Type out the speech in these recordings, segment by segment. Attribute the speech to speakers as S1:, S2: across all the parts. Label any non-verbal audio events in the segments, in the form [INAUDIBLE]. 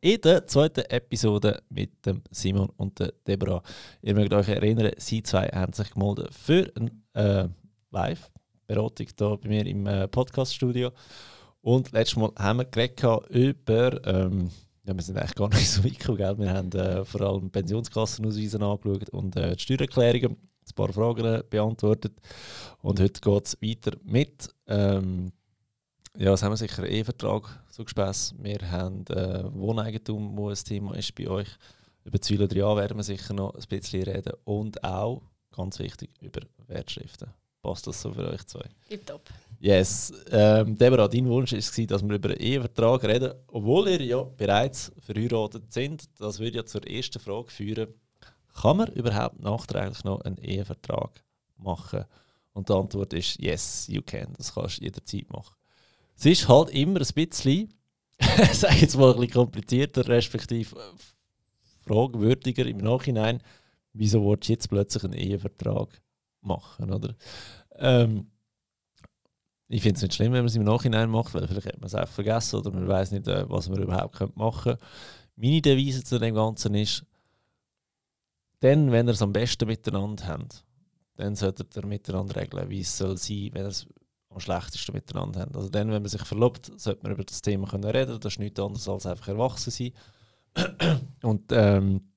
S1: in der zweiten Episode mit dem Simon und der Deborah. Ihr mögt euch erinnern, sie zwei haben sich gemeldet für eine äh, Live-Beratung hier bei mir im äh, Podcast-Studio. Und letztes Mal haben wir geredet über, ähm, ja, wir sind eigentlich gar nicht [LAUGHS] so weit gekommen, wir haben äh, vor allem Pensionskassenausweise angeschaut und äh, die Steuererklärungen, ein paar Fragen beantwortet. Und heute geht es weiter mit ähm, ja, das haben wir sicher E-Vertrag, so gespäss. Wir haben äh, Wohneigentum, wo ein Thema ist bei euch. Über zwei oder drei Jahre werden wir sicher noch ein bisschen reden. Und auch, ganz wichtig, über Wertschriften. Passt das so für euch zwei?
S2: Tipptopp.
S1: Yes. Ähm, Deborah, dein Wunsch war, dass wir über einen Ehevertrag reden, obwohl ihr ja bereits verheiratet sind. Das würde ja zur ersten Frage führen. Kann man überhaupt nachträglich noch einen Ehevertrag machen? Und die Antwort ist yes, you can. Das kannst du jederzeit machen. Es ist halt immer ein bisschen, [LAUGHS] sage jetzt mal ein bisschen komplizierter, respektive fragwürdiger im Nachhinein, wieso willst du jetzt plötzlich einen Ehevertrag machen, oder? Ähm, ich finde es nicht schlimm, wenn man es im Nachhinein macht, weil vielleicht hat man es auch vergessen oder man weiß nicht, äh, was man überhaupt machen könnte. Meine Devise zu dem Ganzen ist, dann, wenn ihr es am besten miteinander habt, dann solltet ihr miteinander regeln, wie es soll sein, es am schlechtesten miteinander haben. Also dann, wenn man sich verlobt, sollte man über das Thema können reden. Das ist nichts anderes als einfach erwachsen sein. [CLEARS THROAT] Und ähm,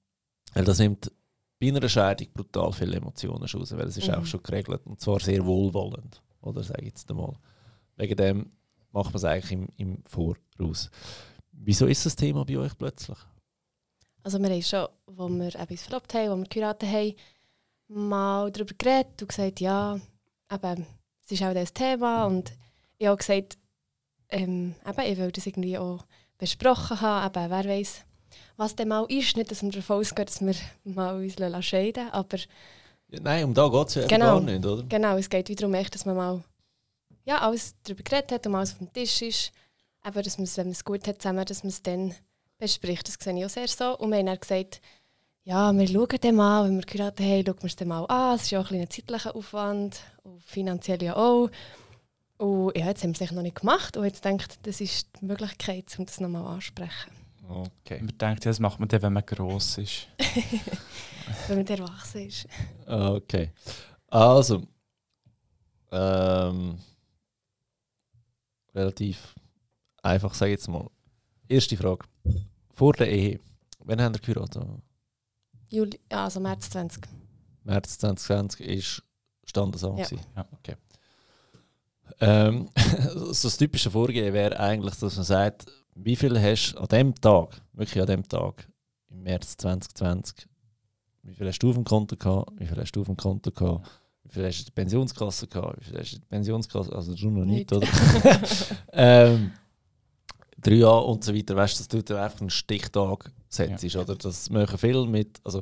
S1: weil das nimmt bei einer Scheidung brutal viele Emotionen raus, weil es ist mhm. auch schon geregelt und zwar sehr wohlwollend, oder sage ich jetzt einmal. Wegen dem macht man es eigentlich im, im Voraus. Wieso ist das Thema bei euch plötzlich?
S2: Also wir haben schon, wo wir etwas verlobt haben, wo wir geheiratet haben, mal darüber geredet und gesagt, ja, eben, es ist auch das Thema und ich habe gesagt, ähm, eben, ich will das irgendwie auch besprochen haben, eben, wer weiß, was denn mal ist. Nicht, dass wir davon ausgehen, dass wir mal uns scheiden aber...
S1: Ja, nein, um da geht es ja
S2: genau,
S1: gar nicht, oder?
S2: Genau, es geht wiederum echt, dass man mal ja, alles darüber geredet hat und alles auf dem Tisch ist. Aber dass man es, wenn man es gut hat zusammen, dass man es dann bespricht. Das sehe ich auch sehr so. Und wir haben dann gesagt, ja, wir schauen dann mal, wenn wir geheiratet haben, schauen wir es dann mal an. Es ist ja auch ein, ein zeitlicher Aufwand und finanziell ja auch. Und ja, jetzt haben wir es noch nicht gemacht und jetzt denkt, das ist die Möglichkeit, um das nochmal ansprechen.
S3: Okay. Man denkt, das macht man dann, wenn man gross ist. [LAUGHS]
S2: wenn man erwachsen ist.
S1: Okay. Also, ähm, relativ einfach, sage ich jetzt mal. Erste Frage. Vor der Ehe, wann haben wir geheiratet?
S2: Juli, also März 20.
S1: März 2020 ist Standesamt.
S2: Ja.
S1: ja. Okay. Ähm, [LAUGHS] so das typische Vorgehen wäre eigentlich, dass man sagt, wie viel hast du an dem Tag, wirklich an dem Tag, im März 2020, wie viel hast du auf dem Konto gehabt, wie viel hast du auf dem Konto gehabt, wie viel hast du in der Pensionskasse gehabt, wie viel hast du in der Pensionskasse, also du noch nicht, nicht. oder? [LAUGHS] ähm, drei Jahre und so weiter, weißt du, dass du einfach einen Stichtag setzt, ja. oder? Das machen viele mit, also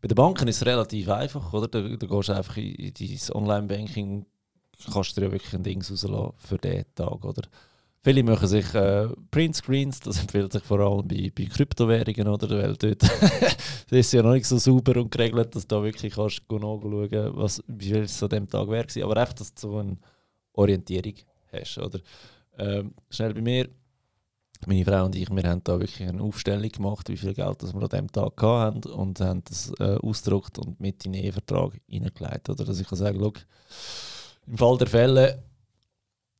S1: bei den Banken ist es relativ einfach, oder? Da, da gehst du einfach in, in dein Online-Banking, kannst du dir ja wirklich ein Ding rauslassen für diesen Tag, oder? Viele machen sich äh, Print-Screens, das empfiehlt sich vor allem bei, bei Kryptowährungen, oder? Weil dort [LAUGHS] das ist ja noch nicht so sauber und geregelt, dass du da wirklich kannst nachschauen was, wie viel es an diesem Tag wäre. Aber einfach, dass du so eine Orientierung hast, oder? Ähm, schnell bei mir, meine Frau und ich, wir haben da wirklich eine Aufstellung gemacht, wie viel Geld das wir an diesem Tag hatten und haben das äh, ausgedruckt und mit in den Ehevertrag hineingelegt. Oder dass ich kann sagen, schau, im Fall der Fälle,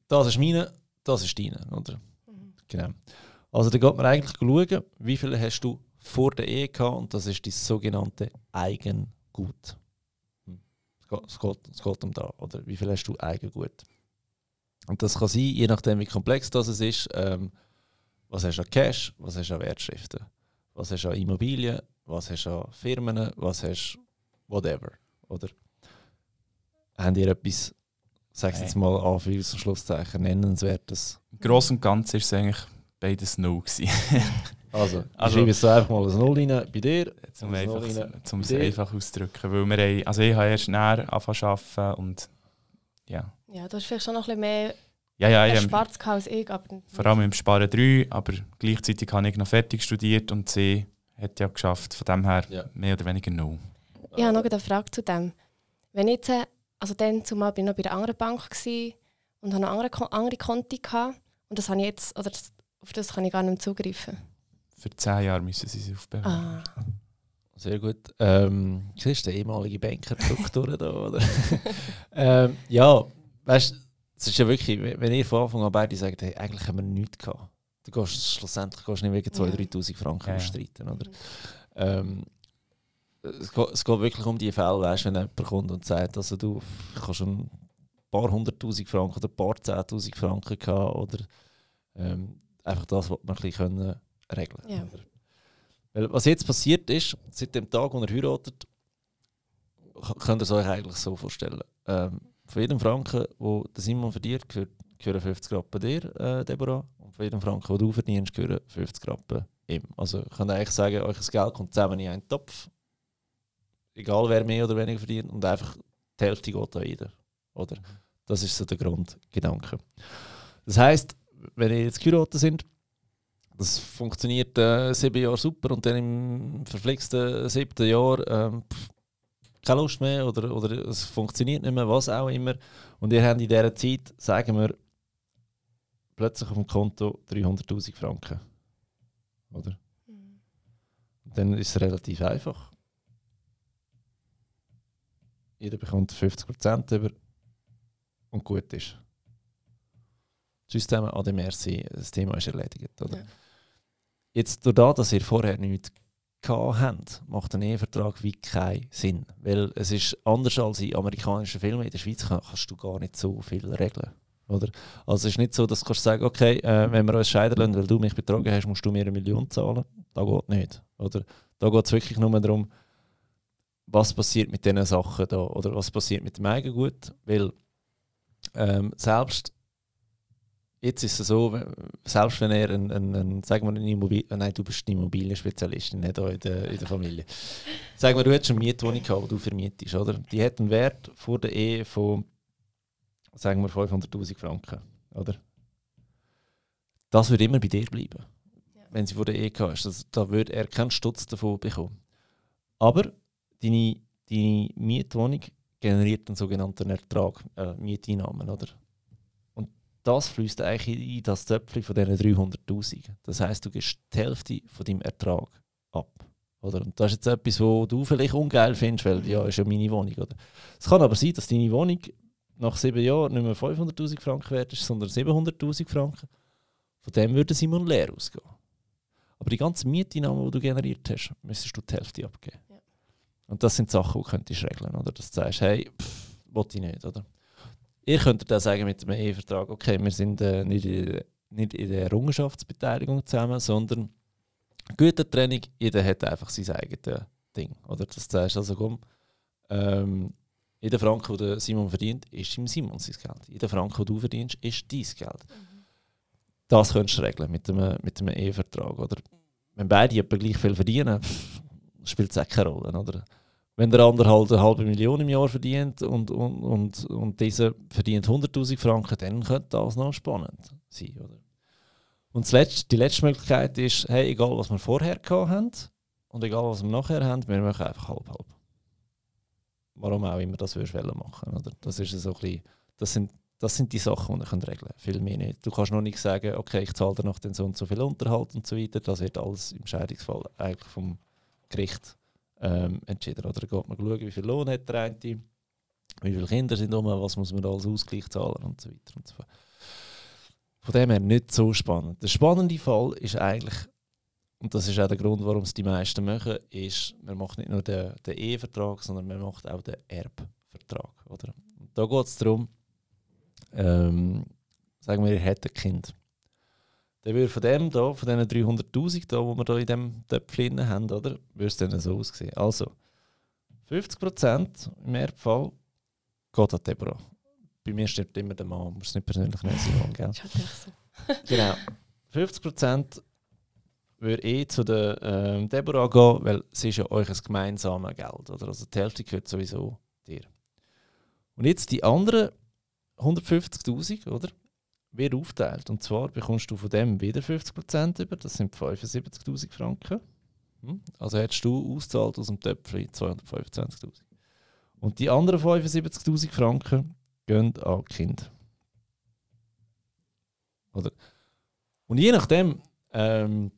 S1: das ist meine, das ist deine. Oder? Mhm. Genau. Also da geht man eigentlich schauen, wie viel hast du vor der Ehe gehabt und das ist das sogenannte Eigengut. Hm. Es geht, es, geht, es geht um da, oder? Wie viel hast du Eigengut? Und das kann sein, je nachdem wie komplex das ist, ähm, was hast du an Cash, was hast du an Wertschriften, was hast du an Immobilien, was hast du an Firmen, was hast du whatever, oder? Habt ihr etwas, sag ich jetzt mal Anführungs- und Schlusszeichen, nennenswertes?
S3: Im Großen und Ganzen war es eigentlich beides null. [LAUGHS]
S1: also, also schreibe jetzt einfach mal ein Null rein bei dir.
S3: Zum
S1: Also
S3: einfach, zum es
S1: Idee?
S3: einfach auszudrücken. Weil wir haben, also ich habe erst näher angefangen zu arbeiten und ja.
S2: Ja, du hast vielleicht schon noch ein bisschen mehr
S3: Ja, ja, ich habe
S2: erspart gehabt als ich, aber
S3: vor allem im Sparen 3, aber gleichzeitig habe ich noch fertig studiert und sie hat ja geschafft. Von dem her
S1: Ja.
S3: mehr oder weniger null.
S2: Ich habe noch eine Frage zu dem. Wenn ich jetzt, also dann zumal bin ich noch bei einer anderen Bank und habe noch andere, andere Konti gehabt und das habe ich jetzt, oder das, auf das kann ich gar nicht mehr zugreifen.
S3: Für 10 Jahre müssen sie sich aufbewahren.
S2: Ah.
S1: Sehr gut. Ähm, siehst du, der ehemalige Banker drückt [LAUGHS] durch da, oder? [LAUGHS] ähm, ja, weißt du, es ist ja wirklich, wenn ihr von Anfang an beide sagt, hey, eigentlich haben wir nichts gehabt. Du gehst schlussendlich gehst nicht wegen 2'000,
S2: Ja.
S1: 3'000 Franken
S3: Ja,
S1: bestreiten, oder?
S2: Mhm.
S1: Ähm, es, geht, es geht wirklich um die Fälle, weißt, wenn jemand kommt und sagt, also du kannst schon ein paar hunderttausend Franken oder ein paar zehntausend Franken gehabt, oder ähm, einfach das, was wir ein bisschen können regeln
S2: Ja.
S1: Weil was jetzt passiert ist, seit dem Tag, wo er heiratet, könnt ihr es euch eigentlich so vorstellen. Ähm, von jedem Franken, den Simon verdient, gehören 50 Rappen dir, äh, Deborah. Und von jedem Franken, den du verdienst, gehören 50 Rappen ihm. Also ihr könnt eigentlich sagen, euer Geld kommt zusammen in einen Topf. Egal wer mehr oder weniger verdient. Und einfach die Hälfte geht an jeder. Oder? Das ist so der Grundgedanke. Das heisst, wenn ihr jetzt geheiratet sind, das funktioniert äh, sieben Jahre super und dann im verflixten siebten Jahr ähm, pff, keine Lust mehr oder, oder es funktioniert nicht mehr, was auch immer. Und ihr habt in dieser Zeit, sagen wir, plötzlich auf dem Konto 300'000 Franken. Oder?
S2: Mhm.
S1: Dann ist es relativ einfach. Jeder bekommt 50% über und gut ist. Tschüss zusammen, Ade merci, das Thema ist erledigt. Oder?
S2: Ja.
S1: Jetzt durch das, dass ihr vorher nichts habt, macht ein Ehevertrag wie keinen Sinn. Weil es ist anders als in amerikanischen Filmen. In der Schweiz kann, kannst du gar nicht so viel regeln. Oder? Also es ist nicht so, dass du kannst sagen okay, äh, wenn wir uns scheiden lassen, weil du mich betrogen hast, musst du mir eine Million zahlen. Das geht nicht. Oder? Da geht es wirklich nur darum, was passiert mit diesen Sachen da oder was passiert mit dem Eigengut. Weil ähm, selbst jetzt ist es so, selbst wenn er ein, ein, ein sagen wir, ein Immobil äh, nein, du bist eine Immobilienspezialistin, nicht auch in der, in der Familie. Sagen wir, du hättest eine Mietwohnung gehabt, die du vermietest, oder? Die hat einen Wert vor der Ehe von, sagen wir, 500'000 Franken, oder? Das würde immer bei dir bleiben,
S2: Ja.
S1: wenn sie vor der Ehe hast. Das, da würde er keinen Stutz davon bekommen. Aber deine, deine Mietwohnung generiert einen sogenannten Ertrag, äh, Mieteinnahmen, oder? Das fließt eigentlich in das Töpfchen von diesen 300'000. Das heißt, du gibst die Hälfte von deinem Ertrag ab. Oder? Und das ist jetzt etwas, wo du vielleicht ungeil findest, weil ja, ist ja meine Wohnung. Oder? Es kann aber sein, dass deine Wohnung nach sieben Jahren nicht mehr 500'000 Franken wert ist, sondern 700'000 Franken. Von dem würde Simon leer ausgehen. Aber die ganzen Mieteinnahmen, die du generiert hast, müsstest du die Hälfte abgeben.
S2: Ja.
S1: Und das sind Sachen, die du könntest regeln, oder? Dass du sagst, hey, pff, will ich nicht, oder? Ihr könntet dann sagen mit dem Ehevertrag, okay, wir sind äh, nicht, in, nicht in der Errungenschaftsbeteiligung zusammen, sondern Gütertrennung, jeder hat einfach sein eigenes Ding, oder? Dass du sagst, also komm, ähm, jeder Franken, den Simon verdient, ist im Simon sein Geld. Jeder Franken, den du verdienst, ist dein Geld. Das könntest du regeln mit einem, mit einem Ehevertrag, oder? Wenn beide gleich viel verdienen, [LAUGHS] spielt es keine Rolle, oder? Wenn der andere halt eine halbe Million im Jahr verdient und, und, und, und dieser verdient 100'000 Franken, dann könnte das noch spannend sein, oder? Und letzte, die letzte Möglichkeit ist, hey, egal was wir vorher haben und egal was wir nachher haben, wir machen einfach halb-halb. Warum auch immer das würdest machen, oder? Das ist so ein bisschen, das sind, das sind die Sachen, die könnt regeln könnt. Viel mehr nicht. Du kannst noch nicht sagen, okay, ich zahle dir noch den so und so viel Unterhalt und so weiter. Das wird alles im Scheidungsfall eigentlich vom Gericht ähm, entschieden. Oder geht man schauen, wie viel Lohn hat der eine, wie viele Kinder sind um, was muss man als Ausgleich zahlen und so weiter und so fort. Von dem her nicht so spannend. Der spannende Fall ist eigentlich, und das ist auch der Grund, warum es die meisten machen, ist, man macht nicht nur den, den Ehevertrag, sondern man macht auch den Erbvertrag. Oder? Und da geht es darum, ähm, sagen wir, ihr hättet ein Kind. Dann würde von dem da, von diesen 300'000 da, die wir da in diesem Töpfchen haben, oder, würde es dann so aussehen. Also, 50% im Erbfall geht an Deborah. Bei mir stirbt immer der Mann, muss nicht persönlich nehmen, Simon, gell?
S2: Halt so. [LAUGHS]
S1: Genau. 50% würde ich zu der ähm, Deborah gehen, weil sie ist ja euch ein gemeinsames Geld. Oder? Also die Hälfte gehört sowieso dir. Und jetzt die anderen 150'000, oder? Wird aufteilt. Und zwar bekommst du von dem wieder 50% über, das sind 75'000 Franken. Hm? Also hättest du auszahlt aus dem Töpfchen 225'000. Und die anderen 75'000 Franken gehen an Kind. Oder? Und je nachdem ähm,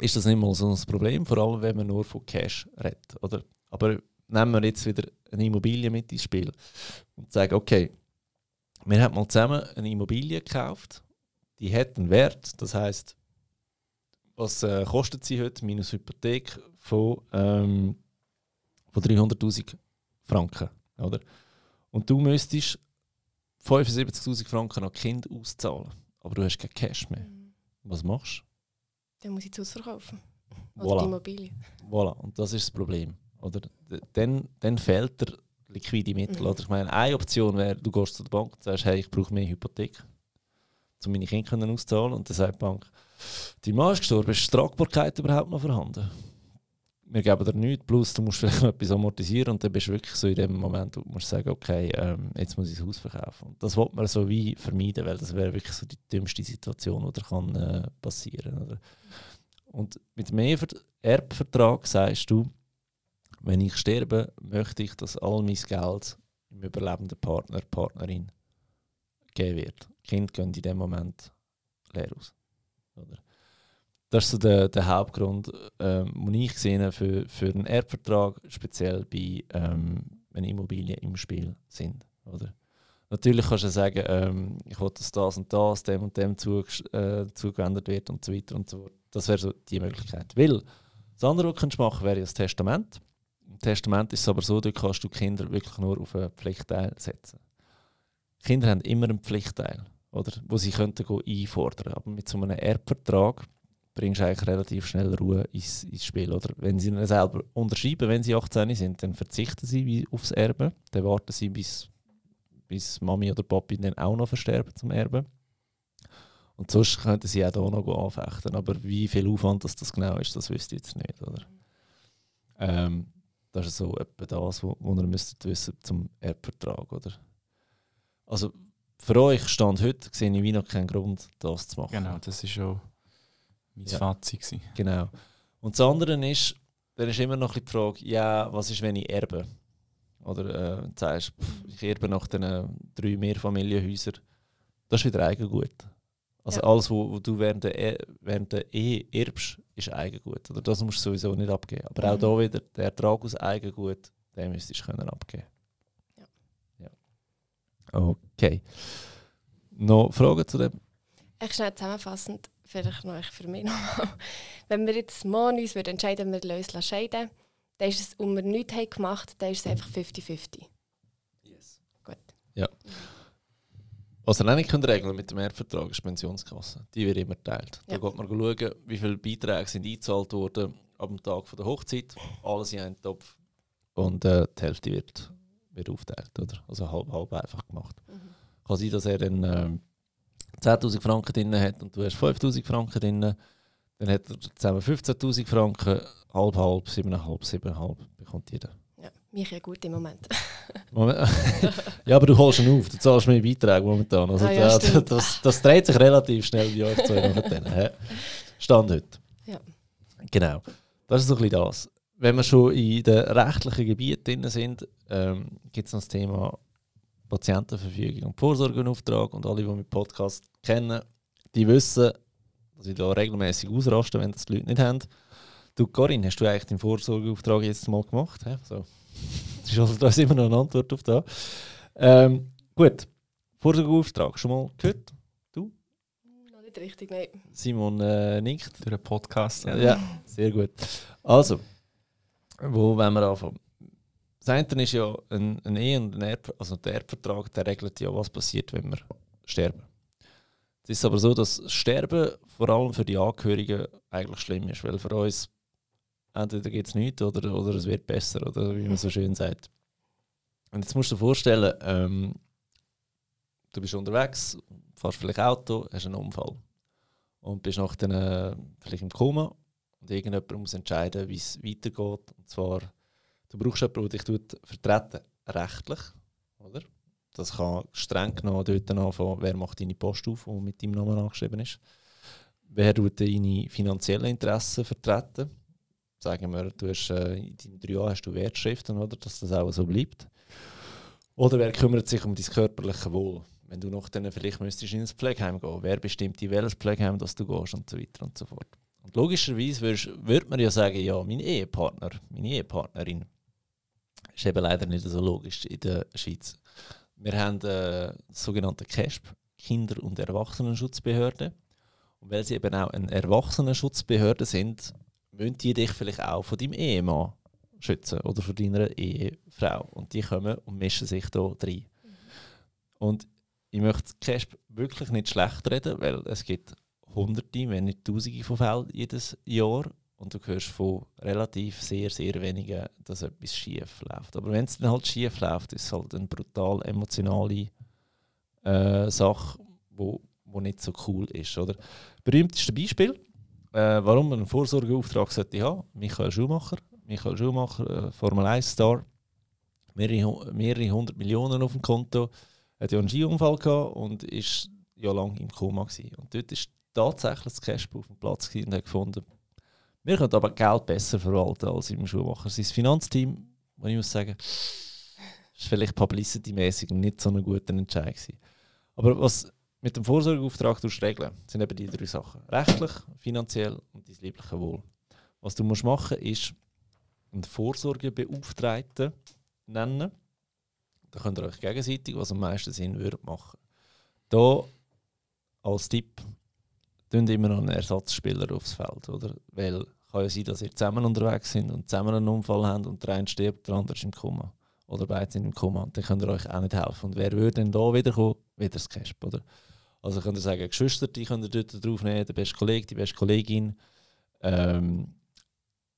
S1: ist das nicht mal so ein Problem, vor allem wenn man nur von Cash redet. Oder? Aber nehmen wir jetzt wieder eine Immobilie mit ins Spiel und sagen, okay, wir haben mal zusammen eine Immobilie gekauft, die hat einen Wert, das heißt, was äh, kostet sie heute minus Hypothek von, ähm, von 300.000 Franken, oder? Und du müsstest 75.000 Franken an Kind auszahlen, aber du hast kein Cash mehr.
S2: Mhm.
S1: Was machst du?
S2: Dann muss ich das Haus verkaufen. Oder
S1: Voilà.
S2: die Immobilie.
S1: Voilà, und das ist das Problem. Oder? Dann, dann fehlt der liquide Mittel.
S2: Mhm.
S1: Oder? Ich meine, eine Option wäre, du gehst zu der Bank und sagst, hey, ich brauche mehr Hypothek, um meine Kinder können auszahlen. Und dann sagt die Bank, dein Mann ist gestorben, ist die Tragbarkeit überhaupt noch vorhanden? Wir geben dir nichts, plus du musst vielleicht noch etwas amortisieren und dann bist du wirklich so in dem Moment, wo du musst sagen, okay, ähm, jetzt muss ich das Haus verkaufen. Und das wollte man so wie vermeiden, weil das wäre wirklich so die dümmste Situation, die kann, äh, passieren oder? Und mit Ehever- Erbvertrag sagst du, wenn ich sterbe, möchte ich, dass all mein Geld im überlebenden Partner, Partnerin gegeben wird. Kinder gehen in dem Moment leer aus. Oder? Das ist so der, der Hauptgrund, ähm, den ich sehe für, für einen Erbvertrag, speziell bei, ähm, wenn Immobilien im Spiel sind. Oder? Natürlich kannst du sagen, ähm, ich will, dass das und das dem und dem zu, äh, zugewendet wird und so weiter und so fort. Das wäre so die Möglichkeit. Weil das andere, was du kannst machen wäre ja das Testament. Im Testament ist es aber so, dort kannst du Kinder wirklich nur auf einen Pflichtteil setzen. Kinder haben immer einen Pflichtteil, oder, wo sie könnten einfordern. Aber mit so einem Erbvertrag bringst du eigentlich relativ schnell Ruhe ins, ins Spiel. Oder? Wenn sie ihn selber unterschreiben, wenn sie 18 sind, dann verzichten sie aufs Erbe. Dann warten sie, bis, bis Mami oder Papi dann auch noch versterben zum Erben. Und sonst könnten sie auch hier noch anfechten. Aber wie viel Aufwand das, das genau ist, das wüsste ich jetzt nicht. Oder? Ähm, das ist so etwa das, was ihr müsstet wissen zum Erbvertrag. Oder? Also für euch Stand heute sehe ich wie noch keinen Grund, das zu machen.
S3: Genau, das war schon mein
S1: Ja.
S3: Fazit. gewesen.
S1: Genau. Und das andere ist, dann ist immer noch die Frage, ja, was ist, wenn ich erbe? Oder äh, du sagst, pff, ich erbe nach den äh, drei Mehrfamilienhäusern. Das ist wieder Eigengut. Also
S2: Ja.
S1: alles, was du während der, E- während der Ehe erbst, ist Eigengut. Oder das musst du sowieso nicht abgeben. Aber auch
S2: Mhm.
S1: da wieder, der Ertrag aus Eigengut, den müsstest du können abgeben.
S2: Ja.
S1: ja. Okay. Noch Fragen zu dem?
S2: Ich schnell zusammenfassend, vielleicht noch für mich nochmal. [LAUGHS] Wenn wir jetzt morgen uns würden entscheiden, wir lassen uns scheiden, dann ist es, und wir nichts haben gemacht, dann ist es einfach 50-50.
S1: Yes.
S2: Gut.
S1: Ja. Was ihr nicht könnt regeln mit dem Erbvertrag ist die Pensionskasse. Die wird immer geteilt. Da
S2: Ja.
S1: geht man schauen, wie viele Beiträge sind eingezahlt worden ab dem Tag von der Hochzeit. Alles in einen Topf. Und äh, die Hälfte wird, wird aufgeteilt. Oder? Also halb, halb einfach gemacht.
S2: Mhm.
S1: Kann sein, dass er dann ähm, 10'000 Franken drin hat und du hast 5'000 Franken drin. Dann hat er zusammen 15'000 Franken, halb, halb, 7,5, 7,5 bekommt jeder.
S2: Mich ja gut im Moment. [LAUGHS] [LAUGHS]
S1: Ja, aber du holst ihn auf, du zahlst mehr Beiträge momentan. Also
S2: Ah, ja,
S1: das, das, das dreht sich relativ schnell bei euch zwei nachher. Stand heute.
S2: Ja.
S1: Genau. Das ist so ein bisschen das. Wenn wir schon in den rechtlichen Gebieten drin sind, ähm, gibt es noch das Thema Patientenverfügung und Vorsorgeauftrag. Und alle, die mit Podcast kennen, die wissen, dass ich da regelmäßig ausraste, wenn das die Leute nicht haben. Du, Corinne, hast du eigentlich den Vorsorgeauftrag jetzt mal gemacht? hä? So. Das ist also, da ist immer noch eine Antwort auf das. Ähm, gut, Vorsorgeauftrag, schon mal gehört?
S2: Noch nicht richtig, nein.
S1: Simon äh, nickt.
S3: Durch einen Podcast.
S1: Ja, ja, sehr gut. Also, wo wollen wir anfangen? Das eine ist ja ein, ein Ehe- und ein Erb, also der Erbvertrag, der regelt ja, was passiert, wenn wir sterben. Es ist aber so, dass das Sterben vor allem für die Angehörigen eigentlich schlimm ist, weil für uns entweder geht es nichts oder, oder es wird besser, oder wie man so schön sagt. Und jetzt musst du dir vorstellen, ähm, du bist unterwegs, fährst vielleicht Auto, hast einen Unfall und bist nach dann, äh, vielleicht im Koma und irgendjemand muss entscheiden, wie es weitergeht. Und zwar, du brauchst jemanden, der dich vertreten, rechtlich, oder? Das kann streng genommen dort anfangen, wer macht deine Post auf, die mit deinem Namen angeschrieben ist. Wer tut deine finanziellen Interessen vertreten? Sagen wir, du hast, äh, in deinen drei Jahren hast du Wertschriften, oder? dass das auch so bleibt. Oder wer kümmert sich um dein körperliche Wohl? Wenn du noch dann vielleicht müsstest ins Pflegeheim gehen, wer bestimmt in welches Pflegeheim dass du gehst und so weiter und so fort. Und logischerweise würde man ja sagen, ja, mein Ehepartner, meine Ehepartnerin, ist eben leider nicht so logisch in der Schweiz. Wir haben äh, sogenannte KESP, Kinder- und Erwachsenenschutzbehörde. Und weil sie eben auch eine Erwachsenenschutzbehörde sind, müssen die dich vielleicht auch von deinem Ehemann schützen oder von deiner Ehefrau. Und die kommen und mischen sich da rein. Und ich möchte KESP wirklich nicht schlecht reden, weil es gibt hunderte, wenn nicht tausende von Fällen jedes Jahr und du hörst von relativ sehr, sehr wenigen, dass etwas schief läuft. Aber wenn es dann halt schief läuft, ist es halt eine brutal emotionale äh, Sache, wo, wo nicht so cool ist. Oder? Berühmteste Beispiel, äh, warum man einen Vorsorgeauftrag sollte haben, Michael Schumacher. Michael Schumacher, äh, Formel 1-Star, mehrere, mehrere hundert Millionen auf dem Konto, hat ja einen Skiunfall gehabt und ist ja lange im Koma gewesen. Und dort ist tatsächlich das Cashbuch auf dem Platz und hat gefunden, wir können aber Geld besser verwalten als im Schuhmacher. Sein Finanzteam, muss ich muss sagen, ist vielleicht publicity-mäßig nicht so ein guter Entscheid gewesen. Aber was mit dem Vorsorgeauftrag regeln sind eben die drei Sachen. Rechtlich, finanziell und dein liebliche Wohl. Was du musst machen ist einen Vorsorgebeauftragten nennen. Da könnt ihr euch gegenseitig, was am meisten Sinn würde, machen. Da als Tipp, tun immer noch einen Ersatzspieler aufs Feld, oder? Weil kann ja sein, dass ihr zusammen unterwegs sind und zusammen einen Unfall haben und der eine stirbt, der andere ist im Koma. Oder beide sind im Koma. Dann könnt ihr euch auch nicht helfen. Und wer würde denn da wiederkommen? Wieder das Casp, oder? Also könnt ihr sagen, Geschwister, die könnt ihr dort draufnehmen, der beste Kollege, die beste Kollegin. Ähm,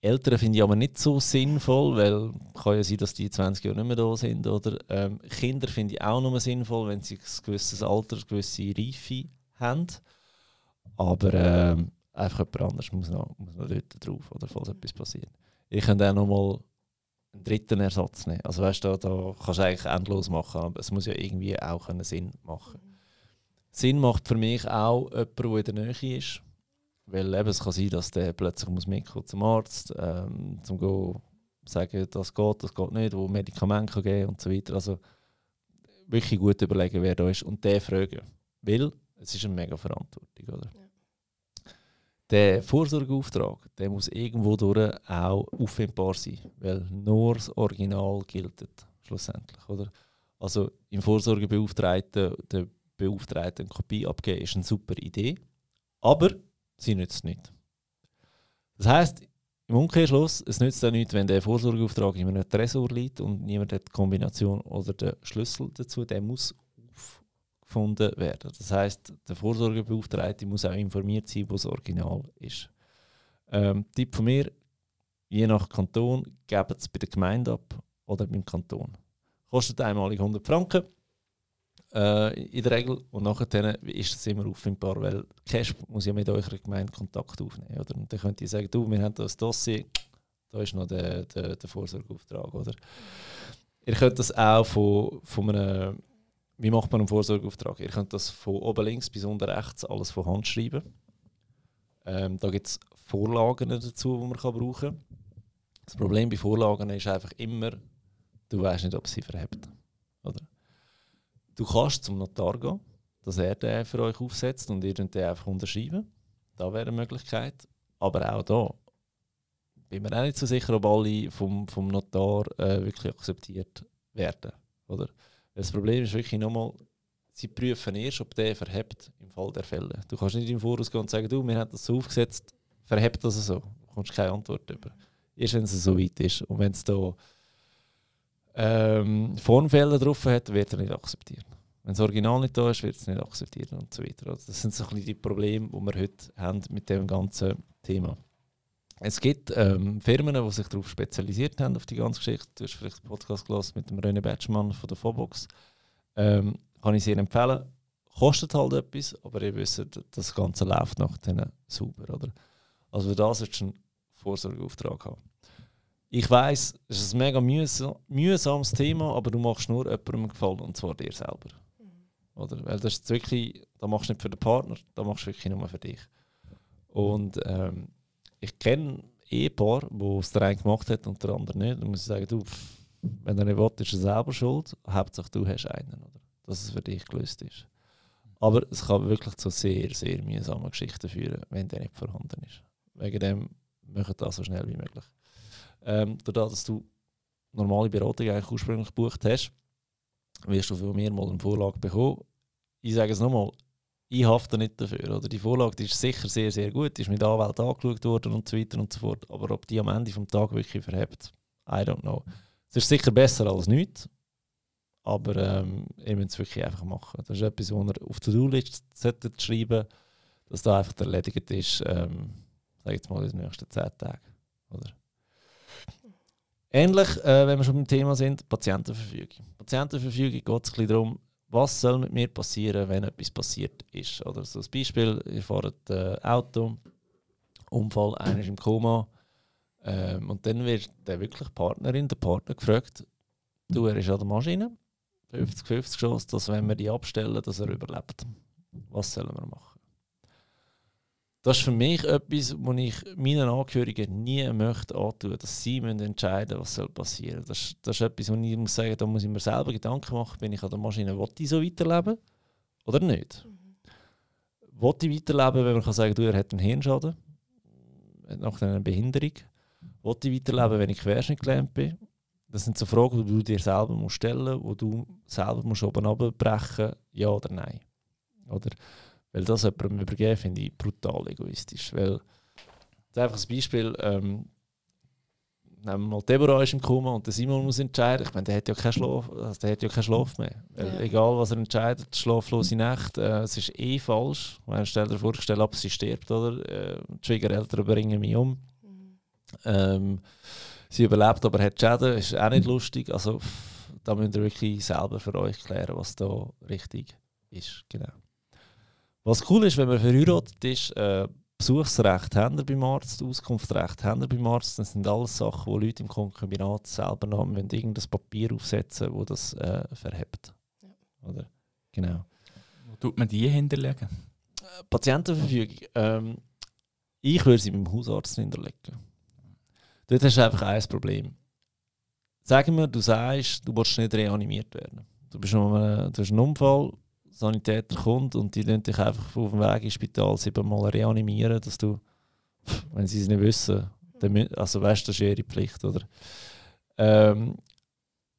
S1: Eltern finde ich aber nicht so sinnvoll, weil kann ja sein, dass die 20 Jahre nicht mehr da sind. Oder ähm, Kinder finde ich auch nur sinnvoll, wenn sie ein gewisses Alter, eine gewisse Reife haben. Aber ähm, einfach jemand anderes muss noch, muss noch dort drauf, oder falls etwas passiert. Ich könnte auch noch mal einen dritten Ersatz nehmen. Also weißt du, da kannst du eigentlich endlos machen, aber es muss ja irgendwie auch einen Sinn machen. Sinn macht für mich auch jemand, der in der Nähe ist. Weil eben, es kann sein, dass der plötzlich muss mitkommen zum Arzt, ähm, zum go sagen, das geht, das geht nicht, wo Medikamente geben und so weiter. Also wirklich gut überlegen, wer da ist und den fragen. Weil es ist eine mega Verantwortung, oder? Ja. Der Vorsorgeauftrag, der muss irgendwo durch auch auffindbar sein, weil nur das Original gilt schlussendlich, oder? Also im Vorsorgebeauftragten der Beauftragten Kopie abgeben, ist eine super Idee, aber sie nützt nicht. Das heißt, im Umkehrschluss, es nützt auch nichts, wenn der Vorsorgeauftrag in einem Tresor liegt und niemand hat die Kombination oder den Schlüssel dazu, der muss gefunden werden. Das heißt, der Vorsorgebeauftragte muss auch informiert sein, wo das Original ist. Ähm, Tipp von mir: Je nach Kanton geben es bei der Gemeinde ab oder beim Kanton. Kostet einmalig 100 Franken äh, in der Regel und nachher ist es immer auffindbar, weil Cash muss ja mit eurer Gemeinde Kontakt aufnehmen. Oder? Und dann könnt ihr sagen, du, wir haben das Dossier, da ist noch der, der, der Vorsorgeauftrag. Oder? Ihr könnt das auch von, von einem wie macht man einen Vorsorgeauftrag? Ihr könnt das von oben links bis unten rechts alles von Hand schreiben. Ähm, da gibt es Vorlagen dazu, die man kann brauchen kann. Das Problem bei Vorlagen ist einfach immer, du weißt nicht, ob sie verhebt. Oder? Du kannst zum Notar gehen, dass er den für euch aufsetzt und ihr den einfach unterschreiben. Da wäre eine Möglichkeit. Aber auch da bin mir auch nicht so sicher, ob alle vom, vom Notar äh, wirklich akzeptiert werden. Oder? Das Problem ist wirklich nochmal, sie prüfen erst, ob der verhebt im Fall der Fälle. Du kannst nicht im Voraus gehen und sagen, du, wir haben das so aufgesetzt, verhebt das so. Du bekommst keine Antwort über. Erst wenn es so weit ist. Und wenn es da ähm, Formfehler drauf hat, wird er nicht akzeptiert. Wenn das Original nicht da ist, wird es nicht akzeptiert und so weiter. Also das sind so ein die Probleme, die wir heute haben mit dem ganzen Thema. Es gibt ähm, Firmen, die sich darauf spezialisiert haben, auf die ganze Geschichte. Du hast vielleicht einen Podcast gelesen mit dem René Batschmann von der Fobox. Ähm, kann ich sehr empfehlen. Kostet halt etwas, aber ihr wisst, das Ganze läuft nach denen sauber. Oder? Also für das ist ein Vorsorgeauftrag haben. Ich weiß, es ist ein mega mühsam, mühsames Thema, aber du machst nur jemandem Gefallen, und zwar dir selber. Oder? Weil das ist wirklich, da machst du nicht für den Partner, da machst du wirklich nur für dich. Und ähm, ich kenne Ehepaar, wo es der eine gemacht hat und der andere nicht. Dann muss ich sagen, du, wenn er nicht will, ist er selber schuld. Hauptsache du hast einen, oder? Dass es für dich gelöst ist. Aber es kann wirklich zu sehr, sehr mühsamen Geschichten führen, wenn der nicht vorhanden ist. Wegen dem machen das so schnell wie möglich. Ähm, dadurch, dass du normale Beratung eigentlich ursprünglich gebucht hast, wirst du von mir mal eine Vorlage bekommen. Ich sage es nochmal, ich hafte nicht dafür. Oder? Die Vorlage die ist sicher sehr, sehr gut, ist mit Anwalt angeschaut worden und so weiter und so fort. Aber ob die am Ende des Tages wirklich verhebt, I don't know. Es ist sicher besser als nichts, aber ähm, ihr müsst es wirklich einfach machen. Das ist etwas, was ihr auf die To-Do-Liste schreiben dass da einfach erledigt ist, ähm, sage jetzt mal, in den nächsten 10 Tagen. Oder? Ähnlich, äh, wenn wir schon beim Thema sind, Patientenverfügung. Patientenverfügung geht es ein darum, was soll mit mir passieren, wenn etwas passiert ist. Oder so ein Beispiel, ihr fahrt äh, Auto, Unfall, einer ist im Koma ähm, und dann wird der wirklich Partnerin, der Partner gefragt, du, er ist an der Maschine, 50-50 Chance, dass wenn wir die abstellen, dass er überlebt. Was sollen wir machen? Das ist für mich etwas, wo ich meinen Angehörigen nie möchte antun, dass sie müssen entscheiden was soll passieren soll. Das, das ist etwas, wo ich muss sagen, da muss ich mir selber Gedanken machen, bin ich an der Maschine, will ich so weiterleben oder nicht? Mhm. Will ich weiterleben, wenn man kann sagen, du, er hat einen Hirnschaden, nach einer Behinderung? Will ich weiterleben, wenn ich querschnittgelähmt bin? Das sind so Fragen, die du dir selber musst stellen musst, wo du selber musst oben abbrechen ja oder nein. Oder weil das jemandem übergeben, finde ich brutal egoistisch. Weil, einfach ein Beispiel, ähm, nehmen wir mal Deborah ist im Koma und der Simon muss entscheiden. Ich meine, der hat ja keinen Schlaf, also der hat ja keinen Schlaf mehr. Ja. Egal was er entscheidet, schlaflose Nacht, äh, es ist eh falsch. Wenn stell dir vor, stell ab, sie stirbt, oder? Äh, die Schwiegereltern bringen mich um. Mhm. Ähm, sie überlebt, aber hat Schäden, ist auch nicht lustig. Also da müsst ihr wirklich selber für euch klären, was da richtig ist. Genau. Was cool ist, wenn man verheiratet ist, äh, Besuchsrecht haben wir beim Arzt, Auskunftsrecht haben wir beim Arzt. Das sind alles Sachen, wo Leute im Konkubinat selber noch müssen irgendein Papier aufsetzen wo das äh, verhebt. Ja. Oder? Genau.
S3: Wo tut man die hinterlegen?
S1: Äh, Patientenverfügung. Ähm, ich würde sie beim Hausarzt hinterlegen. Dort hast du einfach ein Problem. Sagen wir, du sagst, du willst nicht reanimiert werden. Du, bist noch, du hast einen Unfall, Sanitäter kommt und die dich einfach auf dem Weg ins Spital siebenmal reanimieren, dass du, [LAUGHS] wenn sie es nicht wissen, dann, also weißt du, das ist ihre Pflicht, oder? Ähm,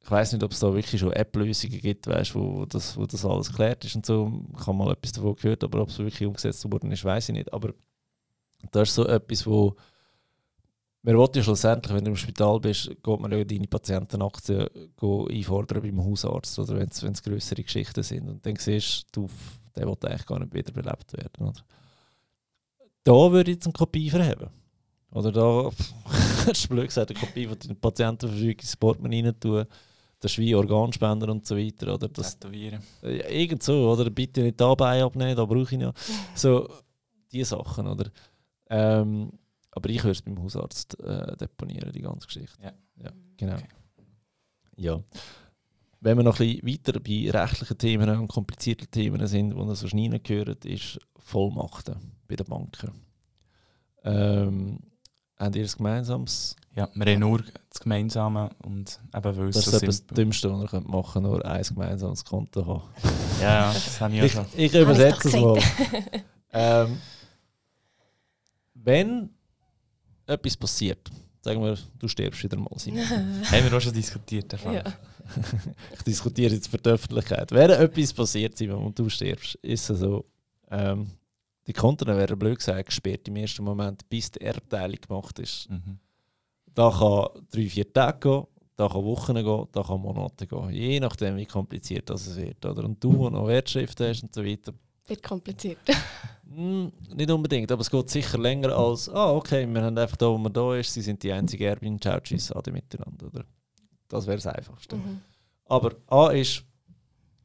S1: ich weiß nicht, ob es da wirklich schon App-Lösungen gibt, weißt, wo, das, wo das alles geklärt ist und so. Ich habe mal etwas davon gehört, aber ob es wirklich umgesetzt worden ist, weiß ich nicht. Aber das ist so etwas, wo man will ja schlussendlich, wenn du im Spital bist, geht man ja deine Patientenaktien einfordern beim Hausarzt oder wenn es größere Geschichten sind. Und dann siehst du, der will eigentlich gar nicht wiederbelebt werden. Oder? Da würde ich jetzt eine Kopie verheben. Oder da, [LAUGHS] hast du blöd gesagt, eine Kopie von deiner Patientenverfügung ins Portemonnaie rein tun. Das ist wie Organspender und so weiter. Oder das,
S3: Tätowieren.
S1: Ja, irgend so, oder bitte nicht dabei abnehmen, da brauche ich ja. So, diese Sachen, oder? Ähm, aber ich würde es beim Hausarzt äh, deponieren, die ganze Geschichte.
S3: Ja,
S1: ja genau. Okay. Ja. Wenn wir noch ein bisschen weiter bei rechtlichen Themen und komplizierten Themen sind, die so schnell gehören, ist Vollmachten bei den Banken. Ähm, habt ihr das gemeinsames?
S3: Ja, wir haben nur das Gemeinsame und eben weil
S1: es Das ist so das Dümmste, was ihr machen könnt, nur ein gemeinsames Konto haben. [LAUGHS]
S3: ja, das habe ich auch schon.
S1: Ich, ich übersetze es mal. ähm, wenn etwas passiert, sagen wir, du stirbst wieder mal. [LAUGHS]
S3: Haben wir auch schon diskutiert,
S1: Ja. [LAUGHS] ich diskutiere jetzt für die Öffentlichkeit. Wenn etwas passiert, Simon, und du stirbst, ist es so, ähm, die Konten werden blöd gesagt gesperrt im ersten Moment, bis die Erbteilung gemacht ist. Mhm. Da kann drei, vier Tage gehen, da kann Wochen gehen, da kann Monate gehen. Je nachdem, wie kompliziert das wird. Oder? Und du, der noch Wertschrift hast und so weiter,
S2: wird kompliziert.
S1: mm, nicht unbedingt, aber es geht sicher länger als, ah, okay, wir haben einfach da, wo man da ist, sie sind die einzige Erbin, ciao, tschüss, ade miteinander. Oder? Das wäre das Einfachste. Mhm. Aber A ist,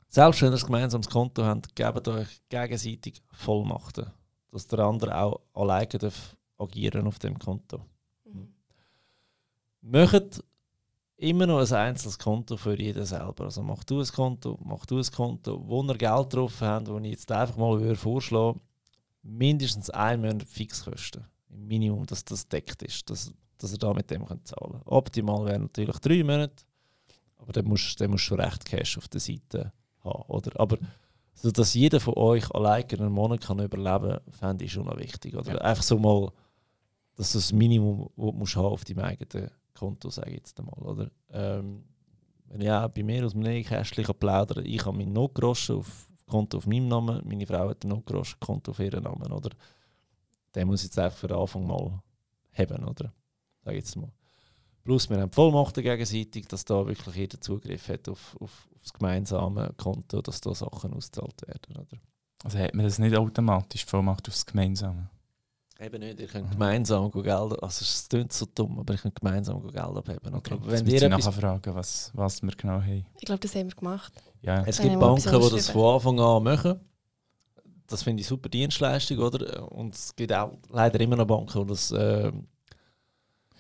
S1: selbst wenn ihr ein gemeinsames Konto habt, gebt euch gegenseitig Vollmachten, dass der andere auch alleine darf agieren auf dem Konto.
S2: Mhm.
S1: macht immer noch ein einzelnes Konto für jeden selber. Also mach du ein Konto, mach du ein Konto, wo ihr Geld drauf habt, wo ich jetzt einfach mal würde vorschlagen mindestens ein Monat Fixkosten. Im Minimum, dass das deckt ist, dass, dass ihr da mit dem könnt zahlen könnt. Optimal wären natürlich drei Monate, aber dann musst, du schon recht Cash auf der Seite haben. Oder? Aber so, dass jeder von euch alleine einen Monat kann überleben kann, fände ich schon noch wichtig. Oder?
S3: Ja.
S1: Einfach so mal, dass du das Minimum das du musst haben auf deinem eigenen Konto, sage ich jetzt einmal. Oder? Ähm, wenn ich bei mir aus dem Nähkästchen plaudern ich habe meinen Notgroschen auf Konto auf meinem Namen, meine Frau hat ein Notgroschen Konto auf ihren Namen. Oder? Den muss ich jetzt einfach für den Anfang mal haben, oder? Sag jetzt mal. Plus wir haben Vollmachten gegenseitig, dass da wirklich jeder Zugriff hat auf, auf, auf das gemeinsame Konto, dass da Sachen ausgezahlt werden, oder?
S3: Also hat man das nicht automatisch Vollmacht aufs Gemeinsame?
S1: Eben nicht, ihr könnt gemeinsam Geld, also es klingt so dumm, aber ihr könnt gemeinsam Geld abheben.
S3: Okay.
S1: Okay.
S3: Wenn wir nachher fragen, was, was wir genau haben.
S2: Ich glaube, das haben wir gemacht.
S3: Ja,
S1: es gibt Banken, die das von Anfang an machen. Das finde ich super Dienstleistung, oder? Und es gibt auch leider immer noch Banken, die das äh,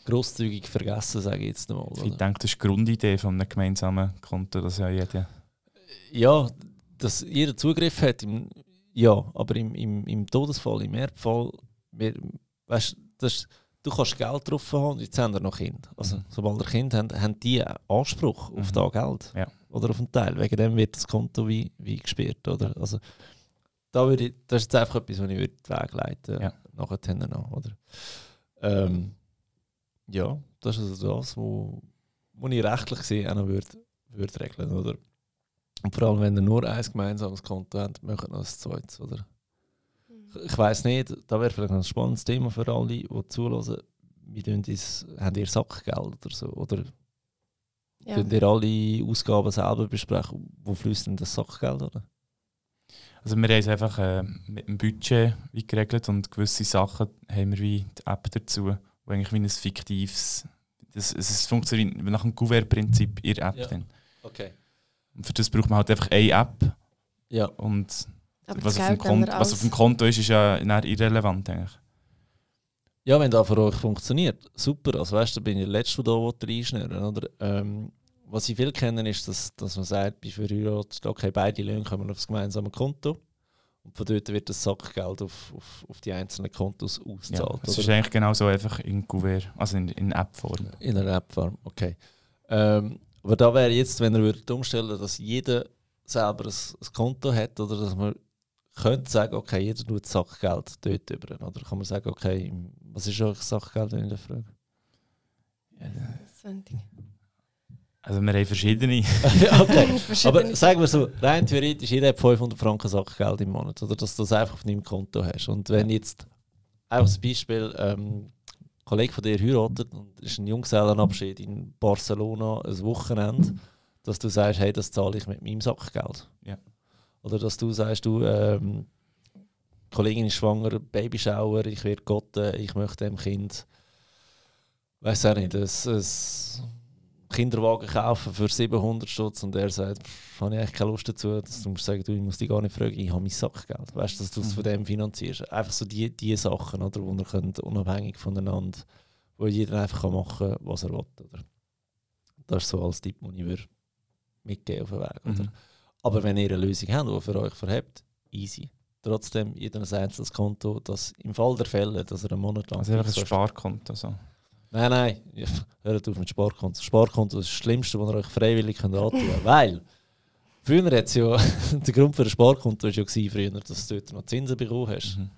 S1: grosszügig vergessen, sage ich jetzt mal.
S3: ich
S1: Oder?
S3: denke, das ist die Grundidee von einem gemeinsamen Konto, dass ja jeder...
S1: Ja, dass jeder Zugriff hat, im, ja, aber im, im, im Todesfall, im Erbfall, wir, weißt, das, du kannst Geld drauf haben jetzt haben wir noch Kinder. Also,
S3: Mhm.
S1: sobald ihr Kind haben, haben die Anspruch auf
S3: Mhm.
S1: das Geld
S3: Ja.
S1: oder auf einen Teil. Wegen dem wird das Konto wie, wie gesperrt. Oder? Also, da würde ich, das ist jetzt einfach etwas, was ich würde den Weg leiten
S3: Ja.
S1: nachher noch, oder? Ähm, ja, das ist also das, wo, wo ich rechtlich gesehen auch noch würde, würde regeln, oder? Und vor allem, wenn ihr nur ein gemeinsames Konto habt, macht noch ein zweites, oder? Ich weiß nicht, da wäre vielleicht ein spannendes Thema für alle, die zulassen. Wie tun das, habt ihr Sackgeld oder so? Oder
S2: Ja.
S1: könnt ihr alle Ausgaben selber besprechen? Wo fließt denn das Sackgeld? Oder?
S3: Also wir haben es einfach äh, mit dem Budget wie geregelt und gewisse Sachen haben wir wie die App dazu, wo eigentlich wie ein fiktives... Das, es funktioniert nach dem Gouverne-Prinzip in der App.
S1: Ja.
S3: Dann.
S1: Okay.
S3: Und für das braucht man halt einfach eine App
S1: Ja,
S3: und was
S2: das
S3: auf, Konto, was auf dem Konto ist, ist ja irrelevant eigentlich.
S1: ja wenn das für euch funktioniert, super. Also weißt du, bin ich der Letzte, der da reinschnüren oder? Ähm, was ich viel kenne, ist, dass, dass man sagt, bei verheiratet, okay, beide Löhne kommen auf das gemeinsame Konto. Und von dort wird das Sackgeld auf, auf, auf die einzelnen Kontos
S3: Ja,
S1: ausgezahlt.
S3: es
S1: oder?
S3: ist eigentlich genau so einfach in Gouverne, also in, in App-Form.
S1: In einer App-Form, okay. Ähm, aber da wäre jetzt, wenn ihr würdet umstellen dass jeder selber ein, ein Konto hat, oder dass man könnte sagen, okay, jeder tut Sackgeld dort über. Oder kann man sagen, okay, was ist euch Sackgeld, wenn ich das frage?
S2: Sendung.
S3: Also wir haben verschiedene. [LAUGHS] [LAUGHS]
S1: okay. Aber sagen wir so, rein theoretisch, jeder hat 500 Franken Sackgeld im Monat, oder dass du das einfach auf deinem Konto hast. Und wenn jetzt, einfach als Beispiel, ähm, ein Kollege von dir heiratet und ist ein Junggesellenabschied in Barcelona, ein Wochenende, dass du sagst, hey, das zahle ich mit meinem Sackgeld.
S3: Ja.
S1: Oder dass du sagst, du, ähm, die Kollegin ist schwanger, Babyshower, ich werde Gott, ich möchte dem Kind, weiß auch nicht, ein, ein Kinderwagen kaufen für 700 Stutz und er sagt, pff, habe ich eigentlich keine Lust dazu, dass du musst sagen, du, ich muss dich gar nicht fragen, ich habe mein Sackgeld. Weißt du, dass du es
S3: Mhm.
S1: von dem finanzierst. Einfach so die, die Sachen, oder, wo ihr könnt, unabhängig voneinander, wo jeder einfach machen kann, was er will. Oder? Das ist so als Tipp, den ich mitgeben auf den Weg. Oder?
S3: Mhm.
S1: Aber wenn ihr eine Lösung habt, die für euch verhebt, easy. Trotzdem jeder ein einzelnes Konto, das im Fall der Fälle, dass er einen Monat lang...
S3: Also einfach ein Sparkonto. So.
S1: Nein, nein, ja, hört auf mit Sparkonto. Sparkonto ist das Schlimmste, was ihr euch freiwillig könnt antun könnt. Weil, früher hat es ja, [LAUGHS] der Grund für ein Sparkonto war ja gewesen, früher, dass du dort noch Zinsen bekommen hast.
S3: Mhm.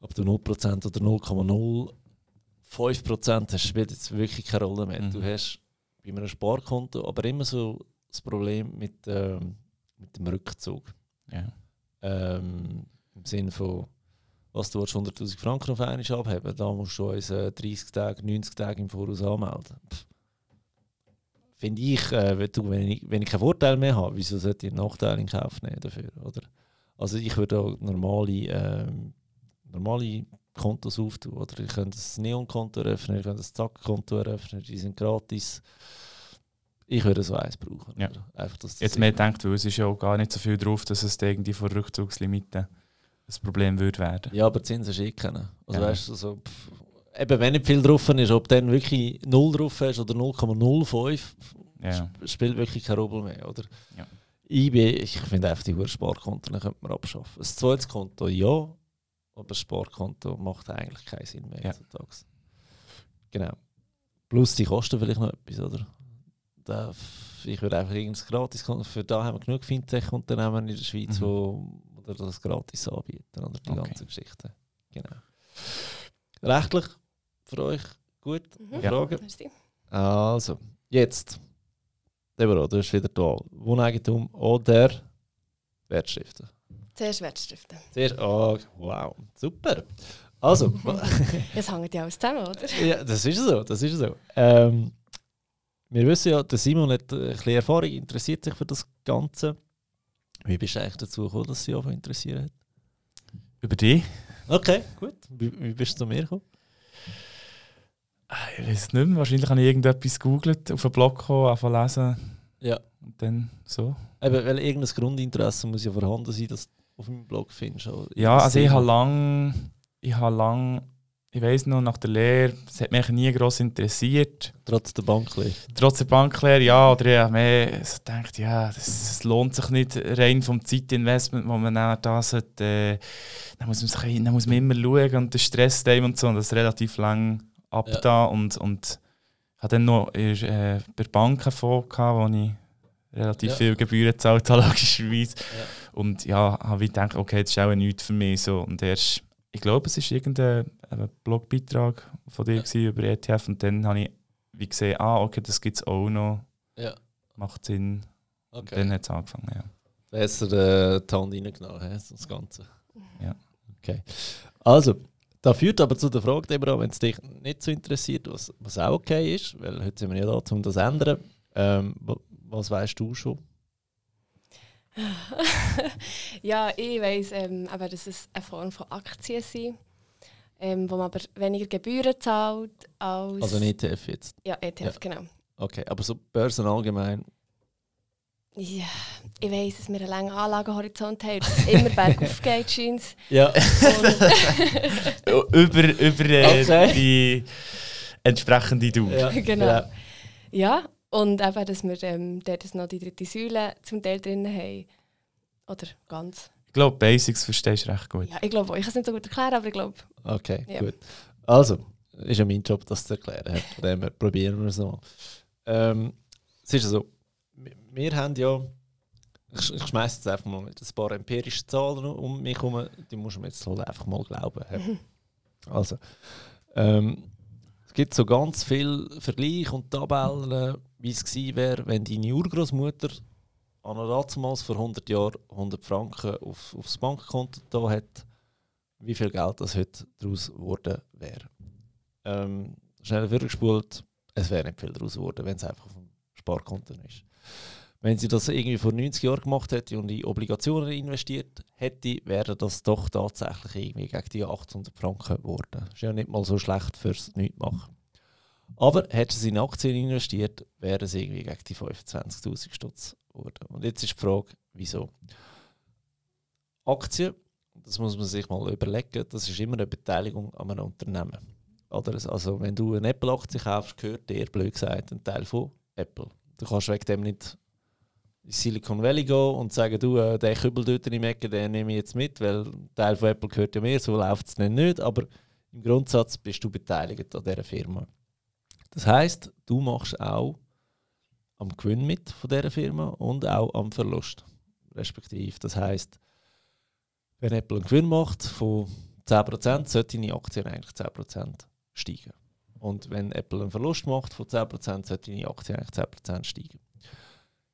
S1: Ob du 0% oder 0,05% hast, spielt jetzt wirklich keine Rolle mehr.
S3: Mhm.
S1: Du hast bei einem Sparkonto aber immer so das Problem mit, ähm, mit dem Rückzug.
S3: Ja.
S1: Ähm, Im Sinne von, was du willst, 100'000 Franken auf einmal abheben, da musst du uns äh, 30 Tage, 90 Tage im Voraus anmelden. Finde ich, äh, wenn, du, wenn, ich, wenn ich keinen Vorteil mehr habe, wieso sollte ich einen Nachteil in Kauf nehmen dafür? Oder? Also ich würde auch normale, ähm, normale Kontos auftun. Oder ihr könnt ein Neon-Konto eröffnen, ihr könnt ein Zack-Konto eröffnen, die sind gratis. Ich würde so eins brauchen.
S3: Ja.
S1: Einfach, dass das
S3: Jetzt mehr denkt, weil es ist ja auch gar nicht so viel drauf, dass es irgendwie vor Rückzugslimiten ein Problem würde werden.
S1: Ja, aber Zinsen kennen. Also
S3: Ja.
S1: weißt du, so, pff, eben, wenn nicht viel drauf ist, ob dann wirklich 0 drauf ist oder 0,05,
S3: Ja.
S1: sp- spielt wirklich keine Rolle mehr, oder?
S3: Ja.
S1: IB, ich finde einfach die Sparkonten könnte man abschaffen. Ein zweites Konto, ja, aber ein Sparkonto macht eigentlich keinen Sinn mehr
S3: Ja.
S1: heutzutage. Genau. Plus die kosten vielleicht noch etwas, oder? Da, ich würde einfach irgendein gratis Für da haben wir genug Fintech-Unternehmen in der Schweiz,
S3: Mhm.
S1: wo, das gratis anbieten, oder die
S3: Okay.
S1: ganze Geschichte. Genau. Rechtlich für euch gut?
S2: Mhm.
S3: Ja.
S1: Fragen?
S2: Merci.
S1: Also, jetzt. Deborah, du bist wieder da. Wohneigentum oder Wertschriften?
S2: Zuerst Wertstiften.
S1: Zuerst, oh, wow, super. Also, [LAUGHS]
S2: Jetzt hängt ja alles zusammen, oder?
S1: ja, das ist so, das ist so. Ähm, wir wissen ja, der Simon hat ein bisschen Erfahrung, interessiert sich für das Ganze. Wie bist du eigentlich dazu gekommen, dass sie auch interessiert hat?
S3: Über die?
S1: Okay, gut. Wie, wie bist du zu mir gekommen?
S3: Ich weiß nicht mehr. Wahrscheinlich habe ich irgendetwas gegoogelt, auf einen Blog gekommen, angefangen zu lesen.
S1: Ja.
S3: Und dann so.
S1: Eben, weil irgendein Grundinteresse muss ja vorhanden sein, dass du auf meinem Blog findest.
S3: Ja, also ich habe lang, ich habe lang, ich weiß noch, nach der Lehre, es hat mich nie gross interessiert.
S1: Trotz der Banklehre.
S3: Trotz der Banklehre, ja, oder ich habe mehr so gedacht, ja, das, das lohnt sich nicht rein vom Zeitinvestment, wo man dann da sollte, äh, dann, muss man sich, dann muss man immer schauen und der Stress dem und so, und das ist relativ lang ab
S1: Ja.
S3: da und, und hatte dann noch in, äh, bei der Bank einen Fonds, gehabt, wo ich relativ
S1: Ja.
S3: viel Gebühren gezahlt habe, [LAUGHS] logischerweise.
S1: Ja.
S3: Und ja, habe ich gedacht, okay, das ist auch nichts für mich. So. Und erst, ich glaube, es war irgendein ein Blogbeitrag von dir
S1: Ja.
S3: über ETF und dann habe ich wie gesehen, ah, okay, das gibt es auch noch.
S1: Ja.
S3: Macht Sinn. Und
S1: Okay.
S3: dann hat es angefangen, ja.
S1: Besser äh, die Hand reingenommen, das Ganze.
S3: Ja.
S1: Okay. Also, das führt aber zu der Frage, Deborah, wenn es dich nicht so interessiert, was, was auch okay ist, weil heute sind wir ja da, um das zu ändern. Ähm, wa- was weißt du schon? [LAUGHS]
S2: ja, ich weiss, ähm, aber dass es eine Form von Aktien sind, ähm, wo man aber weniger Gebühren zahlt als...
S1: Also ein ETF jetzt.
S2: Ja, ETF,
S1: Ja.
S2: genau.
S1: Okay, aber so Börsen allgemein.
S2: Ja, ich weiss, dass wir einen langen Anlagehorizont haben, dass es immer [LAUGHS] bergauf geht, scheint
S1: Ja. [LAUGHS]
S3: Über über äh,
S1: Okay.
S3: die entsprechende Dauer.
S1: ja.
S2: genau. Ja, und eben, dass wir ähm, dort noch die dritte Säule zum Teil drin haben. Oder ganz.
S3: Ich glaube, Basics verstehst du recht gut.
S2: Ja, ich glaube, ich kann es nicht so gut erklären, aber ich glaube,
S1: Okay,
S2: Ja.
S1: gut. Also, ist ja mein Job, das zu erklären. Von [LAUGHS] dem her probieren wir es noch. Ähm, es ist so, wir- wir haben ja, ich, ich schmeiße jetzt einfach mal mit ein paar empirischen Zahlen um mich herum, die muss man jetzt halt einfach mal glauben. hä? [LAUGHS] Also, ähm, es gibt so ganz viel Vergleich und Tabellen, wie es gewesen wäre, wenn deine Urgroßmutter damals vor 100 Jahren 100 Franken auf, aufs Bankkonto da hat, wie viel Geld das heute daraus geworden wäre. Ähm, schnell vorgespult, es wäre nicht viel daraus geworden, wenn es einfach auf dem Sparkonto ist. Wenn sie das irgendwie vor 90 Jahren gemacht hätte und in Obligationen investiert hätte, wäre das doch tatsächlich irgendwie gegen die 800 Franken geworden. Ist ja nicht mal so schlecht fürs Nichtmachen. Aber hätte sie in Aktien investiert, wäre es irgendwie gegen die 25.000 Stutz geworden. Und jetzt ist die Frage, wieso? Aktien, das muss man sich mal überlegen, das ist immer eine Beteiligung an einem Unternehmen. Oder? Also wenn du eine Apple-Aktie kaufst, gehört dir, blöd gesagt, ein Teil von Apple. Du kannst wegen dem nicht in Silicon Valley gehen und sagen, du, äh, den Kübel dort der Ecke, den nehme ich jetzt mit, weil ein Teil von Apple gehört ja mir, so läuft es nicht, nicht. Aber im Grundsatz bist du beteiligt an dieser Firma. Das heißt, du machst auch am Gewinn mit von dieser Firma und auch am Verlust. Respektive. Das heißt, wenn Apple einen Gewinn macht von 10%, sollte deine Aktien eigentlich 10% steigen. Und wenn Apple einen Verlust macht von 10%, sollte deine Aktie eigentlich 10% steigen.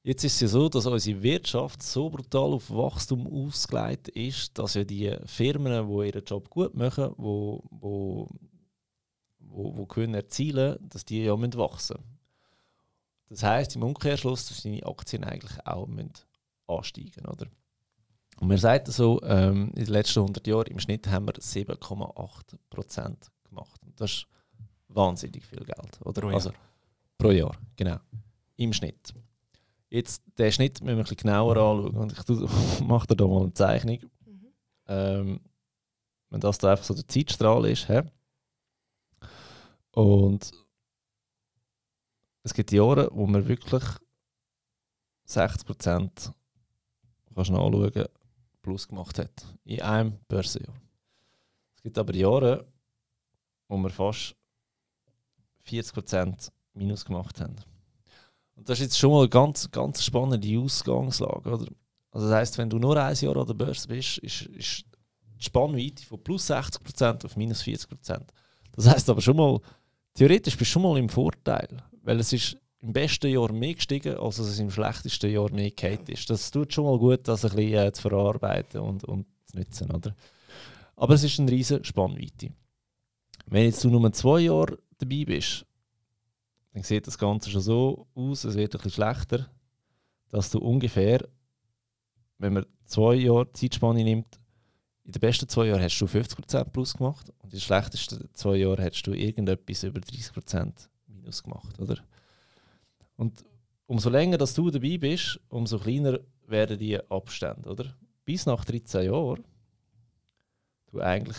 S1: Jetzt ist es ja so, dass unsere Wirtschaft so brutal auf Wachstum ausgelegt ist, dass ja die Firmen, die ihren Job gut machen, wo, wo, wo, Gewinn erzielen, dass die ja müssen wachsen Das heißt im Umkehrschluss, dass deine Aktien eigentlich auch müssen ansteigen oder? Und man sagt so, ähm, in den letzten 100 Jahren im Schnitt haben wir 7,8% gemacht. Und das ist wahnsinnig viel Geld. Oder?
S3: Pro Jahr.
S1: Also, pro Jahr, genau. Im Schnitt. Jetzt, den Schnitt müssen wir ein bisschen genauer anschauen. Und ich [LAUGHS] mache da mal eine Zeichnung.
S2: Mhm.
S1: Ähm, wenn das da einfach so der Zeitstrahl ist, hä? Und es gibt Jahre, wo man wirklich 60% kannst nachschauen, plus gemacht hat. In einem Börsenjahr. Es gibt aber Jahre, wo wir fast 40% Minus gemacht haben. Und das ist jetzt schon mal eine ganz, ganz spannende Ausgangslage. Oder? Also das heisst, wenn du nur ein Jahr an der Börse bist, ist, ist die Spannweite von plus 60% auf minus 40%. Das heisst aber schon mal, theoretisch bist du schon mal im Vorteil, weil es ist im besten Jahr mehr gestiegen, als es im schlechtesten Jahr mehr gefallen ist. Das tut schon mal gut, das ein bisschen äh, zu verarbeiten und, und zu nutzen. Oder? Aber es ist eine riesige Spannweite. Wenn jetzt du nur zwei Jahre dabei bist, dann sieht das Ganze schon so aus, es wird ein bisschen schlechter, dass du ungefähr, wenn man zwei Jahre Zeitspanne nimmt, in den besten zwei Jahren hast du 50% plus gemacht und in den schlechtesten zwei Jahren hast du irgendetwas über 30% minus gemacht, oder? Und umso länger dass du dabei bist, umso kleiner werden die Abstände, oder? Bis nach 13 Jahren du eigentlich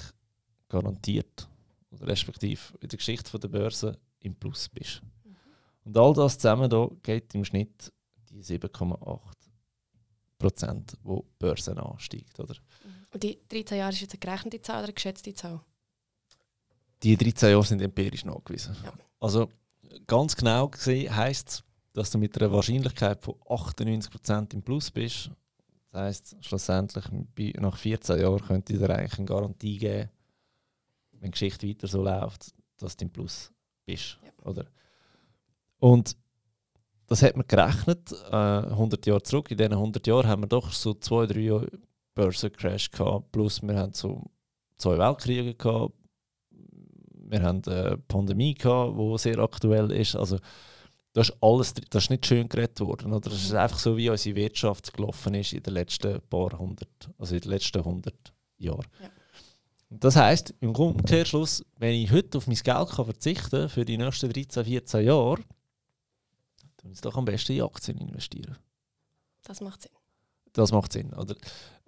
S1: garantiert, oder respektive in der Geschichte der Börse im Plus bist. Und all das zusammen da geht im Schnitt die 7,8 Prozent, wo die Börse ansteigt, oder?
S2: Und die 13 Jahre ist jetzt eine gerechnete Zahl oder eine geschätzte Zahl?
S1: Die 13 Jahre sind empirisch nachgewiesen.
S2: Ja.
S1: Also ganz genau gesehen heisst es, dass du mit einer Wahrscheinlichkeit von 98% im Plus bist. Das heisst, schlussendlich nach 14 Jahren könnte dir eigentlich eine Garantie geben, wenn die Geschichte weiter so läuft, dass du im Plus bist.
S2: Ja.
S1: Oder? Und das hat man gerechnet, äh, 100 Jahre zurück. In diesen 100 Jahren haben wir doch so zwei, drei Jahre Börsencrash gehabt. Plus wir haben so zwei Weltkriege gehabt. Wir haben eine Pandemie gehabt, die sehr aktuell ist. Also das ist alles, das ist nicht schön geredet worden. Oder? Das ist einfach so, wie unsere Wirtschaft gelaufen ist in den letzten paar hundert, also in den letzten 100 Jahren.
S2: Ja.
S1: Das heisst, im Umkehrschluss, wenn ich heute auf mein Geld kann verzichten für die nächsten 13, 14 Jahre, dann ist doch am besten in Aktien investieren.
S2: Das macht Sinn.
S1: Das macht Sinn. Oder?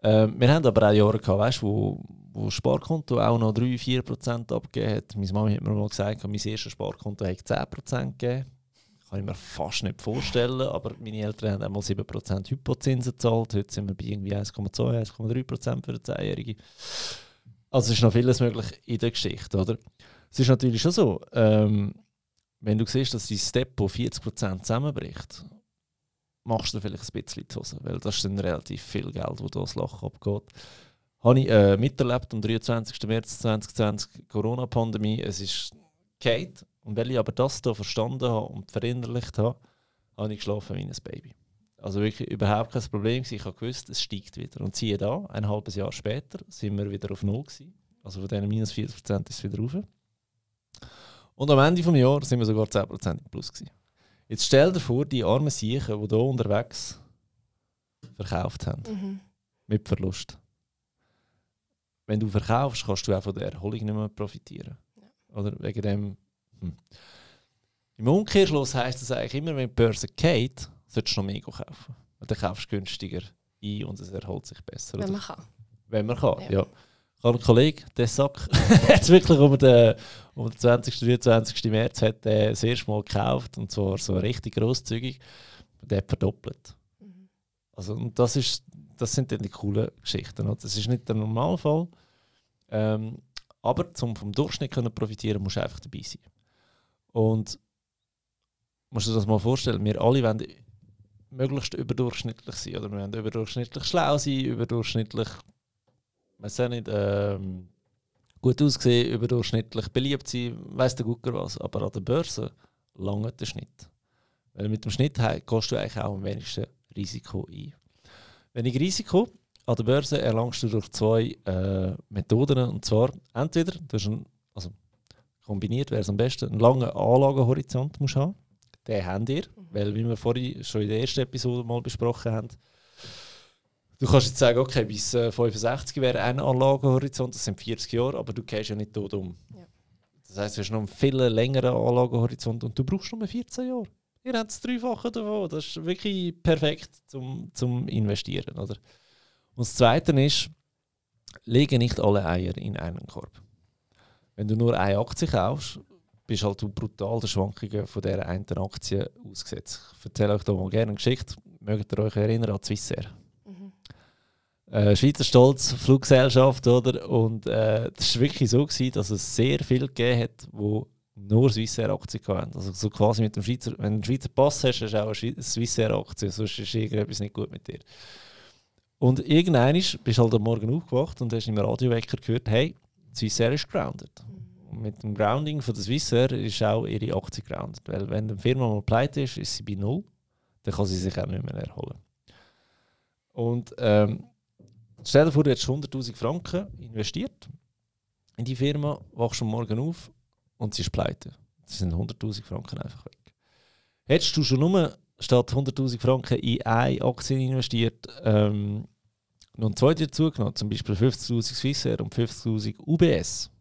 S1: Ähm, wir haben aber auch Jahre gehabt, weißt, wo, wo das Sparkonto auch noch 3-4% abgegeben hat. Meine Mama hat mir mal gesagt, mein erstes Sparkonto hat 10% gegeben. Kann ich mir fast nicht vorstellen, aber meine Eltern haben einmal 7% Hypozinsen gezahlt. Heute sind wir bei irgendwie 1,2, 1,3% für eine 10-Jährige. Also es ist noch vieles möglich in der Geschichte, oder? Es ist natürlich schon so, ähm, wenn du siehst, dass dein Depot 40% zusammenbricht, machst du vielleicht ein bisschen die Hose, weil das ist dann relativ viel Geld, das das Loch abgeht. Habe ich äh, miterlebt am 23. März 2020, Corona-Pandemie. Es ist Kate und weil ich aber das hier verstanden habe und verinnerlicht habe, habe ich geschlafen wie ein Baby. Also wirklich überhaupt kein Problem. Ich habe gewusst, es steigt wieder. Und siehe da, ein halbes Jahr später sind wir wieder auf Null gewesen. Also von diesen minus 40% ist es wieder rauf. Und am Ende des Jahres sind wir sogar 10% im Plus gewesen. Jetzt stell dir vor, die armen Siechen, die hier unterwegs verkauft haben,
S2: Mhm.
S1: mit Verlust. Wenn du verkaufst, kannst du auch von der Erholung nicht mehr profitieren. Oder wegen dem. Hm. Im Umkehrschluss heisst das eigentlich immer, wenn die Börse geht, solltest du noch mehr kaufen. Weil dann kaufst du günstiger ein und es erholt sich besser.
S2: Wenn
S1: oder?
S2: man kann.
S1: Wenn man kann,
S2: Ja.
S1: ja. Ich habe einen Kollegen, der Sack, [LAUGHS] hat wirklich um den, um den 20. 23. März hat er das erste Mal gekauft und zwar so richtig grosszügig. Der hat verdoppelt.
S2: Mhm.
S1: Also, und das, ist, das sind dann die coolen Geschichten. Oder? Das ist nicht der Normalfall. Ähm, aber um vom Durchschnitt können profitieren, musst du einfach dabei sein. Und musst du dir das mal vorstellen, wir alle wollen möglichst überdurchschnittlich sein. Oder wir wollen überdurchschnittlich schlau sein, überdurchschnittlich, weiß auch nicht, ähm, gut aussehen, überdurchschnittlich beliebt sein, weiss der Gucker was. Aber an der Börse lange der Schnitt. Weil mit dem Schnitt gehst du eigentlich auch am wenigsten Risiko ein. Wenig Risiko an der Börse erlangst du durch zwei äh, Methoden. Und zwar entweder, du hast einen, also kombiniert wäre es am besten, einen langen Anlagehorizont musst haben. Den habt ihr, weil wie wir vorhin schon in der ersten Episode mal besprochen haben, du kannst jetzt sagen, okay, bis äh, 65 wäre ein Anlagehorizont, das sind 40 Jahre, aber du gehst ja nicht tot um.
S2: Ja.
S1: Das heisst, du hast noch einen viel längeren Anlagehorizont und du brauchst nur 14 Jahre. Ihr habt das Dreifache davon. Das ist wirklich perfekt zum, zum Investieren. Oder? Und das Zweite ist, lege nicht alle Eier in einen Korb. Wenn du nur eine Aktie kaufst, bist halt du brutal den Schwankungen von dieser einen Aktie ausgesetzt. Ich erzähle euch da mal gerne eine Geschichte. Mögt ihr euch erinnern an Swissair? Äh, Schweizer Stolz, Fluggesellschaft, oder? Und äh, das war wirklich so, gewesen, dass es sehr viel gegeben hat, wo nur Swissair-Aktien hatten. Also so quasi mit dem Schweizer, wenn du einen Schweizer Pass hast, hast du auch eine Swissair-Aktie, sonst ist irgendetwas nicht gut mit dir. Und irgendwann bist du halt am Morgen aufgewacht und hast im Radiowecker gehört, hey, Swissair ist grounded. Und mit dem Grounding von der Swissair ist auch ihre Aktie grounded. Weil wenn eine Firma mal pleite ist, ist sie bei null, dann kann sie sich auch nicht mehr erholen. Und ähm, stell dir vor, du hättest 100'000 Franken investiert in die Firma, wachst am Morgen auf und sie ist pleite. Das sind 100'000 Franken einfach weg. Hättest du schon nur statt 100'000 Franken in eine Aktie investiert, ähm, noch eine zweite dazu genommen, zum Beispiel 50'000 Swissair und 50'000 UBS,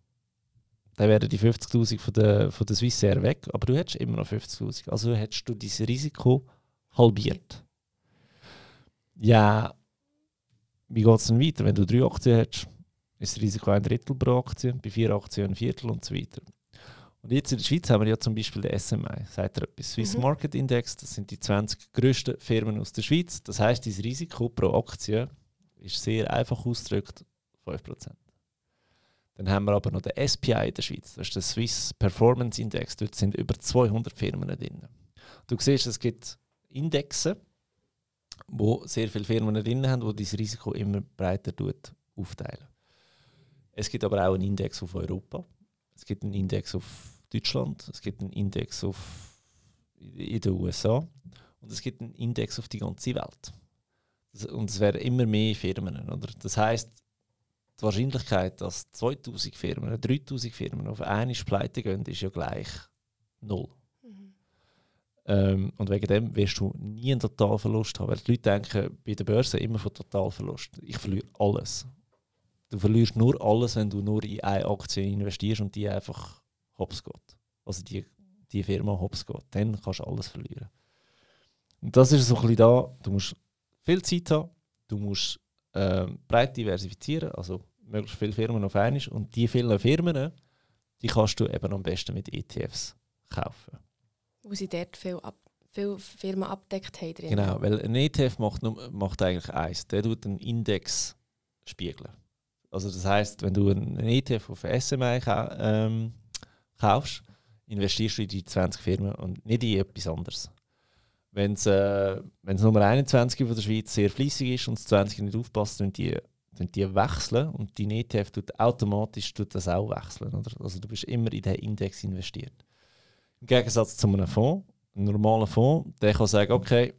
S1: dann wären die 50'000 von der, von der Swissair weg, aber du hättest immer noch 50'000. Also hättest du dieses Risiko halbiert. Ja, wie geht es denn weiter? Wenn du drei Aktien hättest, ist das Risiko ein Drittel pro Aktie, bei vier Aktien ein Viertel und so weiter. Und jetzt in der Schweiz haben wir ja zum Beispiel den SMI, sagt er etwas, Swiss
S2: Mhm.
S1: Market Index, das sind die 20 grössten Firmen aus der Schweiz. Das heißt, das Risiko pro Aktie ist sehr einfach ausgedrückt 5%. Dann haben wir aber noch den SPI in der Schweiz, das ist der Swiss Performance Index, dort sind über 200 Firmen drin. Du siehst, es gibt Indexe, wo sehr viele Firmen drin haben, wo dieses Risiko immer breiter aufteilen. Es gibt aber auch einen Index auf Europa, es gibt einen Index auf Deutschland, es gibt einen Index auf in den USA und es gibt einen Index auf die ganze Welt. Und es werden immer mehr Firmen. Oder? Das heißt, die Wahrscheinlichkeit, dass 2000 Firmen, 3000 Firmen auf eine Pleite gehen, ist ja gleich null. Ähm, und wegen dem wirst du nie einen Totalverlust haben. Weil die Leute denken bei der Börse immer von Totalverlust. Ich verliere alles. Du verlierst nur alles, wenn du nur in eine Aktie investierst und die einfach hops geht. Also die, die Firma hops geht. Dann kannst du alles verlieren. Und das ist so ein bisschen da. Du musst viel Zeit haben, du musst ähm, breit diversifizieren, also möglichst viele Firmen auf einmal. Und die vielen Firmen, die kannst du eben am besten mit ETFs kaufen.
S2: Wo sie dort viel, ab, viel Firmen abdeckt haben. Drin.
S1: Genau, weil ein ETF macht, nur, macht eigentlich eins. Der tut einen Index spiegeln. Also das heißt, wenn du einen ETF auf SMI ähm, kaufst, investierst du in die 20 Firmen und nicht in etwas anderes. Wenn es äh, Nummer 21 von der Schweiz sehr fließig ist und das 20 nicht aufpasst, dann die, dann die wechseln und dein ETF tut automatisch tut das auch wechseln. Oder? Also du bist immer in den Index investiert. Im Gegensatz zu einem Fonds, ein normaler Fonds, der kann sagen, okay,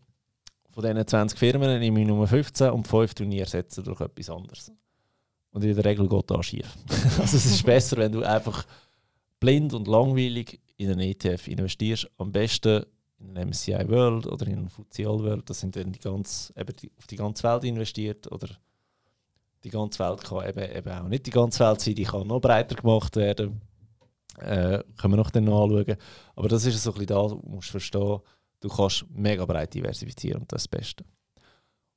S1: von diesen 20 Firmen nehme ich Nummer 15 und 5 tue ich ersetzen durch etwas anderes. Und in der Regel geht das schief. [LAUGHS] also es ist besser, wenn du einfach blind und langweilig in einen ETF investierst. Am besten in einen MSCI World oder in einen FTSE All World. Das sind dann die ganz, eben die, auf die ganze Welt investiert. Oder die ganze Welt kann eben, eben auch nicht die ganze Welt sein, die kann noch breiter gemacht werden. Äh, können wir noch dann noch anschauen. Aber das ist so ein bisschen da, du musst verstehen, du kannst mega breit diversifizieren und das ist das Beste.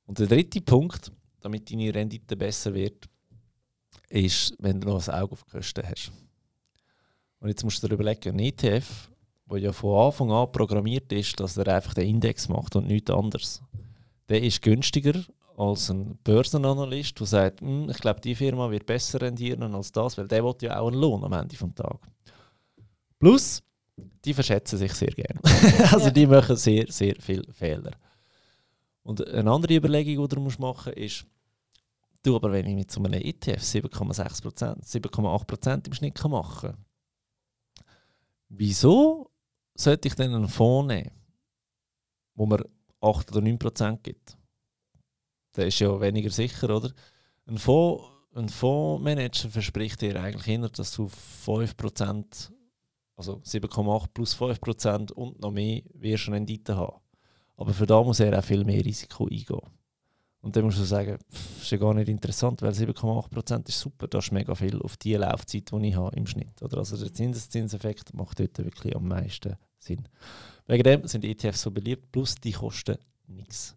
S1: Und der dritte Punkt, damit deine Rendite besser wird, ist, wenn du noch ein Auge auf die Kosten hast. Und jetzt musst du dir überlegen, ein ETF, der ja von Anfang an programmiert ist, dass er einfach den Index macht und nichts anderes, der ist günstiger als ein Börsenanalyst, der sagt, «Hm, ich glaube, die Firma wird besser rendieren als das, weil der will ja auch einen Lohn am Ende des Tages. Plus, die verschätzen sich sehr gerne. [LAUGHS] also
S2: Ja.
S1: die machen sehr, sehr viele Fehler. Und eine andere Überlegung, die du musst machen musst, ist, du, aber wenn ich mit so einem ETF 7,6%, 7,8% im Schnitt kann machen kann, wieso sollte ich denn einen Fonds nehmen, wo mir 8 oder 9% gibt? Der ist ja weniger sicher, oder? Ein Fonds, ein Fondsmanager verspricht dir eigentlich immer, dass du 5%, also 7,8 plus 5% und noch mehr wirst du Rendite haben. Aber für da muss er auch viel mehr Risiko eingehen. Und dann musst du sagen, pff, ist ja gar nicht interessant, weil 7,8% ist super, das ist mega viel auf die Laufzeit, die ich habe im Schnitt. Oder? Also der Zinseszinseffekt macht dort wirklich am meisten Sinn. Wegen dem sind ETFs so beliebt, plus die kosten nichts.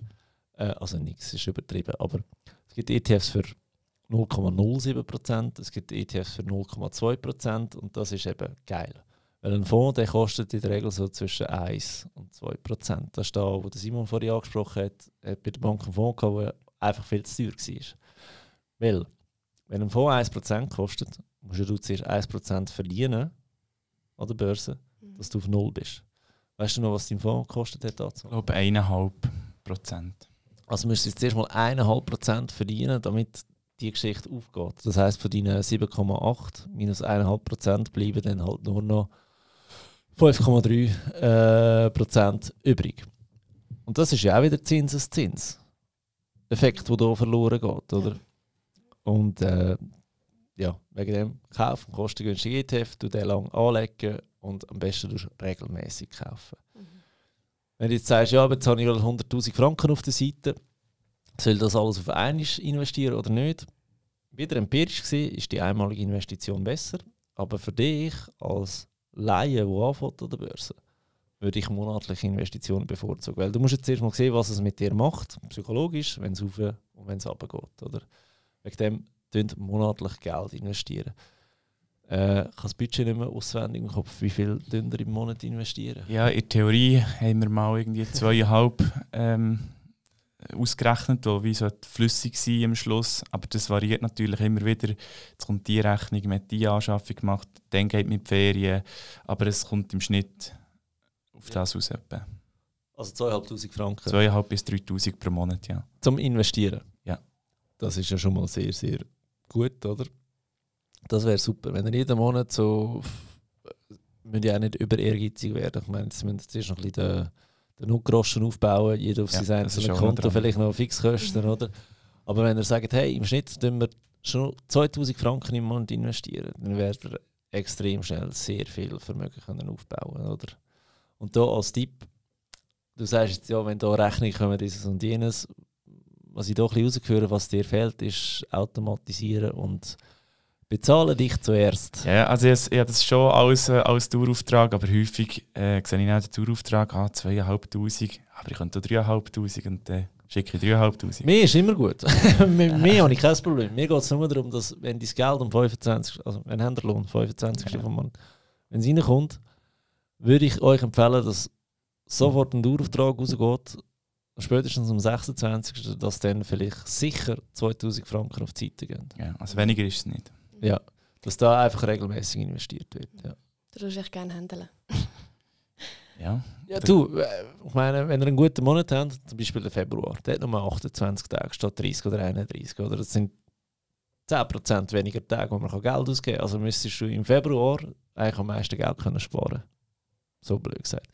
S1: Äh, also nichts ist übertrieben, aber es gibt ETFs für 0,07%, es gibt ETFs für 0,2% und das ist eben geil. Weil ein Fonds der kostet in der Regel so zwischen 1 und 2 Prozent. Das ist da, wo der Simon vorhin angesprochen hat, hat bei der Bank einen Fonds gehabt, der einfach viel zu teuer war. Weil, wenn ein Fonds 1 Prozent kostet, musst du zuerst 1 Prozent verdienen an der Börse, dass du auf Null bist. Weißt du noch, was dein Fonds gekostet hat? Dazu?
S3: Ich glaube, 1,5 Prozent.
S1: Also müsstest du jetzt zuerst mal 1,5 Prozent verdienen, damit die Geschichte aufgeht. Das heisst, von deinen 7,8 minus 1,5 Prozent bleiben dann halt nur noch 5,3 äh, Prozent übrig. Und das ist ja auch wieder Zinseszins. Effekt, der hier verloren geht, oder? Und äh, ja, wegen dem kaufen, kostengünstig ETF, du den lang anlegen und am besten du regelmäßig kaufen.
S2: Mhm.
S1: Wenn du jetzt sagst, ja, jetzt habe ich 100'000 Franken auf der Seite, soll das alles auf einmal investieren oder nicht? Wieder empirisch gesehen ist die einmalige Investition besser, aber für dich als Laie, der anfängt an der Börse, würde ich monatliche Investitionen bevorzugen. Weil du musst jetzt erst mal sehen, was es mit dir macht, psychologisch, wenn es auf und wenn es runter geht. Oder? Wegen dem tun monatlich Geld investieren. Äh, ich habe das Budget nicht mehr auswendig im Kopf, wie viel tun ihr im Monat investieren?
S3: Ja, in der Theorie haben wir mal irgendwie zweieinhalb ähm, ausgerechnet, wo wie so flüssig war am Schluss. Aber das variiert natürlich immer wieder. Jetzt kommt die Rechnung, man hat die Anschaffung gemacht, dann geht mit Ferien. Aber es kommt im Schnitt auf das aus etwa.
S1: Also 2'500 Franken.
S3: 2'500 bis 3'000 pro Monat, ja.
S1: Zum Investieren?
S3: Ja.
S1: Das ist ja schon mal sehr, sehr gut, oder? Das wäre super. Wenn ihr jeden Monat so. müsst ihr auch nicht über ehrgeizig werden. Ich meine, jetzt zuerst noch ein bisschen den, Nutgroschen aufbauen, jeder auf
S3: Ja,
S1: sein einzelnes Konto,
S3: dran.
S1: vielleicht noch Fixkosten,
S2: Mhm.
S1: oder? Aber wenn ihr sagt, hey, im Schnitt tun wir schon 2000 Franken im Monat investieren, dann werdet ihr extrem schnell sehr viel Vermögen können aufbauen, oder? Und da als Tipp, du sagst jetzt, ja, wenn da Rechnungen kommen, dieses und jenes, was ich da ein bisschen rausgehört was dir fehlt, ist automatisieren und bezahle dich zuerst.
S3: Ja, also ich, ich habe das schon als, äh, als Dauerauftrag, aber häufig äh, sehe ich auch den Dauerauftrag, ah, 2'500, aber ich könnte auch 3'500 und dann schicke ich 3'500.
S1: Mir ist immer gut. [LAUGHS] mit mir habe ich kein Problem. Mir geht es nur darum, dass wenn dein Geld am 25. also wenn habt ihr Lohn, 25.
S3: Genau.
S1: vom Monat, wenn es reinkommt, würde ich euch empfehlen, dass sofort ein Dauerauftrag rausgeht, spätestens am 26. dass dann vielleicht sicher 2000 Franken auf die Seite gehen.
S3: Ja, also weniger ist es nicht.
S1: Ja, dass da einfach regelmäßig investiert wird. Ja.
S2: Du tust echt gerne handeln. [LAUGHS]
S3: Ja,
S1: Ja, du, äh, ich meine, wenn ihr einen guten Monat habt, zum Beispiel den Februar, der hat nur 28 Tage statt 30 oder 31, oder? Das sind 10% weniger Tage, wo man kann Geld ausgeben kann. Also müsstest du im Februar eigentlich am meisten Geld können sparen So blöd gesagt.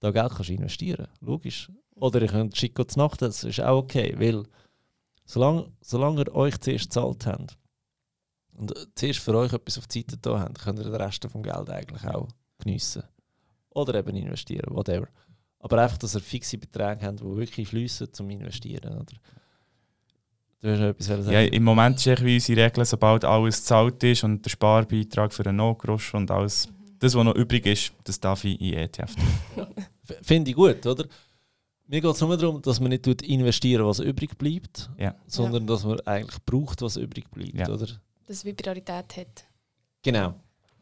S1: Da Geld kannst du investieren, logisch. Oder ihr könnt schicken zur Nacht, das ist auch okay, weil solange, solange ihr euch zuerst gezahlt habt und äh, zuerst für euch etwas auf die Seite da habt, könnt ihr den Rest vom Geld eigentlich auch geniessen. Oder eben investieren, whatever. Aber einfach, dass ihr fixe Beträge habt, die wirklich fließen zum Investieren. Oder? Du hast noch etwas sagen?
S3: ja im Moment ist echt wie unsere Regel, sobald alles gezahlt ist und der Sparbeitrag für einen Notgrosch und alles, das, was noch übrig ist, das darf ich in ETF tun.
S1: F- [LAUGHS] Finde ich gut, oder? Mir geht es nur darum, dass man nicht tut investieren, was übrig bleibt,
S3: Ja.
S1: sondern dass man eigentlich braucht, was übrig bleibt,
S3: Ja.
S1: oder?
S2: Dass es wie Priorität hat.
S1: Genau.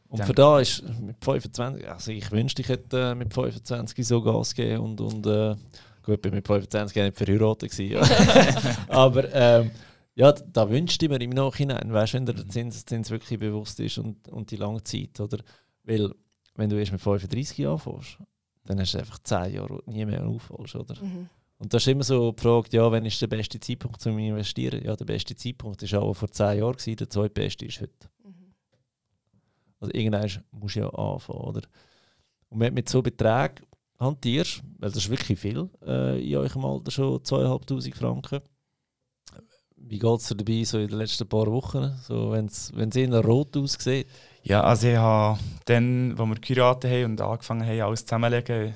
S1: Und für da ist mit 25, also ich wünschte, ich hätte äh, mit 25 so Gas gegeben und, und äh, gut, ich bin mit 25 nicht verheiratet gewesen, ja. [LAUGHS] aber ähm, ja, da wünschte ich mir im Nachhinein, weißt du, wenn dir der Zinseszins wirklich bewusst ist und, und die lange Zeit, oder? Weil, wenn du erst mit 35 anfängst, dann hast du einfach 10 Jahre, du nie mehr aufholst, oder?
S2: Mhm.
S1: Und da ist immer so die Frage, ja, wann ist der beste Zeitpunkt zum Investieren? Ja, der beste Zeitpunkt war auch vor 10 Jahren, gewesen, der zweitbeste ist heute.
S2: Mhm.
S1: Also irgendwann musst du ja anfangen, oder? Und wenn du mit so Beträgen hantierst, weil das ist wirklich viel äh, in eurem Alter schon 2'500 Franken, wie geht es dir dabei so in den letzten paar Wochen, so, wenn es eher rot aussieht?
S3: Ja, also ich habe dann, als wir geheiratet haben und angefangen haben, alles zusammenzulegen,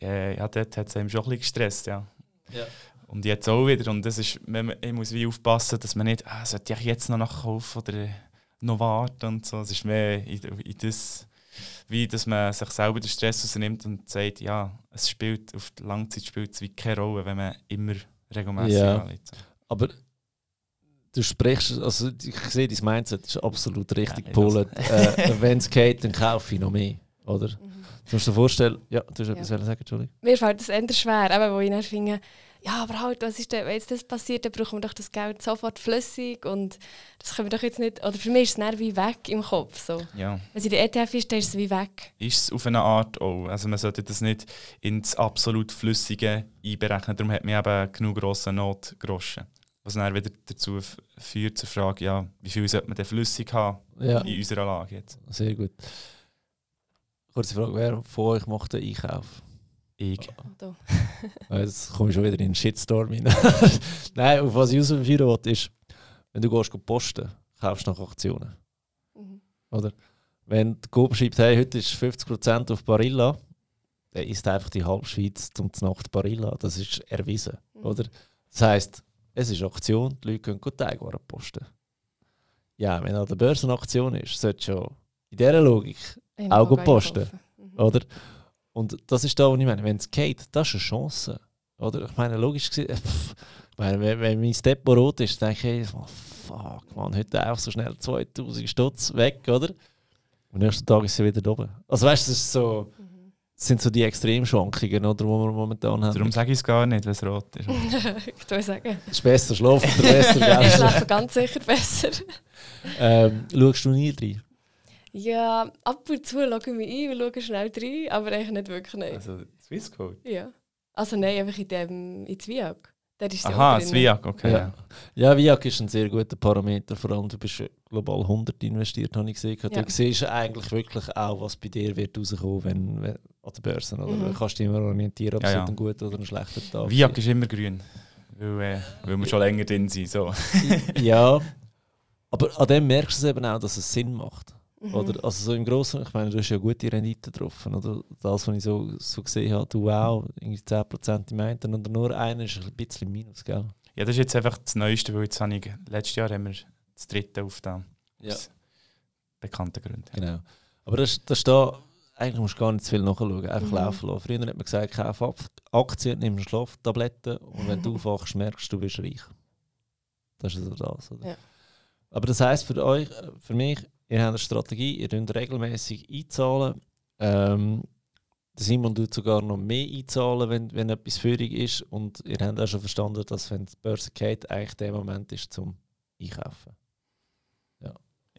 S3: äh, ja, dort hat es einem schon ein bisschen gestresst, ja.
S1: Ja.
S3: Und jetzt auch wieder. Und das ist, wenn man, ich muss wie aufpassen, dass man nicht, ah, sollte ich jetzt noch nachkaufen oder noch warten und so. Es ist mehr in, in das, wie dass man sich selber den Stress rausnimmt und sagt, ja, es spielt auf die Langzeit spielt es wie keine Rolle, wenn man immer regelmäßig
S1: Ja.
S3: anlegt.
S1: Aber du sprichst, also ich sehe, dein Mindset ist absolut richtig
S3: Ja,
S1: äh, wenn es geht, dann kaufe ich noch mehr. Oder?
S2: Mhm.
S1: Du musst dir vorstellen, ja, du hast
S2: Ja.
S1: etwas sagen, Entschuldigung.
S2: Mir fällt das eher schwer, eben, wo ich dann finde, ja, aber halt, was ist denn, wenn jetzt das passiert, dann brauchen wir doch das Geld sofort flüssig und das können wir doch jetzt nicht, oder für mich ist es dann wie weg im Kopf. So.
S3: Ja.
S2: Wenn es in der ETF ist, dann ist es wie weg.
S3: Ist es auf eine Art auch. Also man sollte das nicht ins absolut Flüssige einberechnen. Darum hat man eben genug grosse Notgroschen. Was dann wieder dazu führt zur Frage, ja, wie viel sollte man denn flüssig haben
S1: Ja,
S3: in unserer Lage jetzt?
S1: sehr gut. Kurze Frage, wer von euch macht den Einkauf?
S3: Ich.
S1: Ah, [LAUGHS] Jetzt komme ich schon wieder in den Shitstorm rein. [LAUGHS] Nein, auf was ich rausführen will, ist, wenn du gehst posten, kaufst du nach Aktionen.
S2: Mhm.
S1: Oder? Wenn die Coop schreibt, hey, heute ist 50% auf Barilla, dann ist einfach die halbe Schweiz zum Nacht Barilla. Das ist erwiesen.
S2: Mhm.
S1: Oder? Das heisst, es ist Aktion, die Leute können gut Teigwaren posten. Ja, wenn an der Börse eine Aktion ist, sollte schon in dieser Logik,
S2: Im
S1: Auch posten.
S2: Mhm.
S1: oder? Und das ist da, was ich meine. Wenn es geht, das ist eine Chance. Oder? Ich meine, logisch gesehen, äh, pff, ich meine, wenn, wenn mein Steppo rot ist, dann denke ich, oh, fuck, man, heute einfach so schnell 2000 Stutz weg, oder? Am nächsten Tag ist sie wieder da oben. Also weißt du, das, ist so,
S2: Mhm.
S1: das sind so die Extremschwankungen, oder, die wir momentan haben.
S3: Darum sage ich es gar nicht, wenn es rot ist. [LAUGHS]
S2: ich würde sagen,
S1: Es ist besser schlafen oder besser, [LAUGHS]
S2: ich schlafe ganz sicher besser.
S1: ähm, schaust du nie rein?
S2: Ja, ab und zu schaue ich mich ein und schaue schnell rein, aber eigentlich nicht wirklich. Nein.
S3: Also Swisscode?
S2: Ja. Also nein, einfach in dem in Zwiak. Der ist
S3: Aha. Sviak, okay.
S1: Ja. Ja, Viag ist ein sehr guter Parameter, vor allem du bist global 100 investiert, habe ich gesehen.
S2: Ja.
S1: Du siehst eigentlich wirklich auch, was bei dir wird rauskommen, wenn, wenn an der Börse. Oder?
S2: Mhm.
S1: Du kannst dich immer orientieren, ob
S3: Ja,
S1: es
S3: ja.
S1: ein guter oder ein schlechter Tag
S3: Viak ist immer grün. Weil, äh, weil wir schon länger drin sind. So.
S1: ja, aber an dem merkst du es eben auch, dass es Sinn macht.
S2: Mhm.
S1: Oder? Also so im Großen, ich meine, du hast ja gute Rendite drauf. Oder? Das, was ich so, so gesehen habe, du wow, irgendwie 10% im einen oder nur einer ist ein bisschen minus, gell?
S3: Ja, das ist jetzt einfach das Neueste, weil jetzt habe ich, letztes Jahr haben wir das dritte aufgetan.
S1: Ja.
S3: Aus bekannten Gründen.
S1: Genau. Aber das, das ist da, eigentlich musst du gar nicht zu viel nachschauen, einfach
S2: Mhm.
S1: laufen lassen. Früher hat man gesagt, kauf Ak- Aktien, nimm Schlaftabletten und wenn du aufwachst, merkst du, du bist reich. Das ist also das. Oder?
S2: Ja.
S1: Aber das heisst für euch, äh, für mich, ihr habt eine Strategie, ihr könnt regelmäßig einzahlen. Ähm, Simon tut sogar noch mehr einzahlen, wenn, wenn etwas führig ist. Und ihr habt auch schon verstanden, dass wenn die Börse geht, eigentlich der Moment ist zum Einkaufen.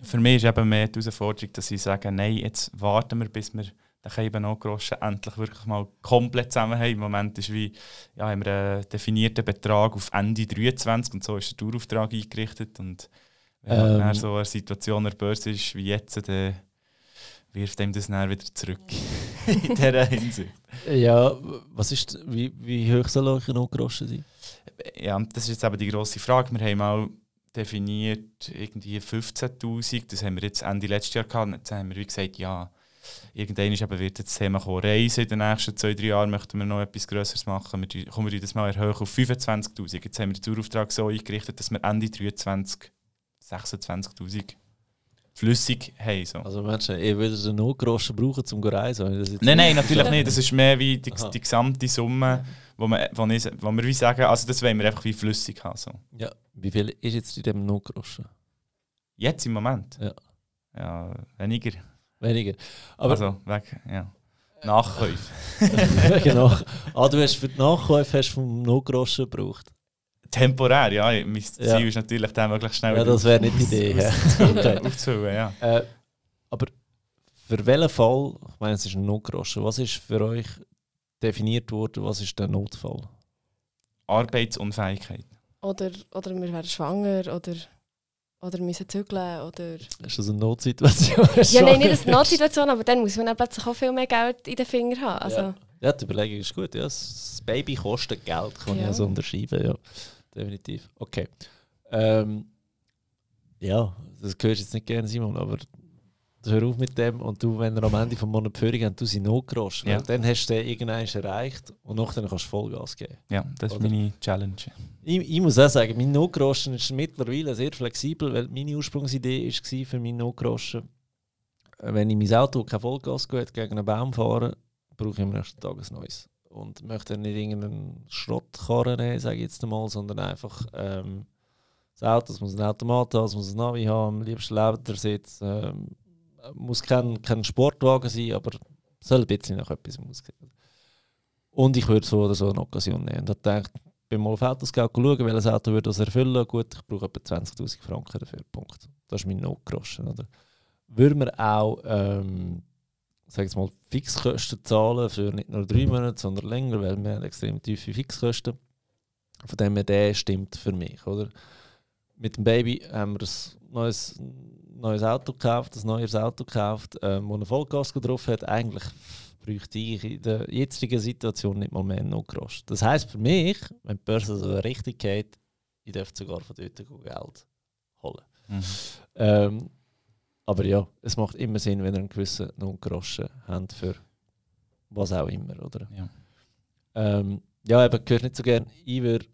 S3: Für mich ist eben mehr die Herausforderung, dass ich sage, nein, jetzt warten wir, bis wir den Keiben Groschen endlich wirklich mal komplett zusammen haben. Im Moment ist wie, ja, haben wir einen definierten Betrag auf Ende 23 und so ist der Dauerauftrag eingerichtet. Und wenn
S1: Ähm.
S3: so eine Situation an der Börse ist wie jetzt, dann wirft einem das dann wieder zurück. [LAUGHS] In dieser Hinsicht.
S1: Ja, was ist, wie, wie hoch soll eure Notgroschen sein?
S3: Ja, das ist jetzt eben die grosse Frage. Wir haben mal definiert irgendwie 15'000, das haben wir jetzt Ende letztes Jahr gehabt. Jetzt haben wir wie gesagt, ja, irgendwann ist eben wird das Thema kommen, Reisen. In den nächsten zwei, drei Jahren möchten wir noch etwas Größeres machen. Wir kommen wir das mal erhöhen auf 25'000. Jetzt haben wir den Dauerauftrag so eingerichtet, dass wir Ende 23 26'000 flüssig haben. So.
S1: Also Menschen, ihr würdet den Notgroschen brauchen, um zu reisen?
S3: Nein, nein, [LAUGHS] natürlich nicht. Das ist mehr wie die,
S1: Aha.
S3: die gesamte Summe, wo, man, wo, ich, wo wir wie sagen, also das wollen wir einfach wie flüssig haben. So.
S1: Ja, wie viel ist jetzt in dem Notgroschen?
S3: Jetzt im Moment?
S1: Ja.
S3: Ja, weniger.
S1: Weniger. Aber
S3: also, weg, ja. Nachkäufe. [LAUGHS]
S1: genau. [LAUGHS] Ah, du hast für die Nachkäufe hast vom Notgroschen gebraucht.
S3: Temporär, ja. Mein Ziel
S1: Ja.
S3: ist natürlich, den möglichst schnell
S1: Ja, das wäre nicht die Idee. [LAUGHS] ja. okay.
S3: aufzuholen. Ja.
S1: äh, aber für welchen Fall, ich meine, es ist ein Notgroschen, was ist für euch definiert worden, was ist der Notfall?
S3: Arbeitsunfähigkeit.
S2: Oder, oder wir werden schwanger oder, oder müssen zügeln oder...
S1: Ist das eine Notsituation? [LAUGHS]
S2: Ja, nein, nicht eine Notsituation, aber dann muss man dann plötzlich auch viel mehr Geld in den Fingern haben. Also,
S1: Ja. Ja, die Überlegung ist gut. Ja. Das Baby kostet Geld, kann ich
S2: Ja.
S1: also unterschreiben. Ja, definitiv. Okay. Ähm, ja, das hörst jetzt nicht gerne, Simon, aber hör auf mit dem und du, wenn er am Ende vom Monat Führung hast, du sie Notgroschen.
S3: Ja.
S1: Dann hast du den irgendwann erreicht und nachher kannst du Vollgas geben.
S3: Ja, das ist
S1: Oder?
S3: meine Challenge.
S1: Ich, ich muss auch sagen, mein Notgroschen ist mittlerweile sehr flexibel, weil meine Ursprungsidee war für meinen Notgroschen, wenn ich mein Auto kein Vollgas geht, gegen einen Baum fahre, brauche ich am nächsten Tag ein neues. Und möchte nicht irgendeinen Schrottkarren nehmen, sage ich jetzt einmal, sondern einfach ähm, das Auto, es muss ein Automat haben, es muss ein Navi haben, am liebsten Ledersitz, ähm, muss kein, kein Sportwagen sein, aber soll ein bisschen nach etwas aussehen. Und ich würde so oder so eine Occasion nehmen. Und ich dachte, bin mal auf Autoscout schauen, welches Auto würde das erfüllen. Gut, ich brauche etwa 20'000 Franken dafür. Punkt. Das ist mein Notgroschen. Oder? Würden wir auch, ähm, sag ich mal, Fixkosten zahlen für nicht nur drei Monate, sondern länger, weil wir haben extrem tiefe Fixkosten. Von dem her, der stimmt für mich. Oder? Mit dem Baby haben wir ein neues, neues Auto gekauft, ein neues Auto gekauft, ähm, wo eine Vollgas drauf hat. Eigentlich bräuchte ich in der jetzigen Situation nicht mal mehr einen Notgroschen. Das heisst für mich, wenn die Börse so richtig geht, ich darf sogar von dort Geld holen.
S3: Mhm.
S1: Ähm, aber ja, es macht immer Sinn, wenn ihr einen gewissen Notgroschen habt für was auch immer, oder?
S3: Ja.
S1: Ähm, ja, eben gehört nicht so gern. Ich würde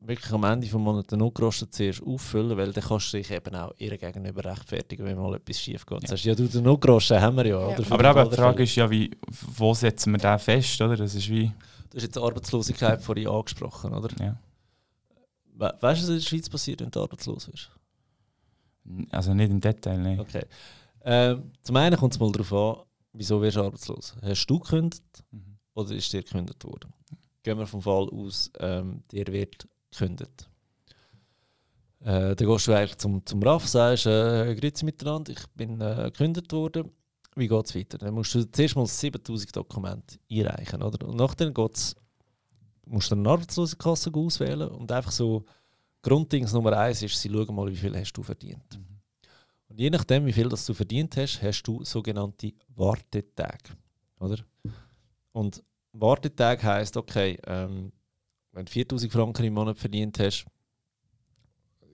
S1: wirklich am Ende des Monats den Notgroschen zuerst auffüllen, weil dann kannst du dich eben auch ihr gegenüber rechtfertigen, wenn mal etwas schief geht.
S3: Ja.
S1: Sagst, ja, du, den Notgroschen haben wir ja.
S2: Ja.
S1: Oder?
S3: Aber eben, die
S1: der
S3: Frage ist ja, wie, wo setzen wir den fest, oder? Das ist wie,
S1: Du hast jetzt die Arbeitslosigkeit vorhin angesprochen, oder?
S3: ja.
S1: We weißt du, was in der Schweiz passiert, wenn du arbeitslos wirst?
S3: Also nicht im Detail, nein.
S1: Okay. Ähm, zum einen kommt es mal darauf an, wieso wirst du arbeitslos? Hast du gekündigt
S3: Mhm.
S1: oder ist dir gekündigt worden? Gehen wir vom Fall aus, ähm, dir wird gekündigt. Äh, dann gehst du eigentlich zum, zum RAF, sagst, äh, grüezi miteinander, ich bin äh, gekündigt worden. Wie geht es weiter? Dann musst du zuerst mal 7000 Dokumente einreichen. Oder? Und nachher geht's, musst du eine Arbeitslosenkasse auswählen und einfach so Grunddings Nummer eins ist, sie schauen mal, wie viel hast du verdient.
S3: Mhm.
S1: Und je nachdem, wie viel das du verdient hast, hast du sogenannte Wartetage. Oder? Und Wartetag heisst, okay, ähm, wenn du 4000 Franken im Monat verdient hast,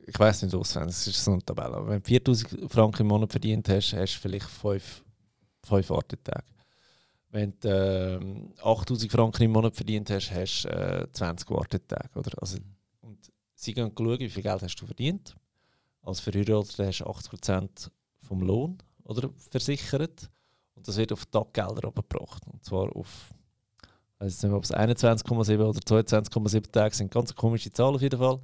S1: ich weiß nicht auswendig, es ist so eine Tabelle, aber wenn du 4000 Franken im Monat verdient hast, hast du vielleicht 5, 5 Wartetage. Wenn du ähm, 8000 Franken im Monat verdient hast, hast du äh, 20 Wartetage. Oder? Also, sie gehen schauen, wie viel Geld hast du verdient. Als Verheirateter hast du 80% vom Lohn oder, versichert. Und das wird auf Taggelder abgebracht. Und zwar auf, ich weiß nicht mehr, ob es 21,7 oder 22,7 Tage sind. Ganz komische Zahl auf jeden Fall.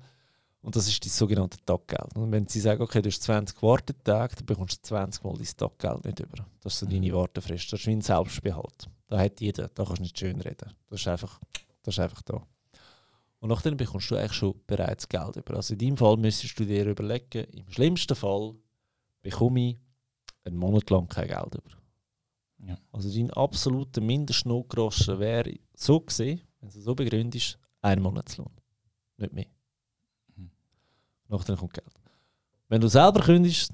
S1: Und das ist das sogenannte Taggeld. Und wenn sie sagen, okay, du hast 20 Wartetage, dann bekommst du 20 Mal dein Taggeld nicht über. Das ist so deine Wartefrist. Das ist wie ein Selbstbehalt. Da hat jeder, da kannst du nicht schön reden. Das ist einfach, das ist einfach da. Und nachdem bekommst du eigentlich schon bereits Geld über. Also in deinem Fall müsstest du dir überlegen, im schlimmsten Fall bekomme ich einen Monat lang kein Geld über.
S3: Ja.
S1: Also dein absoluter Mindestnotgroschen wäre so gesehen, wenn du es so begründest, ein Monatslohn. Nicht mehr.
S3: Mhm.
S1: Nachdem kommt Geld. Wenn du selber kündigst,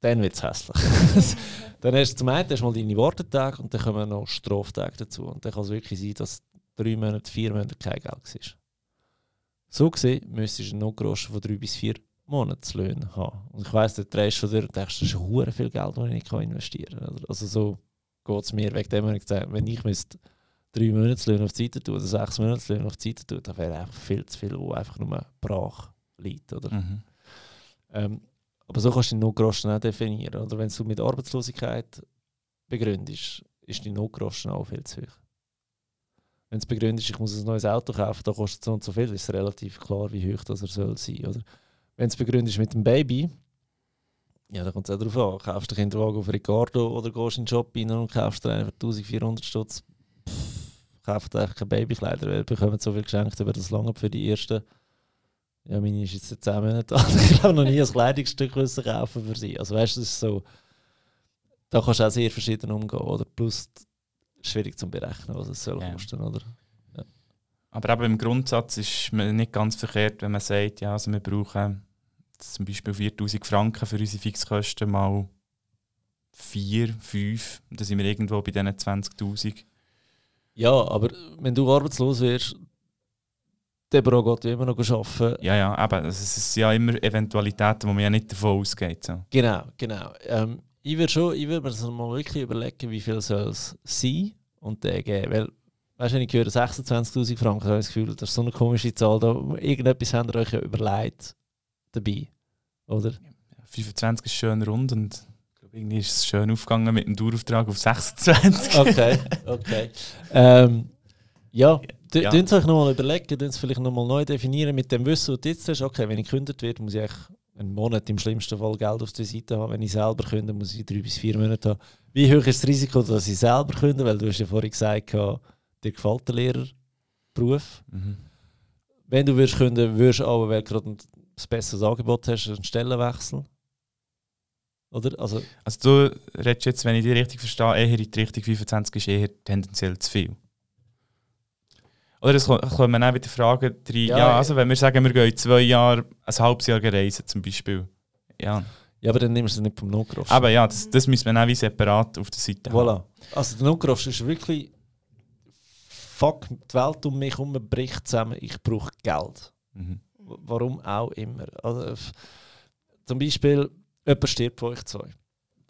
S1: dann wird es hässlich. [LAUGHS] [LAUGHS] dann hast du zum einen hast mal deine Wartetage und dann kommen noch Straftage dazu. Und dann kann es wirklich sein, dass drei Monate, vier Monate kein Geld war. So gesehen müsstest du einen Notgroschen von drei bis vier Monatslöhnen haben. Und ich weiss, der drehst schon durch und denkst, das ist hure viel Geld, das ich nicht investieren kann. oder? Also so geht es mir wegen dem, wenn ich gesagt wenn ich müsste drei Monatslöhne auf die Seite tun oder sechs Monatslöhne auf die Seite tun, dann wäre einfach viel zu viel, wo einfach nur brach liegt. Oder?
S3: Mhm.
S1: Ähm, aber so kannst du den Notgroschen auch definieren. Oder wenn du mit Arbeitslosigkeit begründest, ist die Notgroschen auch viel zu hoch. Wenn du begründest, ich muss ein neues Auto kaufen, da kostet es so und so viel, ist es relativ klar, wie hoch das er soll sein. Oder? Wenn du begründest mit dem Baby, ja, da kommt es auch darauf an. Kaufst du den Kinderwagen auf Ricardo oder gehst in den Shop rein und kaufst dir einen für 1400 Stutz, kauft einfach keine Babykleider, weil ihr bekommt so viel geschenkt über das lange für die ersten ja, meine ist jetzt seit 10 Monaten alt. [LAUGHS] Ich glaube noch nie ein Kleidungsstück kaufen für sie. Also weißt du, das ist so, da kannst du auch sehr verschieden umgehen. Oder? Plus schwierig zu berechnen, was es soll
S3: Ja.
S1: kosten. Oder?
S3: Aber eben im Grundsatz ist man nicht ganz verkehrt, wenn man sagt, ja, also wir brauchen zum Beispiel 4000 Franken für unsere Fixkosten mal 4, 5, dann sind wir irgendwo bei diesen 20'000.
S1: Ja, aber wenn du arbeitslos wirst, der Bro geht ja immer noch arbeiten.
S3: Ja, ja, eben, es ist ja immer Eventualitäten, wo man ja nicht davon ausgeht. So.
S1: Genau, genau. Ähm, ich würde schon, ich würde mir das mal wirklich überlegen, wie viel soll es sein und den geben. Weil, weißt du, wenn ich höre 26'000 Franken, habe ich das Gefühl, das ist so eine komische Zahl. Da, irgendetwas habt ihr euch ja überlegt dabei. Oder?
S3: 25 ist schön rund und ich glaube, irgendwie ist es schön aufgegangen mit dem Dauerauftrag auf 26.
S1: Okay, okay. ähm, ja,
S3: Ja.
S1: ja. es euch nochmal überlegen, tun es vielleicht nochmal neu definieren mit dem Wissen, was du jetzt hast. Okay, wenn ich gekündigt werde, muss ich eigentlich einen Monat im schlimmsten Fall Geld auf der Seite haben. Wenn ich selber künde, muss ich drei bis vier Monate haben. Wie hoch ist das Risiko, dass ich selber künde? Weil du hast ja vorhin gesagt, dir gefällt der Lehrerberuf.
S3: Mhm.
S1: Wenn du würdest künden, würdest du aber, weil du gerade ein besseres Angebot hast, einen Stellenwechsel. Oder? Also,
S3: Also du redest jetzt, wenn ich dich richtig verstehe, eher in die Richtung 25 ist eher tendenziell zu viel. Oder es kommen auch wieder Fragen rein.
S1: Ja,
S3: Ja, also wenn wir sagen, wir gehen zwei Jahre, ein halbes Jahr reisen zum Beispiel. Ja,
S1: ja, aber dann nimmst du es nicht vom Notgroschen.
S3: aber ja, das, das müssen wir auch wie separat auf der Seite haben.
S1: Voilà. Also der Notgroschen ist wirklich fuck, die Welt um mich herum bricht zusammen, ich brauche Geld.
S3: Mhm.
S1: Warum auch immer. Also, zum Beispiel, jemand stirbt von euch zwei.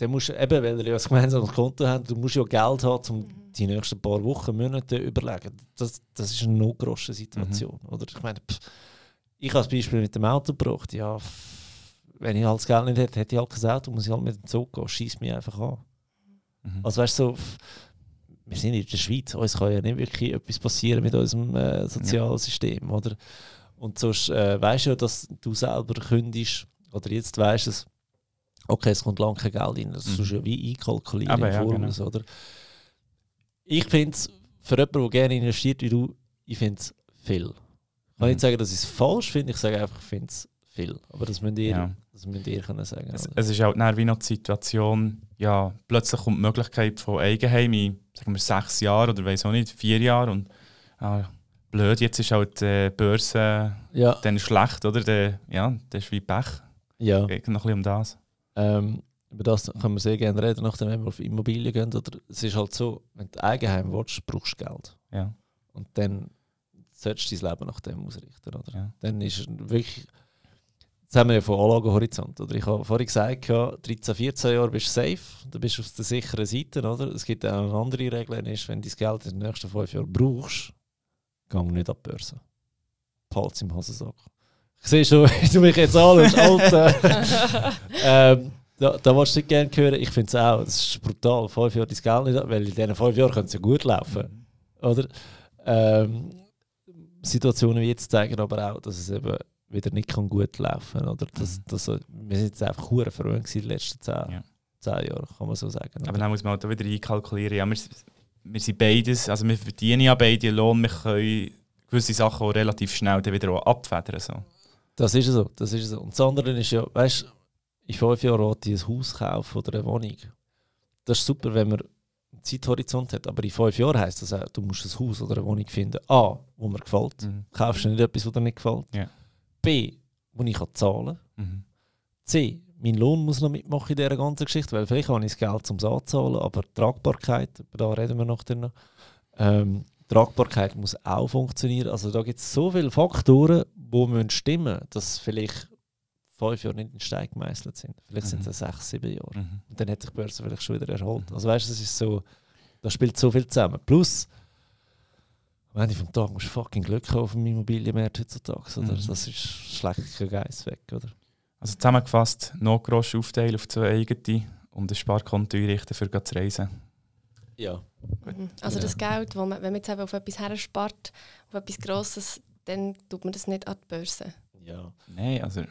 S1: Dann musst du, eben, weil ihr ja ein gemeinsames Konto habt, du musst ja Geld haben, um die nächsten paar Wochen, Monate zu überlegen. Das, das ist eine Notgroschen-Situation. Oder? Ich meine, pff, ich habe das Beispiel mit dem Auto gebracht. Ja, pff, wenn ich halt das Geld nicht hätte, hätte ich halt kein Auto, muss ich halt mit dem Zug gehen. Schießt mich einfach an.
S3: Mhm.
S1: Also weißt du, so, pff, wir sind in der Schweiz, uns kann ja nicht wirklich etwas passieren mit unserem äh, sozialen System, oder? Und sonst äh, weißt du ja, dass du selber kündigst, oder jetzt weißt du es, okay, es kommt lange kein Geld rein, das
S3: Mhm.
S1: du ja wie einkalkulieren
S3: Aber
S1: im
S3: ja,
S1: Voraus,
S3: genau.
S1: oder? Ich finde es, für jemanden, der gerne investiert wie du, ich finde es viel. Ich kann
S3: Mhm.
S1: nicht sagen, dass ich es falsch finde, ich sage einfach, ich finde es viel. Aber das müsst ihr,
S3: Ja.
S1: das müsst ihr können sagen.
S3: Es, es ist halt dann wie noch die Situation, ja, plötzlich kommt die Möglichkeit von Eigenheim in, sagen wir, sechs Jahren oder weiß auch nicht, vier Jahren und ah, blöd, jetzt ist halt die Börse
S1: ja,
S3: dann schlecht, oder? Der, ja, das ist wie Pech.
S1: ja.
S3: Geht noch ein bisschen um das.
S1: Ähm, über das können wir sehr gerne reden, nachdem wir auf Immobilien gehen. Oder es ist halt so, wenn du Eigenheim willst, brauchst du Geld.
S3: Ja.
S1: Und dann solltest du dein Leben nach dem ausrichten. Oder?
S3: Ja.
S1: Dann ist wirklich. Jetzt haben wir ja von Anlagenhorizont. Oder? Ich habe vorhin gesagt, ja, 13, 14 Jahre bist du safe, dann bist du auf der sicheren Seite. Oder? Es gibt auch eine andere Regel, ist, wenn du das Geld in den nächsten fünf Jahren brauchst, geh nicht an die Börse. Es im Hosensack. Ich sehe schon, [LAUGHS] wie du mich jetzt anschaust, Alter. [LAUGHS] ähm, da, da willst du nicht gerne hören. Ich finde es auch, das ist brutal. Fünf Jahre dein Geld nicht, weil in diesen fünf Jahren könnte es ja gut laufen. Oder? Ähm, Situationen wie jetzt zeigen aber auch, dass es eben wieder nicht kann gut laufen kann. Oder? Dass,
S3: Mhm.
S1: dass, wir sind jetzt einfach hure verwöhnt gewesen in den letzten zehn,
S3: Ja.
S1: zehn Jahren, kann man so sagen.
S3: Aber dann muss man halt auch wieder einkalkulieren. Ja, wir, wir sind beides, also wir verdienen ja beide Lohn, wir können gewisse Sachen auch relativ schnell dann wieder auch abfedern. So.
S1: Das ist so, das ist so. Und das andere ist ja, weißt du, in fünf Jahren wollte ich ein Haus kaufen oder eine Wohnung. Das ist super, wenn man einen Zeithorizont hat, aber in fünf Jahren heisst das auch, du musst ein Haus oder eine Wohnung finden. A, wo mir gefällt.
S3: Mhm.
S1: Kaufst du nicht etwas, was dir nicht gefällt.
S3: Ja.
S1: B, wo ich kann zahlen kann.
S3: Mhm.
S1: C, mein Lohn muss noch mitmachen in dieser ganzen Geschichte, weil vielleicht habe ich das Geld zum Anzahlen, aber Tragbarkeit, da reden wir noch noch. Ähm, Tragbarkeit muss auch funktionieren. Also da gibt es so viele Faktoren, die müssen stimmen, dass vielleicht fünf Jahre nicht in Stein gemeißelt sind. Vielleicht sind
S3: Mhm.
S1: es sechs, sieben Jahre.
S3: Mhm.
S1: Und dann hat sich die Börse vielleicht schon wieder erholt.
S3: Mhm.
S1: Also weißt du, das ist so, da spielt so viel zusammen. Plus, am Ende vom Tag musst du fucking Glück haben auf dem Immobilienmarkt heutzutage. Oder?
S3: Mhm.
S1: Das ist schlecht kein Geist weg, oder?
S3: Also zusammengefasst, Notgrosch aufteilen auf zwei eigene und ein Sparkonto einrichten für zu reisen.
S1: Ja.
S2: Mhm. Also
S1: Ja.
S2: das Geld, wo man, wenn man jetzt eben auf etwas herspart, auf etwas Grosses, dann tut man das nicht an die Börse.
S1: Ja.
S3: Nein, also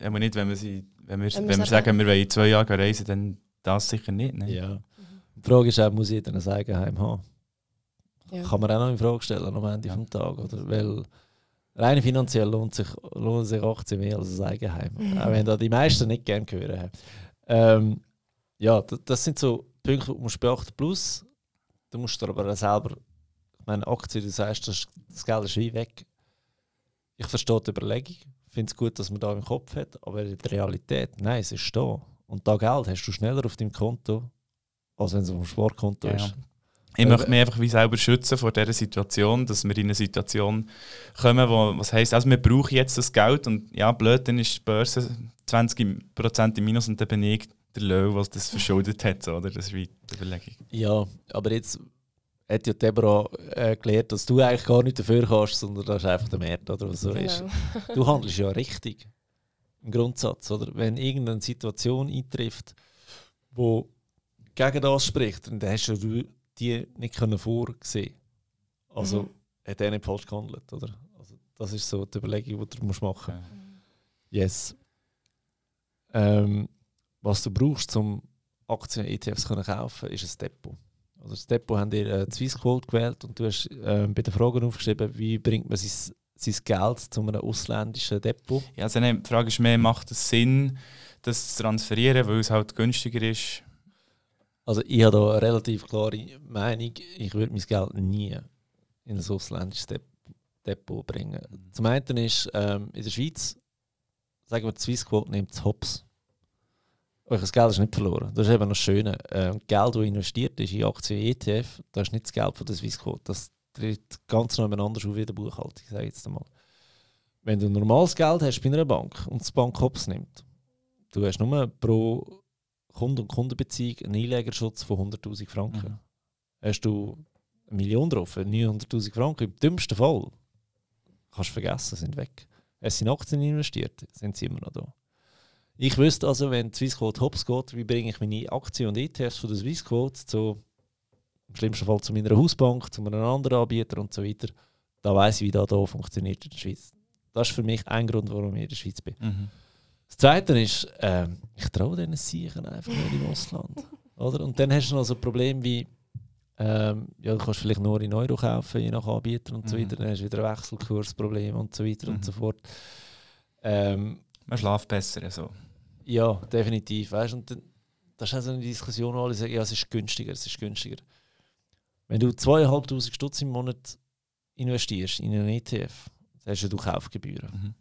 S3: aber nicht, wenn wir, sie, wenn wir,
S2: Wenn
S3: wenn
S2: wir sagen-
S3: wir wollen in zwei Jahren reisen, dann das sicher nicht. Nein.
S1: ja. Die Frage ist auch, muss jeder ein Eigenheim haben?
S2: Ja.
S1: Kann man auch noch in Frage stellen am Ende
S3: Ja.
S1: vom Tag, oder? Weil rein finanziell lohnt sich, lohnt sich Aktien mehr als ein Eigenheim.
S2: Mhm.
S1: Auch wenn da die meisten nicht gerne hören haben. Ähm, ja, das, das sind so Punkte, die du musst beachten. Plus, du musst dir aber selber, ich meine, Aktien, du sagst, das, das Geld ist wie weg. Ich verstehe die Überlegung. Ich finde es gut, dass man da im Kopf hat, aber in der Realität, nein, es ist da. Und da Geld hast du schneller auf deinem Konto, als wenn es auf dem Sportkonto
S3: Ja.
S1: ist.
S3: Ich
S1: Äh,
S3: möchte mich einfach wie selber schützen vor dieser Situation, dass wir in eine Situation kommen, wo was heisst, also wir brauchen jetzt das Geld und ja, blöd, dann ist die Börse 20% im Minus und dann bin ich der Löw, was das verschuldet hat. so, Oder? Das ist wie die Überlegung.
S1: Ja, aber jetzt hat ja Deborah äh, dass du eigentlich gar nicht dafür kannst, sondern das ist einfach der Markt, oder was so ist.
S2: Genau.
S1: Du handelst ja richtig. Im Grundsatz, oder? Wenn irgendeine Situation eintrifft, wo gegen das spricht, dann hast ja du die nicht können vorsehen. Also
S2: Mhm.
S1: hat er nicht falsch gehandelt, oder? Also, das ist so die Überlegung, die du musst machen
S3: Ja.
S1: Yes. Ähm, was du brauchst, um Aktien-ETFs zu kaufen, ist ein Depot. Also das Depot haben ihr äh, Swissquote gewählt und du hast äh, bei den Fragen aufgeschrieben, wie bringt man sein, sein Geld zu einem ausländischen Depot.
S3: Ja, also die Frage ist mehr, macht es Sinn, das zu transferieren, weil es halt günstiger ist?
S1: Also ich habe da eine relativ klare Meinung, ich würde mein Geld nie in ein ausländisches Dep Depot bringen. Zum einen ist, ähm, in der Schweiz, sagen wir, die Swissquote nimmt es hops. Euer Geld ist nicht verloren. Das ist eben das Schöne. Ähm, Geld, das investiert ist in Aktien ETF, das ist nicht das Geld von der Swissquote. Das tritt ganz noch anders auf wie der Buchhaltung, sage ich jetzt einmal. Wenn du normales Geld hast bei einer Bank und die Bank hops nimmt, du hast nur pro Kunde- und Kundenbeziehung einen Einlegerschutz von 100'000 Franken.
S3: Mhm.
S1: Hast du eine Million drauf, 900'000 Franken, im dümmsten Fall, kannst du vergessen, sind weg. Es sind Aktien investiert, sind sie immer noch da. Ich wüsste also, wenn die Swissquote hops geht, wie bringe ich meine Aktien und ETFs von der Swissquote zu, im schlimmsten Fall zu meiner Hausbank, zu einem anderen Anbieter und so weiter. Da weiß ich, wie das hier funktioniert in der Schweiz. Das ist für mich ein Grund, warum ich in der Schweiz bin.
S3: Mhm.
S1: Das Zweite ist, ähm, ich traue diesen Siechen einfach nicht im Ausland. [LAUGHS] Oder? Und dann hast du noch so ein Problem wie, ähm, ja, du kannst vielleicht nur in Euro kaufen, je nach Anbieter und so
S3: Mhm.
S1: weiter. Dann hast du wieder ein Wechselkursproblem und so weiter
S3: Mhm.
S1: und so fort. Ähm,
S3: Man schläft besser. Also.
S1: Ja, definitiv. Weißt? Und dann, das ist auch so eine Diskussion, wo alle sagen, ja, es ist günstiger, es ist günstiger. Wenn du 2'500 Stutz im Monat investierst in einen ETF, dann hast ja du Kaufgebühren.
S3: Mhm.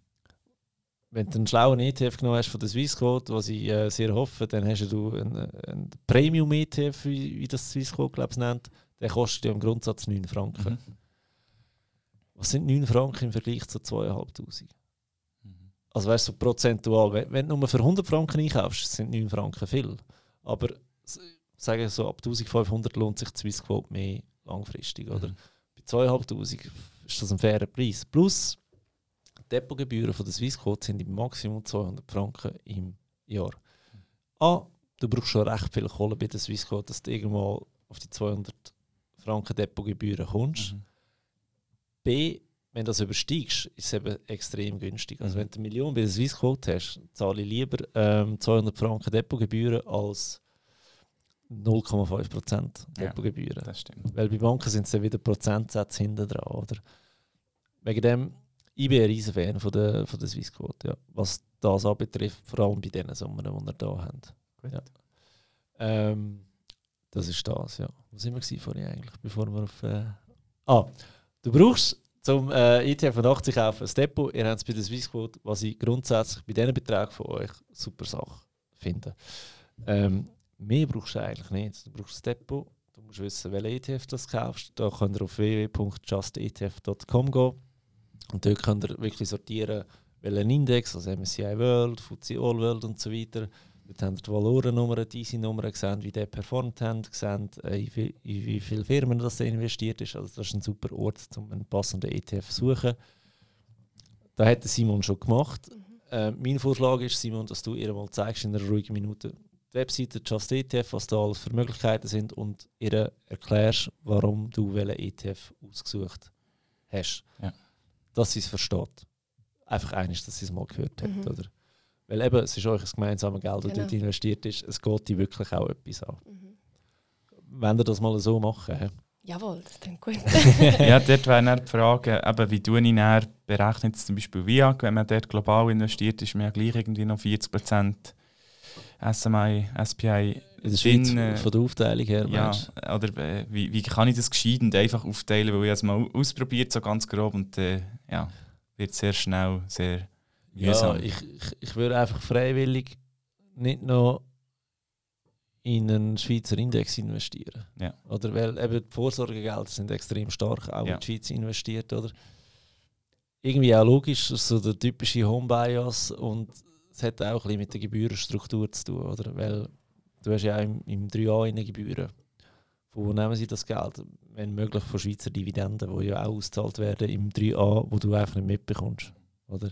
S1: Wenn du einen schlauen ETF genommen hast von der Swissquote, was ich äh, sehr hoffe, dann hast du einen, einen Premium-ETF, wie, wie das Swissquote glaube ich nennt, der kostet dir im Grundsatz 9 Franken.
S3: Mhm.
S1: Was sind 9 Franken im Vergleich zu 2'500?
S3: Mhm.
S1: Also weißt du, so prozentual, wenn, wenn du nur für 100 Franken einkaufst, sind 9 Franken viel. Aber sagen so, ab 1500 lohnt sich die Swissquote mehr langfristig. Oder?
S3: Mhm.
S1: Bei 2500 ist das ein fairer Preis. Plus, die Depotgebühren von der Swissquote sind im Maximum 200 Franken im Jahr. A, du brauchst schon recht viel Kohle bei der Swissquote, dass du irgendwann auf die 200 Franken Depotgebühren kommst.
S3: Mhm.
S1: B, wenn du das übersteigst, ist es eben extrem günstig. Also
S3: Mhm.
S1: wenn du eine Million bei der Swissquote hast, zahle ich lieber ähm, 200 Franken Depotgebühren als 0,5%
S3: Ja.
S1: Depotgebühren.
S3: Das stimmt.
S1: Weil bei Banken sind es dann wieder Prozentsätze hinten dran, oder? Wegen dem, ich bin ein riesen Fan von der, von der Swissquote, ja. Was das anbetrifft, vor allem bei den Summen, die wir hier haben.
S3: Gut.
S1: Ja. Ähm, das ist das, ja. Wo sind wir vorhin eigentlich, bevor wir auf... Äh ah, du brauchst zum äh, ETF von 80 kaufen ein Depot. Ihr habt es bei der Swissquote, was ich grundsätzlich bei diesen Beträgen von euch super Sache finde. Ähm, mehr brauchst du eigentlich nicht. Du brauchst ein Depot, du musst wissen, welchen ETF du kaufst. Da könnt ihr auf www.justetf.com gehen und dort könnt ihr wirklich sortieren, welchen Index, also MSCI World, FTSE All World und so weiter. Dort habt ihr die Valorennummern, die Easy-Nummern gesehen, wie der performt hat, gesehen, äh, in, wie, in wie viele Firmen das investiert ist. Also das ist ein super Ort, um einen passenden ETF zu suchen. Da hat Simon schon gemacht. Äh, mein Vorschlag ist, Simon, dass du ihr mal zeigst in einer ruhigen Minute die Webseite Just ETF, was da alles für Möglichkeiten sind und ihr erklärst, warum du welchen ETF ausgesucht hast.
S3: Ja.
S1: Dass sie es versteht. Einfach eines, dass sie es mal gehört hat.
S2: Mhm.
S1: Oder? Weil eben, es ist euch ein gemeinsames Geld, das
S2: Genau.
S1: dort investiert ist. Es geht dir wirklich auch etwas an.
S2: Mhm.
S1: Wenn ihr das mal so machen, hä?
S2: Jawohl, das klingt gut. [LAUGHS]
S3: ja, dort wäre dann die Frage, eben, wie tue ich dann berechnet zum Beispiel VIAG, wenn man dort global investiert, ist man ja gleich irgendwie noch 40% SMI, SPI
S1: in der Schweiz
S3: drin, äh,
S1: von der Aufteilung her,
S3: Ja, oder äh, wie, wie kann ich das gescheit und einfach aufteilen, weil ich es mal ausprobiert, so ganz grob und äh, ja, wird sehr schnell sehr
S1: Ja, ich, ich, ich würde einfach freiwillig nicht noch in einen Schweizer Index investieren.
S3: Ja.
S1: Oder weil eben die Vorsorgegelder sind extrem stark auch
S3: Ja.
S1: in die Schweiz investiert. Oder? Irgendwie auch logisch, so der typische Home-Bias und es hat auch ein bisschen mit der Gebührenstruktur zu tun. Oder? Weil du hast ja auch im, im 3a eine Gebühren. Von wo nehmen sie das Geld? Wenn möglich von Schweizer Dividenden, die ja auch ausgezahlt werden im 3a, wo du einfach nicht mitbekommst. Oder?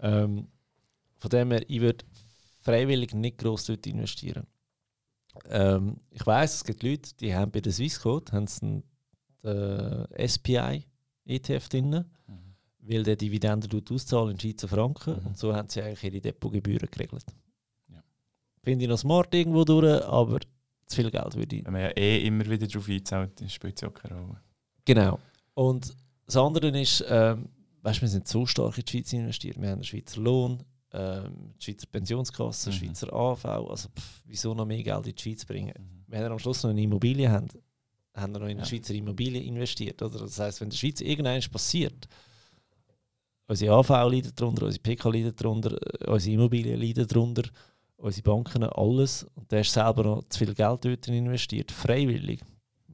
S1: Ähm, von dem her, ich würde freiwillig nicht gross dort investieren. Ähm, ich weiß, es gibt Leute, die haben bei der Swissquote haben sie einen äh, SPI ETF drin,
S3: Mhm.
S1: weil der Dividenden tut auszahlen in Schweizer Franken
S3: Mhm.
S1: und so haben sie eigentlich ihre Depotgebühren geregelt. finde ich noch smart irgendwo durch, aber zu viel Geld würde ich.
S3: Wenn man ja eh immer wieder darauf einzahlt, spielt es ja auch keine Rolle.
S1: Genau. Und das andere ist, ähm, weißt, wir sind so stark in die Schweiz investiert. Wir haben einen Schweizer Lohn, ähm, die Schweizer Pensionskasse,
S3: Mhm.
S1: Schweizer AV. Also pff, wieso noch mehr Geld in die Schweiz bringen?
S3: Mhm.
S1: Wenn wir am Schluss noch eine Immobilie haben, haben wir noch in eine
S3: Ja.
S1: Schweizer Immobilie investiert. Oder? Das heißt, wenn der Schweiz irgendeines passiert, unsere AV leidet darunter, unsere PK leidet darunter, äh, unsere Immobilien leiden darunter, unsere Banken, alles. Und der ist selber noch zu viel Geld dort investiert, freiwillig.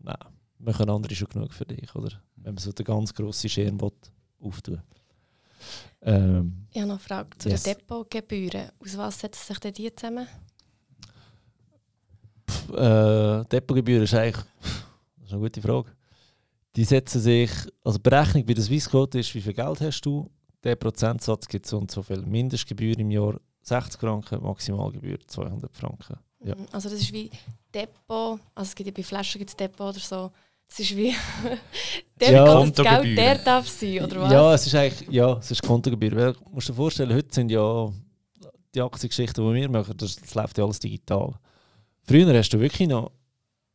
S1: Nein, machen andere schon genug für dich, oder? Wenn man so den ganz grossen Schirm will, auftun ähm,
S2: Ich habe noch eine Frage zu
S1: Yes.
S2: den Depotgebühren. Aus was setzen sich denn die zusammen?
S1: pff, äh, Depotgebühr ist eigentlich das ist eine gute Frage. Die setzen sich, also Berechnung bei der Swissquote ist, wie viel Geld hast du? Der Prozentsatz gibt so und so viel Mindestgebühr im Jahr 60 Franken, Maximalgebühr 200 Franken. Ja.
S2: Mhm. Also das ist wie Depot, also es gibt ja bei Flaschen gibt's Depot oder so. Das ist wie [LAUGHS] der
S1: Ja.
S2: kann das Geld der darf sein, oder was?
S1: Ja, es ist eigentlich, ja, es ist Kontogebühr. Weil, du musst dir vorstellen, heute sind ja die Aktiengeschichten, die wir machen, das, das läuft ja alles digital. Früher hast du wirklich noch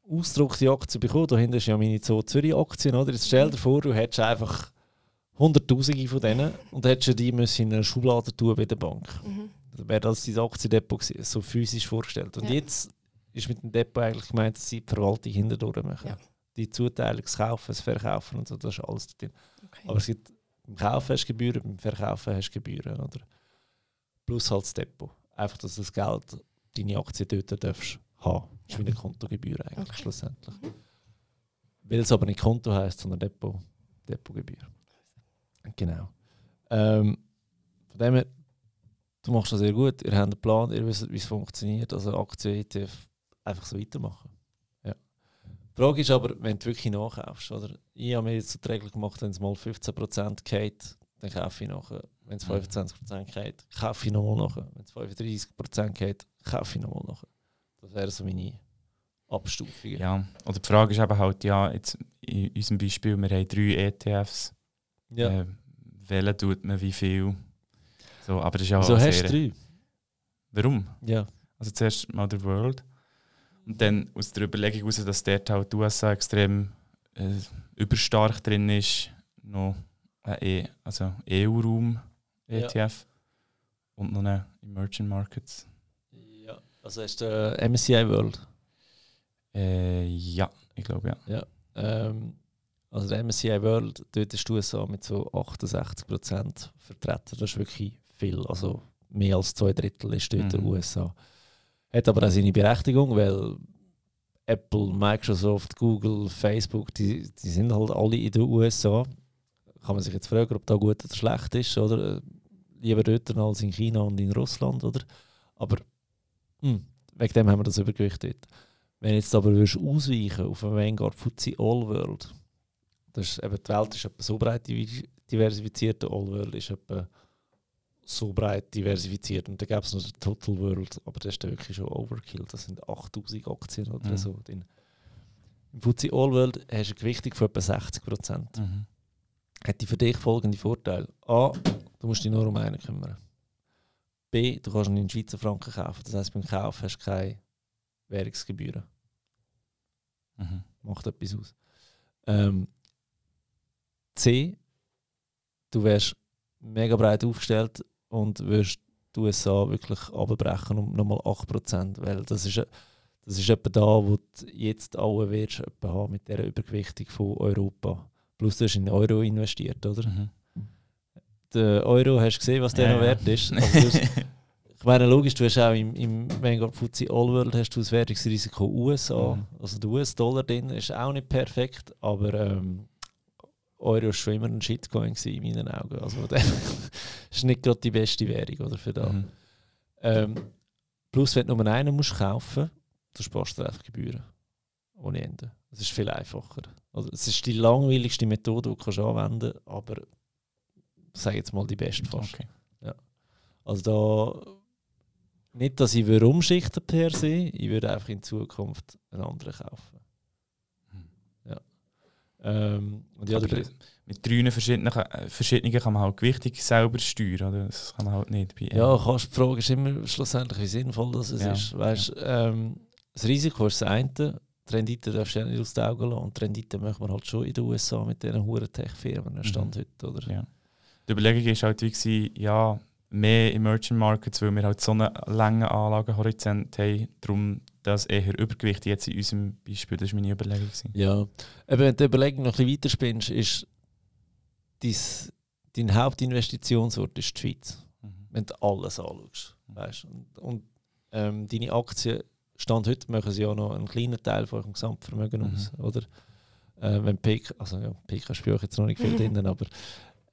S1: ausgedruckte Aktien bekommen. Da hinten ist ja meine Zoo Zürich Aktien, oder? Jetzt stell dir vor, du hättest einfach Hunderttausende von denen und hättest die müssen in einer Schublade tun bei der Bank.
S2: Mhm.
S1: Dann wäre das dein Aktiendepot gewesen, so physisch vorgestellt. Und
S2: Ja.
S1: jetzt ist mit dem Depot eigentlich gemeint, dass sie die Verwaltung hinterdurch machen.
S2: Ja.
S1: Die Zuteilung, das Kaufen, das Verkaufen und so, das ist alles drin.
S2: Okay.
S1: Aber es gibt, beim Kaufen hast du Gebühren, beim Verkaufen hast du Gebühren. Oder? Plus halt das Depot. Einfach, dass das Geld, deine Aktien dort darfst haben. Das ist wie eine Kontogebühr eigentlich
S2: Okay.
S1: schlussendlich. Weil es aber nicht Konto heisst, sondern Depot, Depotgebühr. Genau. Ähm, von dem her, du machst das sehr gut. Ihr habt einen Plan, ihr wisst, wie es funktioniert. Also Aktien, ETF, einfach so weitermachen. Die Frage ist aber, wenn du wirklich nachkaufst. Oder? Ich habe mir jetzt so die Regel gemacht, wenn es mal 15% geht, dann kaufe ich nachher. Wenn es
S3: Mhm.
S1: 25% geht, kaufe ich nochmal nachher. Wenn es 35% geht, kaufe ich nochmal nachher. Das wäre so meine Abstufung.
S3: Ja, oder die Frage ist eben halt, ja, jetzt in unserem Beispiel, wir haben drei ETFs.
S1: ja.
S3: Äh, wählen tut man wie viel? So, aber das ist ja
S1: so
S3: auch
S1: hast du drei.
S3: Warum?
S1: Ja.
S3: Also zuerst mal der World. Und dann aus der Überlegung heraus, dass dort halt die USA extrem äh, überstark drin ist, noch ein e also EU-Raum
S1: Ja.
S3: ETF und noch eine Emerging Markets.
S1: ja. Also hast du äh, MSCI World.
S3: Äh, ja, ich glaube ja.
S1: Ähm, also der MSCI World, dort ist die USA mit so 68% vertreten. Das ist wirklich viel. Also mehr als zwei Drittel ist dort der
S3: Mhm.
S1: USA. Hat aber auch seine Berechtigung, weil Apple, Microsoft, Google, Facebook, die, die sind halt alle in den USA. Kann man sich jetzt fragen, ob da gut oder schlecht ist, oder? Lieber dort als in China und in Russland, oder? Aber hm, wegen dem haben wir das Übergewicht dort. Wenn jetzt aber würdest ausweichen auf einen Vanguard FTSE All World, das ist eben, die Welt ist etwa so breit diversifiziert, der All World ist etwa so breit diversifiziert. Und dann gäbe es noch den Total World, aber das ist dann wirklich schon Overkill. Das sind 8000 Aktien oder
S3: Mhm.
S1: so drin. Im FTSE All World hast du eine Gewichtung von etwa 60%.
S3: Mhm.
S1: Hat die für dich folgende Vorteile. A, du musst dich nur um einen kümmern. B, du kannst ihn in Schweizer Franken kaufen. Das heisst, beim Kauf hast du keine Währungsgebühren.
S3: Mhm.
S1: Macht etwas aus. Ähm, C, du wärst mega breit aufgestellt und wirst die USA wirklich abbrechen um nochmal 8%. Weil das ist, das ist etwa da, wo du jetzt alle wirst etwa haben mit dieser Übergewichtung von Europa. Plus du hast in Euro investiert, oder?
S3: Mhm.
S1: Der Euro, hast du gesehen, was der
S3: Ja,
S1: noch wert ist? [LAUGHS] Also ich meine, logisch, du hast auch im, im Vanguard FTSE All World hast du das Währungsrisiko USA.
S3: Mhm.
S1: Also der US-Dollar drin ist auch nicht perfekt, aber ähm, Euro war schon immer ein Shitcoin in meinen Augen. Also ist nicht gerade die beste Währung oder, für da.
S3: Mhm.
S1: Ähm, plus, wenn du nur einen musst kaufen du sparst dir einfach Gebühren. Ohne Ende. Es ist viel einfacher. Also, es ist die langweiligste Methode, die du kannst anwenden kannst, aber ich sage jetzt mal die beste fast.
S3: Okay.
S1: Also da nicht, dass ich würde umschichten per se, ich würde einfach in Zukunft einen anderen kaufen.
S3: Mhm.
S1: Ja. Ähm, und ja, der,
S3: mit drei verschiedenen, äh, verschiedenen kann man halt Gewichtung selber steuern. Oder? Das kann man halt nicht. Bei
S1: ja, kannst, die Frage ist immer schlussendlich, wie sinnvoll das
S3: Ja.
S1: ist. Weißt, ähm, das Risiko ist das eine, die Rendite darfst du ja nicht aus den Augen lassen. Und die Rendite machen wir halt schon in den USA mit diesen hohen Tech-Firmen, Stand heute. Oder?
S3: Ja. Die Überlegung war halt, wie ja, mehr Emerging Markets, weil wir halt so einen langen Anlagenhorizont haben. Darum das eher Übergewicht jetzt in unserem Beispiel. Das war meine Überlegung. Gewesen.
S1: Ja, eben, wenn du die Überlegung noch ein bisschen weiterspinnst, ist dies, dein Hauptinvestitionsort ist die Schweiz,
S3: Mhm.
S1: wenn du alles anschaust. Weißt? Und, und ähm, deine Aktien, Stand heute, machen sie ja noch einen kleinen Teil von eurem Gesamtvermögen
S3: Mhm.
S1: aus. Oder? Äh, wenn PK, also ja, PK spiele ich jetzt noch nicht viel [LAUGHS] drin, aber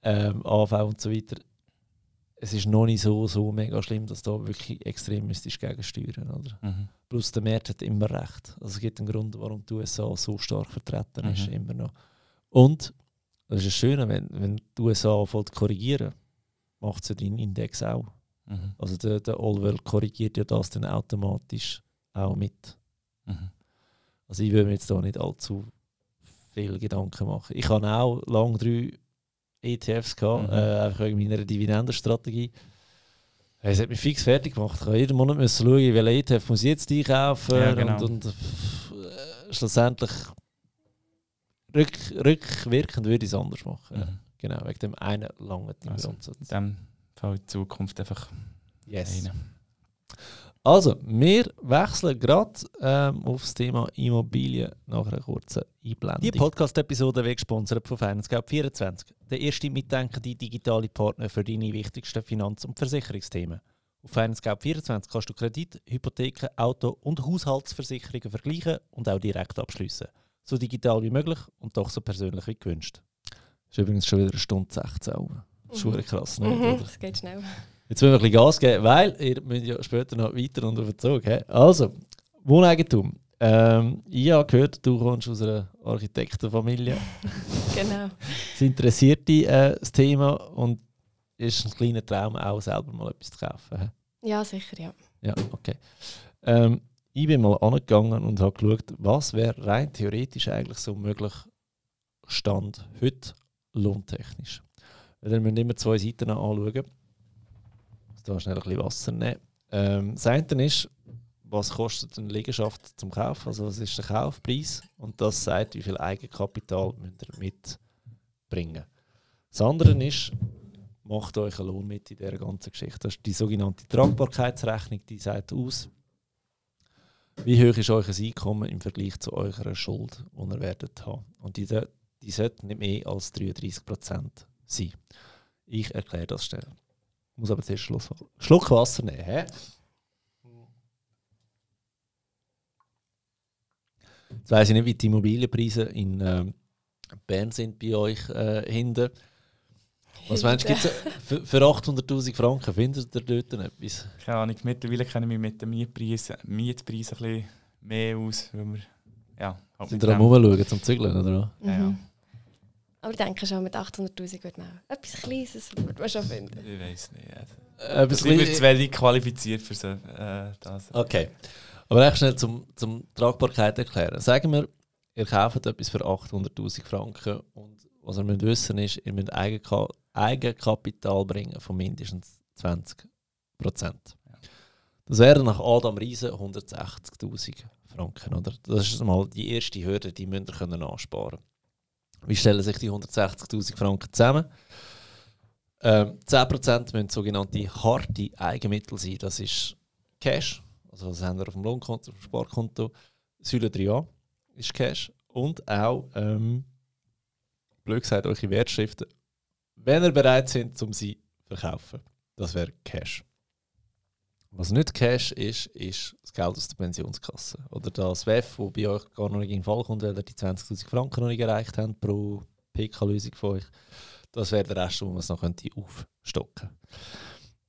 S1: ähm, AV und so weiter, es ist noch nicht so, so mega schlimm, dass du da wirklich extrem müsstest gegensteuern oder?
S3: Mhm.
S1: Plus der Markt hat immer recht. Also es gibt einen Grund, warum die USA so stark vertreten ist,
S3: Mhm.
S1: immer noch. Und das ist das Schöne, wenn, wenn die USA voll korrigieren, macht ja deinen Index auch.
S3: Mhm.
S1: Also der, der All World korrigiert ja das dann automatisch auch mit.
S3: Mhm.
S1: Also ich würde mir jetzt da nicht allzu viel Gedanken machen. Ich habe auch lange drei ETFs gehabt,
S3: Mhm.
S1: äh, einfach wegen meiner Dividendenstrategie. Es hat mich fix fertig gemacht. Ich habe jeden Monat müssen schauen, welchen ETF muss ich jetzt einkaufen
S3: Ja, genau.
S1: und, und pff, äh, schlussendlich rück, rückwirkend würde ich es anders machen.
S3: Mhm.
S1: Genau, wegen dem einen langen
S3: Also,
S1: Grundsatz.
S3: In dem Fall in Zukunft einfach
S1: Yes.
S3: einen.
S1: Also, wir wechseln gerade ähm, auf das Thema Immobilien nach einer kurzen Einblendung. Die Podcast-Episode wird gesponsert von FinanceGap24, der erste mitdenkende digitale Partner für deine wichtigsten Finanz- und Versicherungsthemen. Auf FinanceGap24 kannst du Kredit, Hypotheken, Auto- und Haushaltsversicherungen vergleichen und auch direkt abschließen. So digital wie möglich und doch so persönlich wie gewünscht. Das ist übrigens schon wieder eine Stunde 16 Uhr. Das ist schon krass, ne?
S2: Mhm, das geht schnell.
S1: Jetzt müssen wir ein bisschen Gas geben, weil ihr müsst ja später noch weiter und auf den Zug. He? Also, Wohneigentum. Ähm, ich habe gehört, du kommst aus einer Architektenfamilie. [LAUGHS]
S2: Genau.
S1: Es interessiert dich äh, das Thema und ist ein kleiner Traum, auch selber mal etwas zu kaufen. he?
S2: Ja, sicher, ja.
S1: Ja, okay. Ähm, ich bin mal angegangen und habe geschaut, was wäre rein theoretisch eigentlich so möglich Stand heute lohntechnisch. Weil Ihr müsst immer zwei Seiten anschauen. Muss da schnell ein bisschen Wasser nehmen. Ähm, das eine ist, was kostet eine Liegenschaft zum Kauf, also was ist der Kaufpreis und das sagt, wie viel Eigenkapital müsst ihr mitbringen. Das andere ist, macht euch einen Lohn mit in dieser ganzen Geschichte. Das ist die sogenannte Tragbarkeitsrechnung, die sagt aus, wie hoch ist euer Einkommen im Vergleich zu eurer Schuld, die ihr werdet haben. Und die, die sollte nicht mehr als 33% sein. Ich erkläre das schnell. Ich muss aber zuerst Schluck, Schluck Wasser nehmen. Hä? Jetzt weiss ich nicht, wie die Immobilienpreise in ähm, Bern sind bei euch äh, hinten. Was meinst du, gibt's, [LAUGHS] für, für 800'000 Franken findet ihr dort etwas?
S3: Keine Ahnung, mittlerweile kenne ich mich mit den Mietpreisen, Mietpreisen ein bisschen mehr aus, weil wir ja, halt
S1: Sind
S3: mit
S1: ihr am
S3: dem-
S1: Rumschauen zum Zügeln, oder?
S3: Ja, ja.
S2: Aber ich denke schon, mit 800'000 wird man auch etwas Kleines wird man schon finden.
S3: Ich weiß nicht. Also. Sind wir zu wenig qualifiziert für so, äh, das.
S1: Okay. Aber echt schnell zum, zum Tragbarkeit erklären. Sagen wir, ihr kauft etwas für 800'000 Franken und was ihr müsst wissen ist, ihr müsst Eigenka Eigenkapital bringen von mindestens 20%. Das wären nach Adam Riese 160'000 Franken. Oder? Das ist mal die erste Hürde, die müsst ihr können ansparen Wie stellen sich die 160'000 Franken zusammen? Ähm, 10% müssen sogenannte harte Eigenmittel sein. Das ist Cash, also was haben wir auf dem Lohnkonto, auf dem Sparkonto. Säule 3a ist Cash. Und auch, ähm, blöd gesagt, eure Wertschriften, wenn ihr bereit sind, um sie zu verkaufen. Das wäre Cash. Was nicht Cash ist, ist das Geld aus der Pensionskasse. Oder das WEF, das bei euch gar noch nicht in den Fall kommt, weil ihr die 20'000 Franken noch nicht erreicht habt pro PK-Lösung von euch. Das wäre der Rest, wo man es noch könnte aufstocken.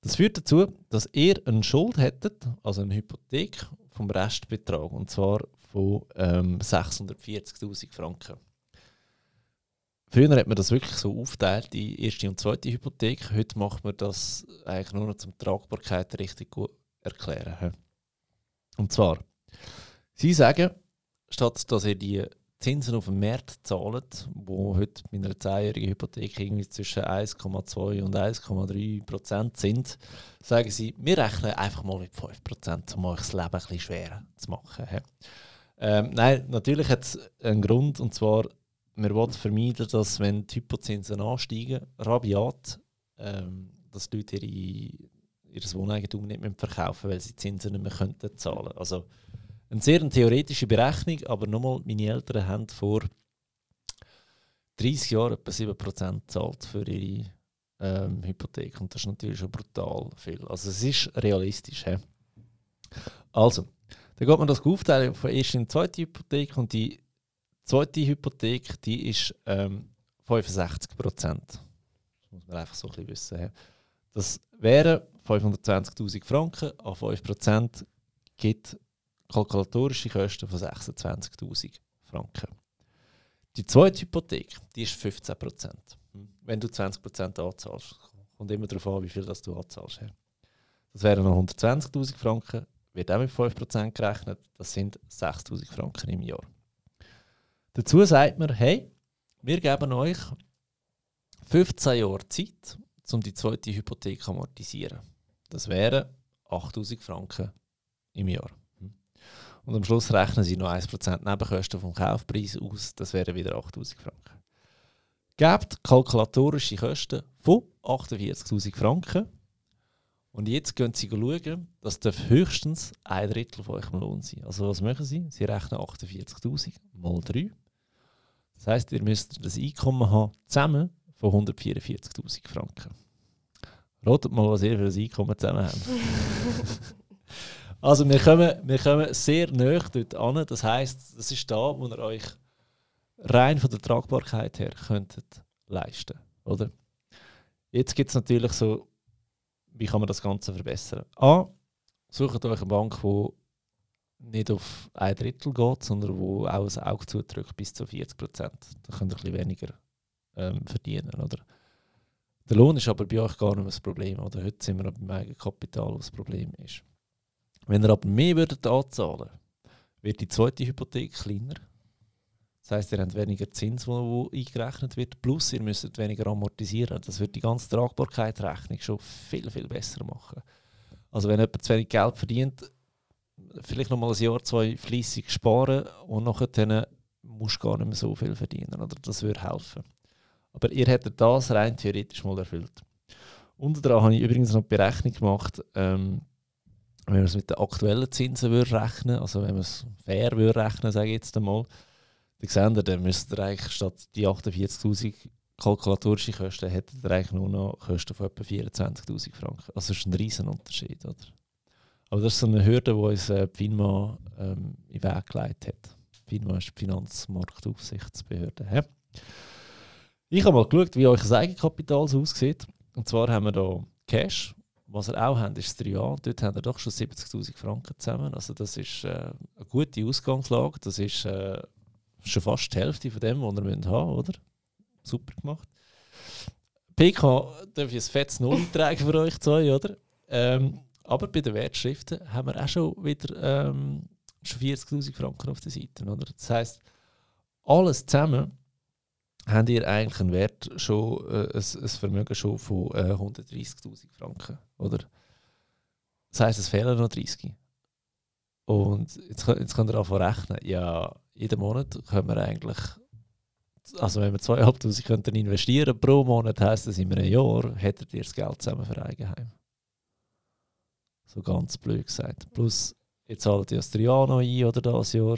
S1: Das führt dazu, dass ihr eine Schuld hättet, also eine Hypothek vom Restbetrag, und zwar von ähm, 640.000 Franken. Früher hat man das wirklich so aufgeteilt in erste und zweite Hypothek. Heute macht man das eigentlich nur noch zum Tragbarkeit richtig gut erklären. Und zwar, Sie sagen, statt dass ihr die Zinsen auf dem Markt zahlen, wo heute mit einer 10-jährigen Hypothek irgendwie zwischen 1,2 und 1,3 Prozent sind, sagen sie, wir rechnen einfach mal mit 5 Prozent, um euch das Leben bisschen schwerer zu machen. Ähm, nein, natürlich hat es einen Grund, und zwar, wir wollen vermeiden, dass wenn die Hypozinsen ansteigen, rabiat, ähm, dass die Leute ihre, ihr Wohneigentum nicht mehr verkaufen, weil sie Zinsen nicht mehr könnten zahlen. Also eine sehr theoretische Berechnung, aber nochmal, meine Eltern haben vor 30 Jahren etwa 7% gezahlt für ihre ähm, Hypothek und das ist natürlich schon brutal viel. Also es ist realistisch. He? Also, dann geht man das aufteilen von ersten und zweiten Hypothek und die zweite Hypothek, die ist ähm, 65% Das muss man einfach so ein bisschen wissen. Das wären 520.000 Franken an 5% gibt kalkulatorische Kosten von 26.000 Franken. Die zweite Hypothek, die ist 15%. Wenn du 20% anzahlst, kommt immer darauf an, wie viel das du anzahlst. Das wären noch 120.000 Franken, wird auch mit 5% gerechnet, das sind 6.000 Franken im Jahr. Dazu sagt man, hey, wir geben euch 15 Jahre Zeit, um die zweite Hypothek zu amortisieren. Das wären 8.000 Franken im Jahr. Und am Schluss rechnen sie noch 1% Nebenkosten vom Kaufpreis aus, das wären wieder 8000 Franken. Gebt kalkulatorische Kosten von 48.000 Franken. Und jetzt gehen Sie schauen, das darf höchstens ein Drittel von eurem Lohn sein. Also was machen Sie? Sie rechnen 48.000 mal 3. Das heißt, ihr müsst das Einkommen haben, zusammen von 144.000 Franken. Rotet mal, was ihr für ein Einkommen zusammen habt. Also wir kommen, wir kommen sehr nah dort an. Das heisst, das ist da, wo ihr euch rein von der Tragbarkeit her könntet leisten. Oder? Jetzt gibt es natürlich so, wie kann man das Ganze verbessern? A, sucht euch eine Bank, die nicht auf ein Drittel geht, sondern wo auch ein Auge zudrückt bis zu 40 Prozent. Da könnt ihr ein bisschen weniger ähm, verdienen. Oder? Der Lohn ist aber bei euch gar nicht mehr das Problem. Oder? Heute sind wir beim Eigenkapital, was das Problem ist. Wenn ihr aber mehr würdet anzahlen wird die zweite Hypothek kleiner. Das heisst, ihr habt weniger Zins, wo, eingerechnet wird, plus ihr müsst weniger amortisieren. Das wird die ganze Tragbarkeitsrechnung schon viel, viel besser machen. Also wenn jemand zu wenig Geld verdient, vielleicht noch mal ein Jahr, zwei fließig sparen und nachher musst du gar nicht mehr so viel verdienen. Oder? Das würde helfen. Aber ihr hättet das rein theoretisch mal erfüllt. Unter daran habe ich übrigens noch die Berechnung gemacht, ähm, wenn man es mit den aktuellen Zinsen würde rechnen also wenn man es fair würde rechnen, sage ich jetzt einmal, dann seht ihr, dann müsst ihr eigentlich statt die 48'000 kalkulatorische Kosten, hättet ihr eigentlich nur noch Kosten von etwa 24'000 Franken. Also das ist ein riesen Unterschied, oder? Aber das ist so eine Hürde, die uns äh, FINMA ähm, in den Weg geleitet hat. FINMA ist die Finanzmarktaufsichtsbehörde. He? Ich habe mal geschaut, wie euch das Eigenkapital so aussieht. Und zwar haben wir hier Cash, was wir auch haben, ist das 3A. Dort haben wir doch schon 70.000 Franken zusammen. Also das ist äh, eine gute Ausgangslage. Das ist äh, schon fast die Hälfte von dem, was wir haben wollen, oder? Super gemacht. PK darf ich ein fettes Null tragen für euch zwei, oder? Ähm, aber bei den Wertschriften haben wir auch schon wieder ähm, schon 40.000 Franken auf der Seite, oder? Das heisst, alles zusammen habt ihr eigentlich einen Wert schon, äh, ein, ein, Vermögen schon von äh, 130.000 Franken, oder? Das heisst, es fehlen noch 30. Und jetzt, jetzt könnt ihr anfangen rechnen. Ja, jeden Monat können wir eigentlich, also wenn wir 2'500 könnten investieren pro Monat, heisst das in einem Jahr, hättet ihr das Geld zusammen für Eigenheim. So ganz blöd gesagt. Plus, jetzt zahlt ihr das noch ein oder das Jahr.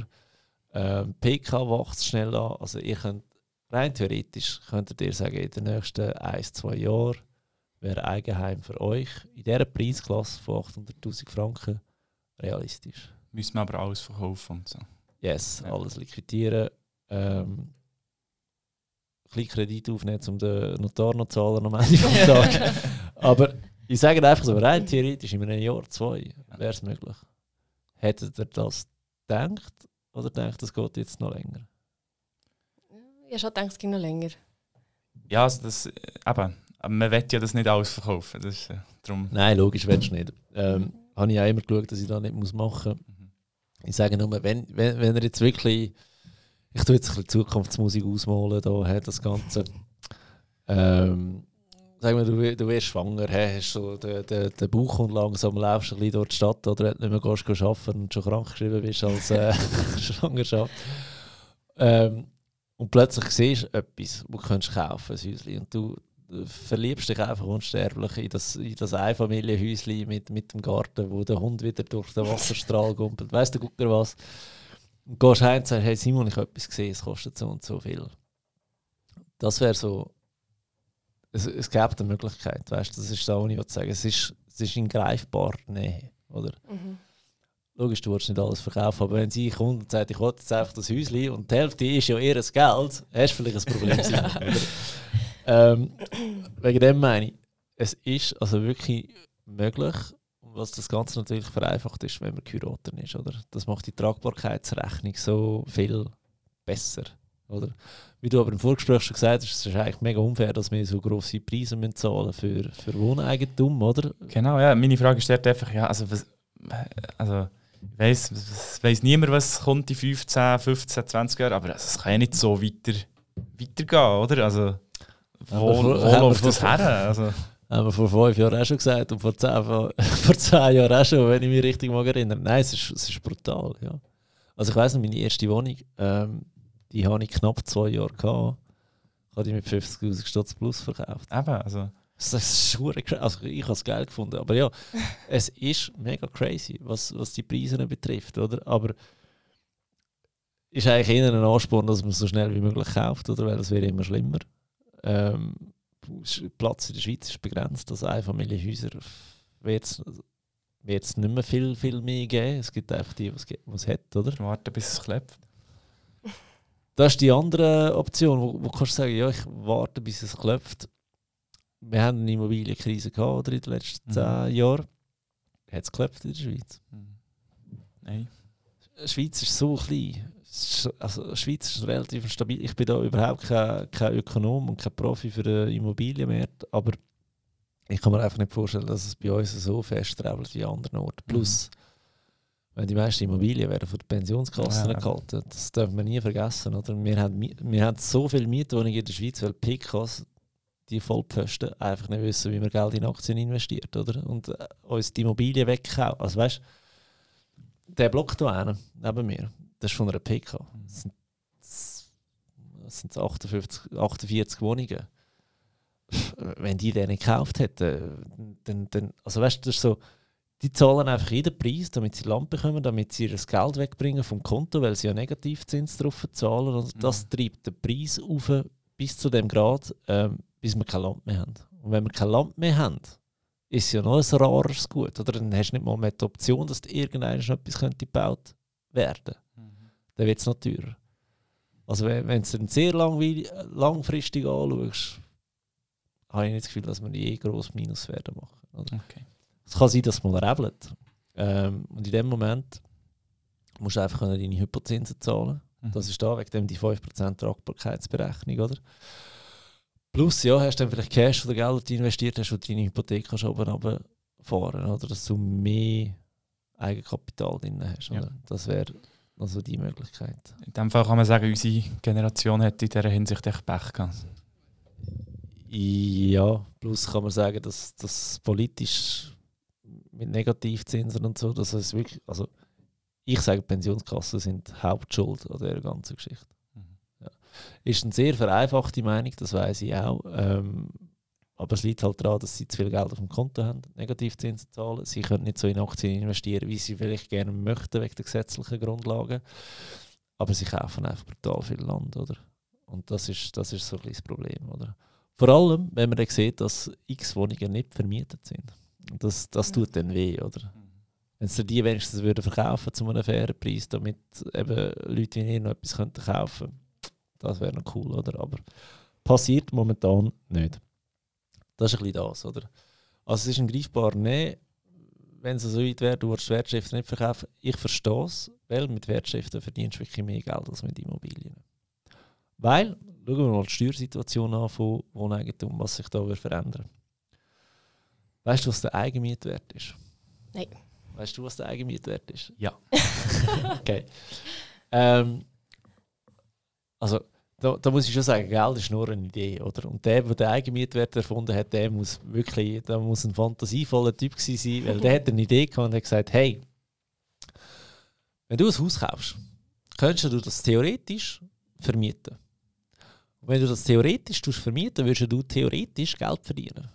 S1: Ähm, PK wächst schnell an. Also ihr könnt rein theoretisch könntet ihr sagen, in den nächsten ein, zwei Jahren wäre Eigenheim für euch in dieser Preisklasse von 800.000 Franken realistisch.
S3: Müssen wir aber alles verkaufen und so.
S1: Yes, ja. alles liquidieren. Ähm, ein Kredit aufnehmen, um den Notar noch zu zahlen am Ende des [LAUGHS] Tages. aber ich sage einfach so, rein theoretisch in einem Jahr, zwei, wäre es möglich. Hättet ihr das gedacht oder denkt, das geht jetzt noch länger?
S2: Ich habe schon gedacht, es ging noch länger.
S3: Ja, also das, äh, eben, aber man will ja das nicht alles verkaufen. Das ist, äh, darum.
S1: Nein, logisch willst du nicht. Ähm, habe ich auch immer geschaut, dass ich das nicht muss machen muss. Mhm. Ich sage nur, wenn, wenn, wenn er jetzt wirklich ich tue jetzt ein bisschen Zukunftsmusik ausmalen, da, das Ganze. Ähm, sag mal, du, du wirst schwanger, hey, hast so den, den, den Bauch und langsam laufst ein bisschen durch die Stadt oder du nicht mehr gehst, arbeiten und schon krank geschrieben bist als äh, [LAUGHS] Schwangerschaft. Ähm, und plötzlich siehst du etwas, das du kannst kaufen kannst, und du verliebst dich einfach unsterblich in das, in das Einfamilienhäuschen mit, mit dem Garten, wo der Hund wieder durch den Wasserstrahl [LAUGHS] gumpelt. Weißt du, guck dir was. Und gehst heim und sagst, hey Simon, ich habe etwas gesehen, es kostet so und so viel. Das wäre so, es, es gäbe eine Möglichkeit, weißt du, das ist da auch nicht zu sagen. Es ist, es ist in greifbarer Nähe, oder? Mhm. Logisch, du willst nicht alles verkaufen, aber wenn sie kommt und sagt, ich will jetzt einfach das Häuschen und die Hälfte ist ja ihr Geld, hast du vielleicht ein Problem. [LAUGHS] ähm, wegen dem meine ich, es ist also wirklich möglich, was das Ganze natürlich vereinfacht ist, wenn man geheiratet ist. Oder? Das macht die Tragbarkeitsrechnung so viel besser. Oder? Wie du aber im Vorgespräch schon gesagt hast, es ist eigentlich mega unfair, dass wir so grosse Preise müssen zahlen für, für Wohneigentum, oder?
S3: Genau, ja. Meine Frage ist einfach, ja, also, was, also ich weiss, weiss niemand, was kommt in 15, 15, 20 Jahren, aber es kann ja nicht so weiter, weitergehen, oder? Also, wo, vor, wo läuft das her? Also.
S1: Haben wir vor fünf Jahren auch schon gesagt und vor zehn, vor, [LAUGHS] vor zehn Jahren auch schon, wenn ich mich richtig mag erinnern. Nein, es ist, es ist brutal, ja. Also ich weiss noch, meine erste Wohnung, ähm, die hatte ich knapp zwei Jahre gehabt. Ich habe die mit 50'000 Stutz plus verkauft.
S3: Eben, also...
S1: Das ist also ich habe es geil gefunden. Aber ja, [LAUGHS] es ist mega crazy, was, was die Preise betrifft, oder? Aber ist eigentlich eher ein Ansporn, dass man so schnell wie möglich kauft, oder? Weil es wäre immer schlimmer. Ähm, Platz in der Schweiz ist begrenzt, also Einfamilienhäuser wird es nicht mehr viel, viel mehr geben. Es gibt einfach die, die es hat, oder?
S3: Warten, bis es klappt.
S1: Das ist die andere Option, wo, wo kannst du sagen, ja, ich warte, bis es klopft wir haben eine Immobilienkrise gehabt oder, in den letzten mhm. zehn Jahren. Hat es geklappt in der Schweiz? Mhm.
S3: Nein.
S1: Die Schweiz ist so klein. Also, die Schweiz ist relativ stabil. Ich bin da überhaupt kein, kein Ökonom und kein Profi für den Immobilienmarkt, aber ich kann mir einfach nicht vorstellen, dass es bei uns so fest travelt wie an anderen Orten. Mhm. Plus, wenn die meisten Immobilien werden von den Pensionskassen ja. gehalten. Das darf man nie vergessen. Oder? Wir, haben, wir haben so viele Mietwohnungen in der Schweiz, weil PKs die Vollpfosten einfach nicht wissen, wie man Geld in Aktien investiert, oder? Und äh, uns die Immobilien wegkaufen. Also weißt der Block hier neben mir, das ist von einer PK. Das sind, das sind 58, 48 Wohnungen. Wenn die den nicht gekauft hätten, dann, dann also weißt du, das ist so, die zahlen einfach jeden Preis, damit sie Land bekommen, damit sie ihr Geld wegbringen vom Konto, weil sie ja Negativzins drauf zahlen. Und das mhm. treibt den Preis auf bis zu dem Grad, ähm, bis wir kein Land mehr haben. Und wenn wir kein Land mehr haben, ist es ja noch ein rares Gut. Oder dann hast du nicht mal mehr die Option, dass irgendwann etwas könnte gebaut werden mhm. Dann wird es noch teurer. Also wenn, wenn du es sehr langfristig anschaust, habe ich nicht das Gefühl, dass wir je groß Minus werden machen. Oder? Okay. Es kann sein, dass man rebelt. Ähm, und in dem Moment musst du einfach deine Hypozinsen zahlen. Mhm. Das ist da wegen dem die 5% Tragbarkeitsberechnung, oder? Plus, ja, hast du dann vielleicht Cash oder Geld, das du investiert hast, und deine Hypothek kannst oben runterfahren, oder? Dass du mehr Eigenkapital drin hast, ja. Das wäre also die Möglichkeit.
S3: In dem Fall kann man sagen, unsere Generation hat in dieser Hinsicht echt Pech gehabt.
S1: Ja, plus kann man sagen, dass das politisch mit Negativzinsen und so, dass es wirklich, also ich sage, Pensionskassen sind Hauptschuld an dieser ganzen Geschichte. Ist eine sehr vereinfachte Meinung, das weiß ich auch. Ähm, aber es liegt halt daran, dass sie zu viel Geld auf dem Konto haben, Negativzinsen zahlen. Sie können nicht so in Aktien investieren, wie sie vielleicht gerne möchten, wegen der gesetzlichen Grundlagen. Aber sie kaufen einfach brutal viel Land, oder? Und das ist, das ist so ein das Problem, oder? Vor allem, wenn man dann sieht, dass x Wohnungen nicht vermietet sind. Das, das tut dann weh, oder? Wenn sie die wenigstens würden verkaufen zu einem fairen Preis, damit eben Leute wie ihr noch etwas kaufen könnten das wäre noch cool, oder? Aber passiert momentan nicht. Das ist ein bisschen das, oder? Also es ist ein greifbarer Nein. Wenn es so weit wäre, du würdest Wertschriften nicht verkaufen. Ich verstehe es, weil mit Wertschriften verdienst du wirklich mehr Geld als mit Immobilien. Weil, schauen wir mal die Steuersituation an von Wohneigentum, was sich da verändern Weißt du, was der Eigenmietwert ist?
S2: Nein.
S1: Weißt du, was der Eigenmietwert ist?
S3: Ja. [LAUGHS]
S1: okay. Ähm, also da, da muss ich schon sagen, Geld ist nur eine Idee, oder? Und der, der den Eigenmietwert erfunden hat, der muss wirklich, der muss ein fantasievoller Typ sein, weil der hat eine Idee gehabt und hat gesagt, hey, wenn du ein Haus kaufst, könntest du das theoretisch vermieten. Und wenn du das theoretisch vermieten würdest du theoretisch Geld verdienen.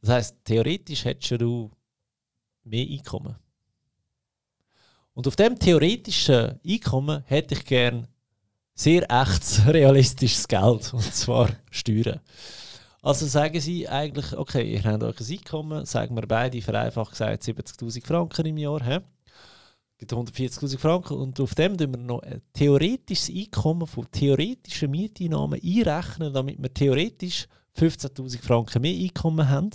S1: Das heißt, theoretisch hättest du mehr Einkommen. Und auf dem theoretischen Einkommen hätte ich gern sehr echtes, [LAUGHS] realistisches Geld, und zwar Steuern. Also sagen sie eigentlich, okay, ihr habt euch ein Einkommen, sagen wir beide vereinfacht gesagt 70'000 Franken im Jahr, he? gibt 140'000 Franken und auf dem tun wir noch ein theoretisches Einkommen von theoretischen Mieteinnahmen einrechnen, damit wir theoretisch 15'000 Franken mehr Einkommen haben.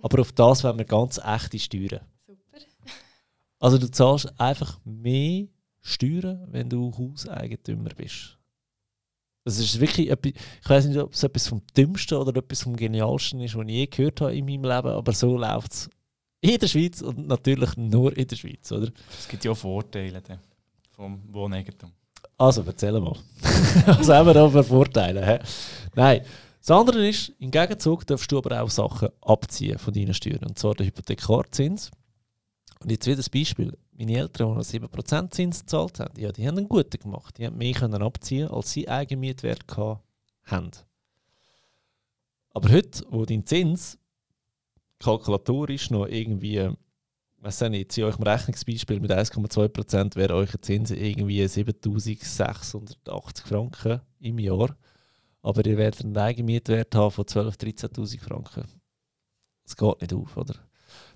S1: Aber auf das wollen wir ganz echte Steuern.
S2: Super.
S1: Also du zahlst einfach mehr Steuern, wenn du Hauseigentümer bist. Das ist wirklich etwas, ich weiß nicht, ob es etwas vom Dümmsten oder etwas vom Genialsten ist, was ich je gehört habe in meinem Leben, aber so läuft es in der Schweiz und natürlich nur in der Schweiz, oder?
S3: Es gibt ja auch Vorteile dann vom Wohneigentum.
S1: Also, erzähl mal. [LAUGHS] Was haben wir da für Vorteile? He? Nein. Das andere ist, im Gegenzug darfst du aber auch Sachen abziehen von deinen Steuern. Und zwar der Hypothekarzins. Und jetzt wieder das Beispiel. Meine Eltern, die noch 7% Zins gezahlt haben, ja, die haben einen guten gemacht. Die haben mehr können abziehen, als sie Eigenmietwert haben. Aber heute, wo dein Zins kalkulatorisch noch irgendwie, weiß nicht, ich ziehe euch ein Rechnungsbeispiel mit 1,2% wäre euer Zins irgendwie 7680 Franken im Jahr. Aber ihr werdet einen Eigenmietwert haben von 12.000, 13.000 Franken. Das geht nicht auf, oder?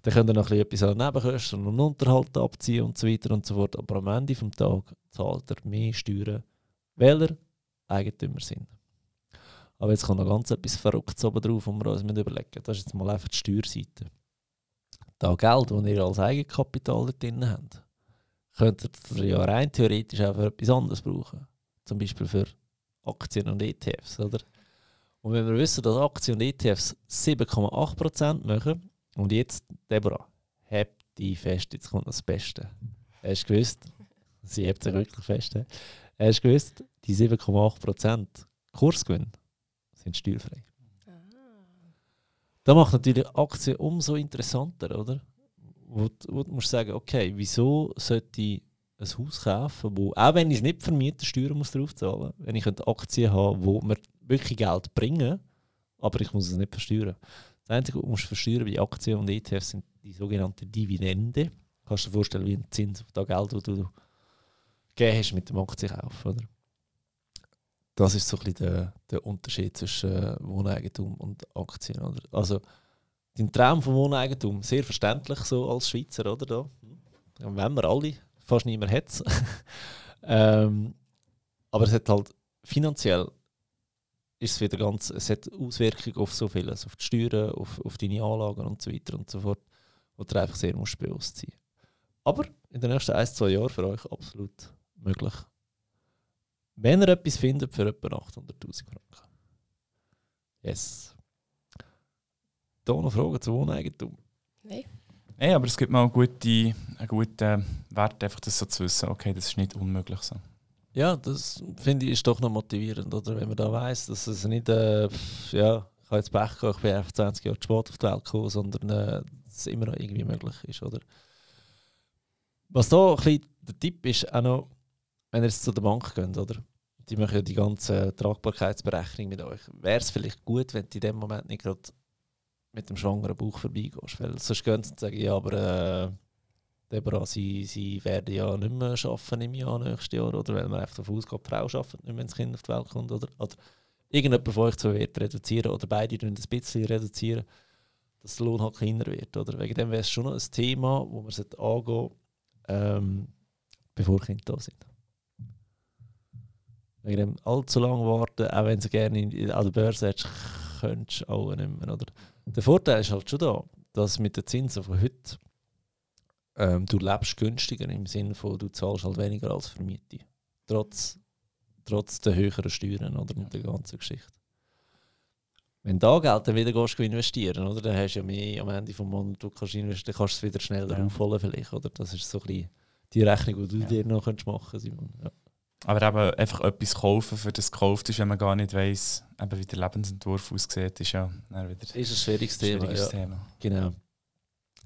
S1: Dann könnt ihr noch etwas an Nebenkosten und Unterhalt abziehen und so weiter und so fort. Aber am Ende des Tages zahlt er mehr Steuern, weil er Eigentümer sind. Aber jetzt kommt noch ganz etwas Verrücktes oben drauf, wo wir uns überlegen Das ist jetzt mal einfach die Steuerseite. Das Geld, das ihr als Eigenkapital da drin habt, könntet ihr ja rein theoretisch auch für etwas anderes brauchen. Zum Beispiel für Aktien und ETFs. Oder? Und wenn wir wissen, dass Aktien und ETFs 7,8% machen, und jetzt, Deborah, habt die fest, jetzt kommt das Beste. Hast du gewusst? Sie hebt sich wirklich fest. Hast du gewusst, die 7,8% Kursgewinn sind steuerfrei. Das macht natürlich Aktien umso interessanter, oder? Wo, du musst sagen, okay, wieso sollte ich ein Haus kaufen, wo, auch wenn ich es nicht vermiete, Steuern muss drauf zahlen, wenn ich Aktien habe, wo mir wirklich Geld bringen, aber ich muss es nicht versteuern. Das Einzige, was du versteuern bei Aktien und ETFs sind die sogenannte Dividende. Kannst du dir vorstellen, wie ein Zins auf das Geld, das du gegeben hast mit dem Aktienkauf, oder? Das ist so ein bisschen der, der Unterschied zwischen äh, Wohneigentum und Aktien, oder? Also, dein Traum von Wohneigentum, sehr verständlich so als Schweizer, oder? Da. Wenn wir alle, fast niemand hat es. [LAUGHS] ähm, aber es hat halt finanziell ist es wieder ganz, es hat Auswirkungen auf so vieles, auf die Steuern, auf, auf deine Anlagen und so weiter und so fort, wo du einfach sehr musst bewusst sein Aber in den nächsten ein, zwei Jahren für euch absolut möglich. Wenn ihr etwas findet für etwa 800'000 Franken. Yes. Da noch Fragen zu Wohneigentum?
S2: Nein.
S3: Nein, aber es gibt mal einen guten, einen guten Wert, einfach das so zu wissen, okay, das ist nicht unmöglich so.
S1: Ja, das finde ich ist doch noch motivierend, oder? Wenn man da weiß, dass es nicht, äh, ja, ich habe jetzt Pech gehabt, ich bin einfach 20 Jahre zu spät auf die Welt gekommen, sondern äh, dass es immer noch irgendwie möglich ist, oder? Was da ein bisschen der Tipp ist, auch noch, wenn ihr jetzt zu der Bank geht, oder? Die machen ja die ganze Tragbarkeitsberechnung mit euch. Wäre es vielleicht gut, wenn du in dem Moment nicht gerade mit dem schwangeren Bauch vorbeigehst? Weil sonst gehen sie und sagen, ja, aber äh, Deborah, sie, sie werden ja nicht mehr arbeiten im Jahr nächstes Jahr, oder? Weil man einfach davon ausgeht, die Frau arbeitet nicht, wenn das Kind auf die Welt kommt, oder? oder irgendjemand von euch zwei wird reduzieren oder beide ein bisschen reduzieren, dass der Lohn halt kleiner wird, oder? Wegen dem wäre es schon ein Thema, wo man angehen ähm, bevor Kinder da sind. Wegen dem allzu lange warten, auch wenn sie gerne an der Börse hättest, könntest du auch nicht mehr, oder? Der Vorteil ist halt schon da, dass mit den Zinsen von heute ähm, du lebst günstiger im Sinne von, du zahlst halt weniger als für Miete. Trotz, trotz der höheren Steuern oder ja. der ganzen Geschichte. Wenn du da Geld dann wieder gehst, investieren oder? dann hast du ja mehr am Ende des Monats, du kannst investieren, kannst es wieder schneller ja. aufholen vielleicht. Oder? Das ist so ein bisschen die Rechnung, die du ja. dir noch machen könntest, Simon. Ja.
S3: Aber eben einfach etwas kaufen, für das gekauft ist, wenn man gar nicht weiss, eben wie der Lebensentwurf aussieht, ist ja wieder
S1: Ist ein schwieriges Thema.
S3: schwieriges
S1: Ja.
S3: Thema.
S1: Genau.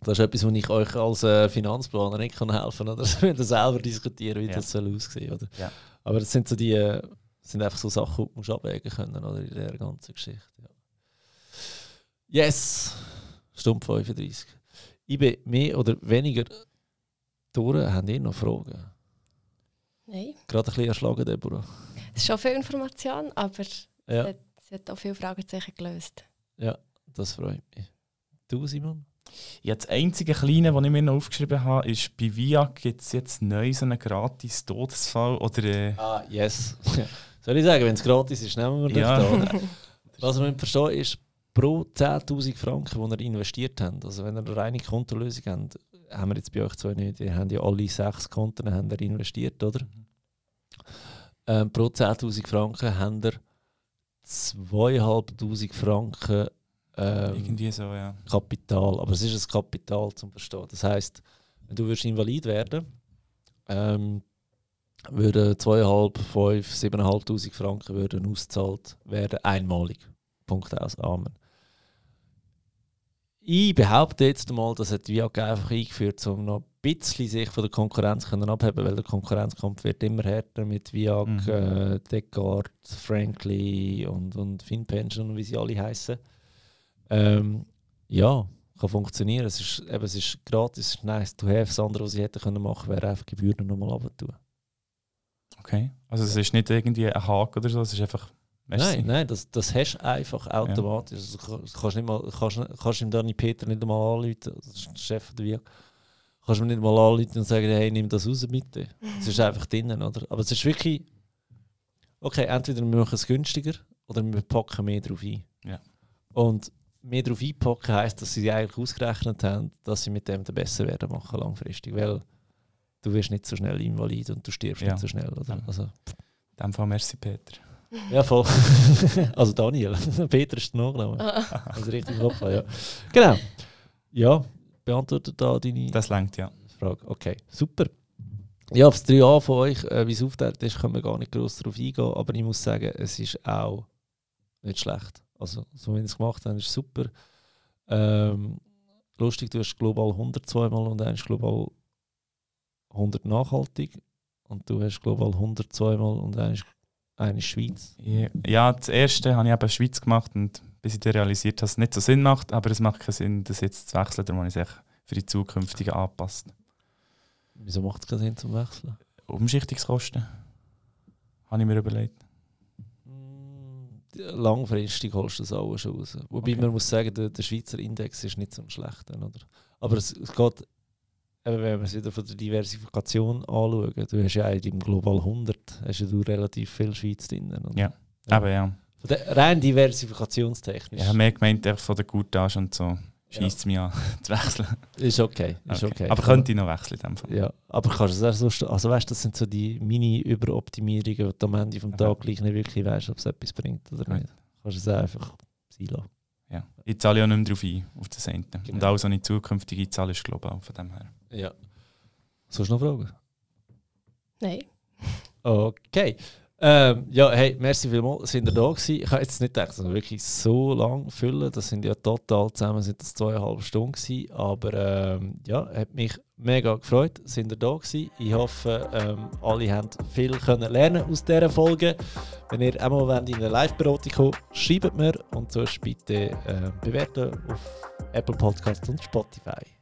S1: Das ist etwas, wo ich euch als äh, Finanzplaner nicht kann helfen kann. Oder [LAUGHS] wir müssen selber diskutieren, wie
S3: Ja.
S1: das soll aussehen oder?
S3: Ja.
S1: Aber das sind so die, äh, das sind einfach so Sachen, die du musst abwägen können oder, in dieser ganzen Geschichte. Ja. Yes! Stunde 35. Ich bin mehr oder weniger durch. Habt ihr noch Fragen?
S2: Nein,
S1: Gerade ein bisschen erschlagen, Deborah.
S2: es ist schon viel Information, aber
S1: Ja,
S2: es hat auch viele Fragezeichen gelöst.
S1: das freut mich. Du, Simon?
S3: Ja, das einzige Kleine, das ich mir noch aufgeschrieben habe, ist, bei VIA gibt es jetzt neu so einen gratis Todesfall. Oder, äh,
S1: Ah, yes. [LAUGHS] Soll ich sagen, wenn es gratis ist, nehmen wir
S3: Ja.
S1: das [LAUGHS] da. Was wir verstehen ist, pro 10'000 Franken, die ihr investiert habt, also wenn ihr eine reine Kontolösung habt, haben wir jetzt bei euch zwei nicht, ihr habt ja alle sechs Konten habt ihr investiert, oder? Ähm, pro 10'000 Franken habt ihr 2'500 Franken ähm,
S3: irgendwie so, ja.
S1: Kapital. Aber es ist ein Kapital zum Verstehen. Das heisst, wenn du würdest invalid werden ähm, würden 2'500, 5, 7'500 Franken würden ausgezahlt werden, einmalig. Punkt aus. Amen. Ich behaupte jetzt mal, das hat VIAG einfach eingeführt, um noch ein bisschen sich von der Konkurrenz können abheben weil der Konkurrenzkampf wird immer härter mit VIAG,
S3: Mhm.
S1: äh, Descartes, Frankly und, und FinPension und wie sie alle heißen. Ähm, ja, kann funktionieren. Es ist, eben, es ist gratis, es ist nice to have. Das andere, was sie hätten können machen, wäre einfach Gebühren nochmal runter tun.
S3: Okay. Also es ist nicht irgendwie ein Haken oder so, es ist einfach... Merci.
S1: Nein, nein, das, das hast du einfach automatisch. Also, du kannst- nicht mal, kannst, kannst ihm Dani Peter nicht einmal anrufen, das ist der Chef der VIAG. Kannst ihm nicht mal anrufen und sagen, hey, nimm das raus bitte. Es ist einfach drinnen, oder? Aber es ist wirklich, okay, entweder wir machen es günstiger oder wir packen mehr drauf ein.
S3: Ja.
S1: Und mehr drauf einpacken heisst, dass sie eigentlich ausgerechnet haben, dass sie mit dem den besser werden machen langfristig, weil du wirst nicht so schnell invalid und du stirbst
S3: Ja.
S1: nicht so schnell, oder? Also,
S3: In dem Fall merci, Peter. [LAUGHS]
S1: ja, voll. [LAUGHS] also Daniel. [LAUGHS] Peter ist der Nachname.
S2: Ah,
S1: Also richtig Kopf, ja. Genau. Ja, beantwortet da deine
S3: Das längt ja.
S1: Frage. Okay, super. Ja, auf das 3a von euch, äh, wie es aufgeteilt ist, können wir gar nicht groß darauf eingehen, aber ich muss sagen, es ist auch nicht schlecht. Also, so wie wir es gemacht haben, ist super. Ähm, lustig, du hast global 102 Mal und eins global 100 nachhaltig und du hast global 102 Mal und eins eine Schweiz.
S3: Ja, das erste habe ich eben Schweiz gemacht und bis ich dann realisiert habe, dass es nicht so Sinn macht, aber es macht keinen Sinn, das jetzt zu wechseln, darum habe ich es für die zukünftigen angepasst.
S1: Wieso macht es keinen Sinn zum Wechseln?
S3: Umschichtungskosten habe ich mir überlegt.
S1: Langfristig holst du das alles schon raus. Wobei
S3: Okay.
S1: man muss sagen, der, der Schweizer Index ist nicht so ein schlechter. Oder? Aber es, es geht, eben, wenn wir es wieder von der Diversifikation anschauen, du hast ja in deinem Global 100 hast ja du relativ viel Schweiz drin. Oder?
S3: Ja. Aber ja,
S1: rein diversifikationstechnisch
S3: ich habe mehr gemeint, von der Guttage und so schießt es mich an, [LAUGHS] zu wechseln.
S1: ist okay. Ist
S3: Okay.
S1: okay.
S3: Aber könnte ich noch wechseln in dem Fall.
S1: Ja, aber kannst du es auch so, st- also weißt, das sind so die Mini-Überoptimierungen, wo du am Ende vom. Tag gleich nicht wirklich weißt, ob es etwas bringt oder nicht. Kannst du es auch einfach sein lassen.
S3: Ja. Ich zahle ja nicht mehr drauf ein, auf das eine. Und
S1: Genau.
S3: alles, was ich zukünftig einzahle, ist global von dem her.
S1: Ja. Sollst du noch Fragen?
S2: Nein.
S1: Okay. Ähm, ja, hey, merci vielmals, sind ihr da gewesen. Ich habe jetzt nicht gedacht, dass wir wirklich so lang füllen. Das sind ja total zusammen sind das zweieinhalb Stunden gewesen. Aber ähm, ja, hat mich mega gefreut, sind ihr da gewesen. Ich hoffe, ähm, alle haben viel können lernen aus dieser Folge. Wenn ihr einmal in eine Live-Beratung kommt, schreibt mir und sonst bitte äh, bewerten auf Apple Podcasts und Spotify.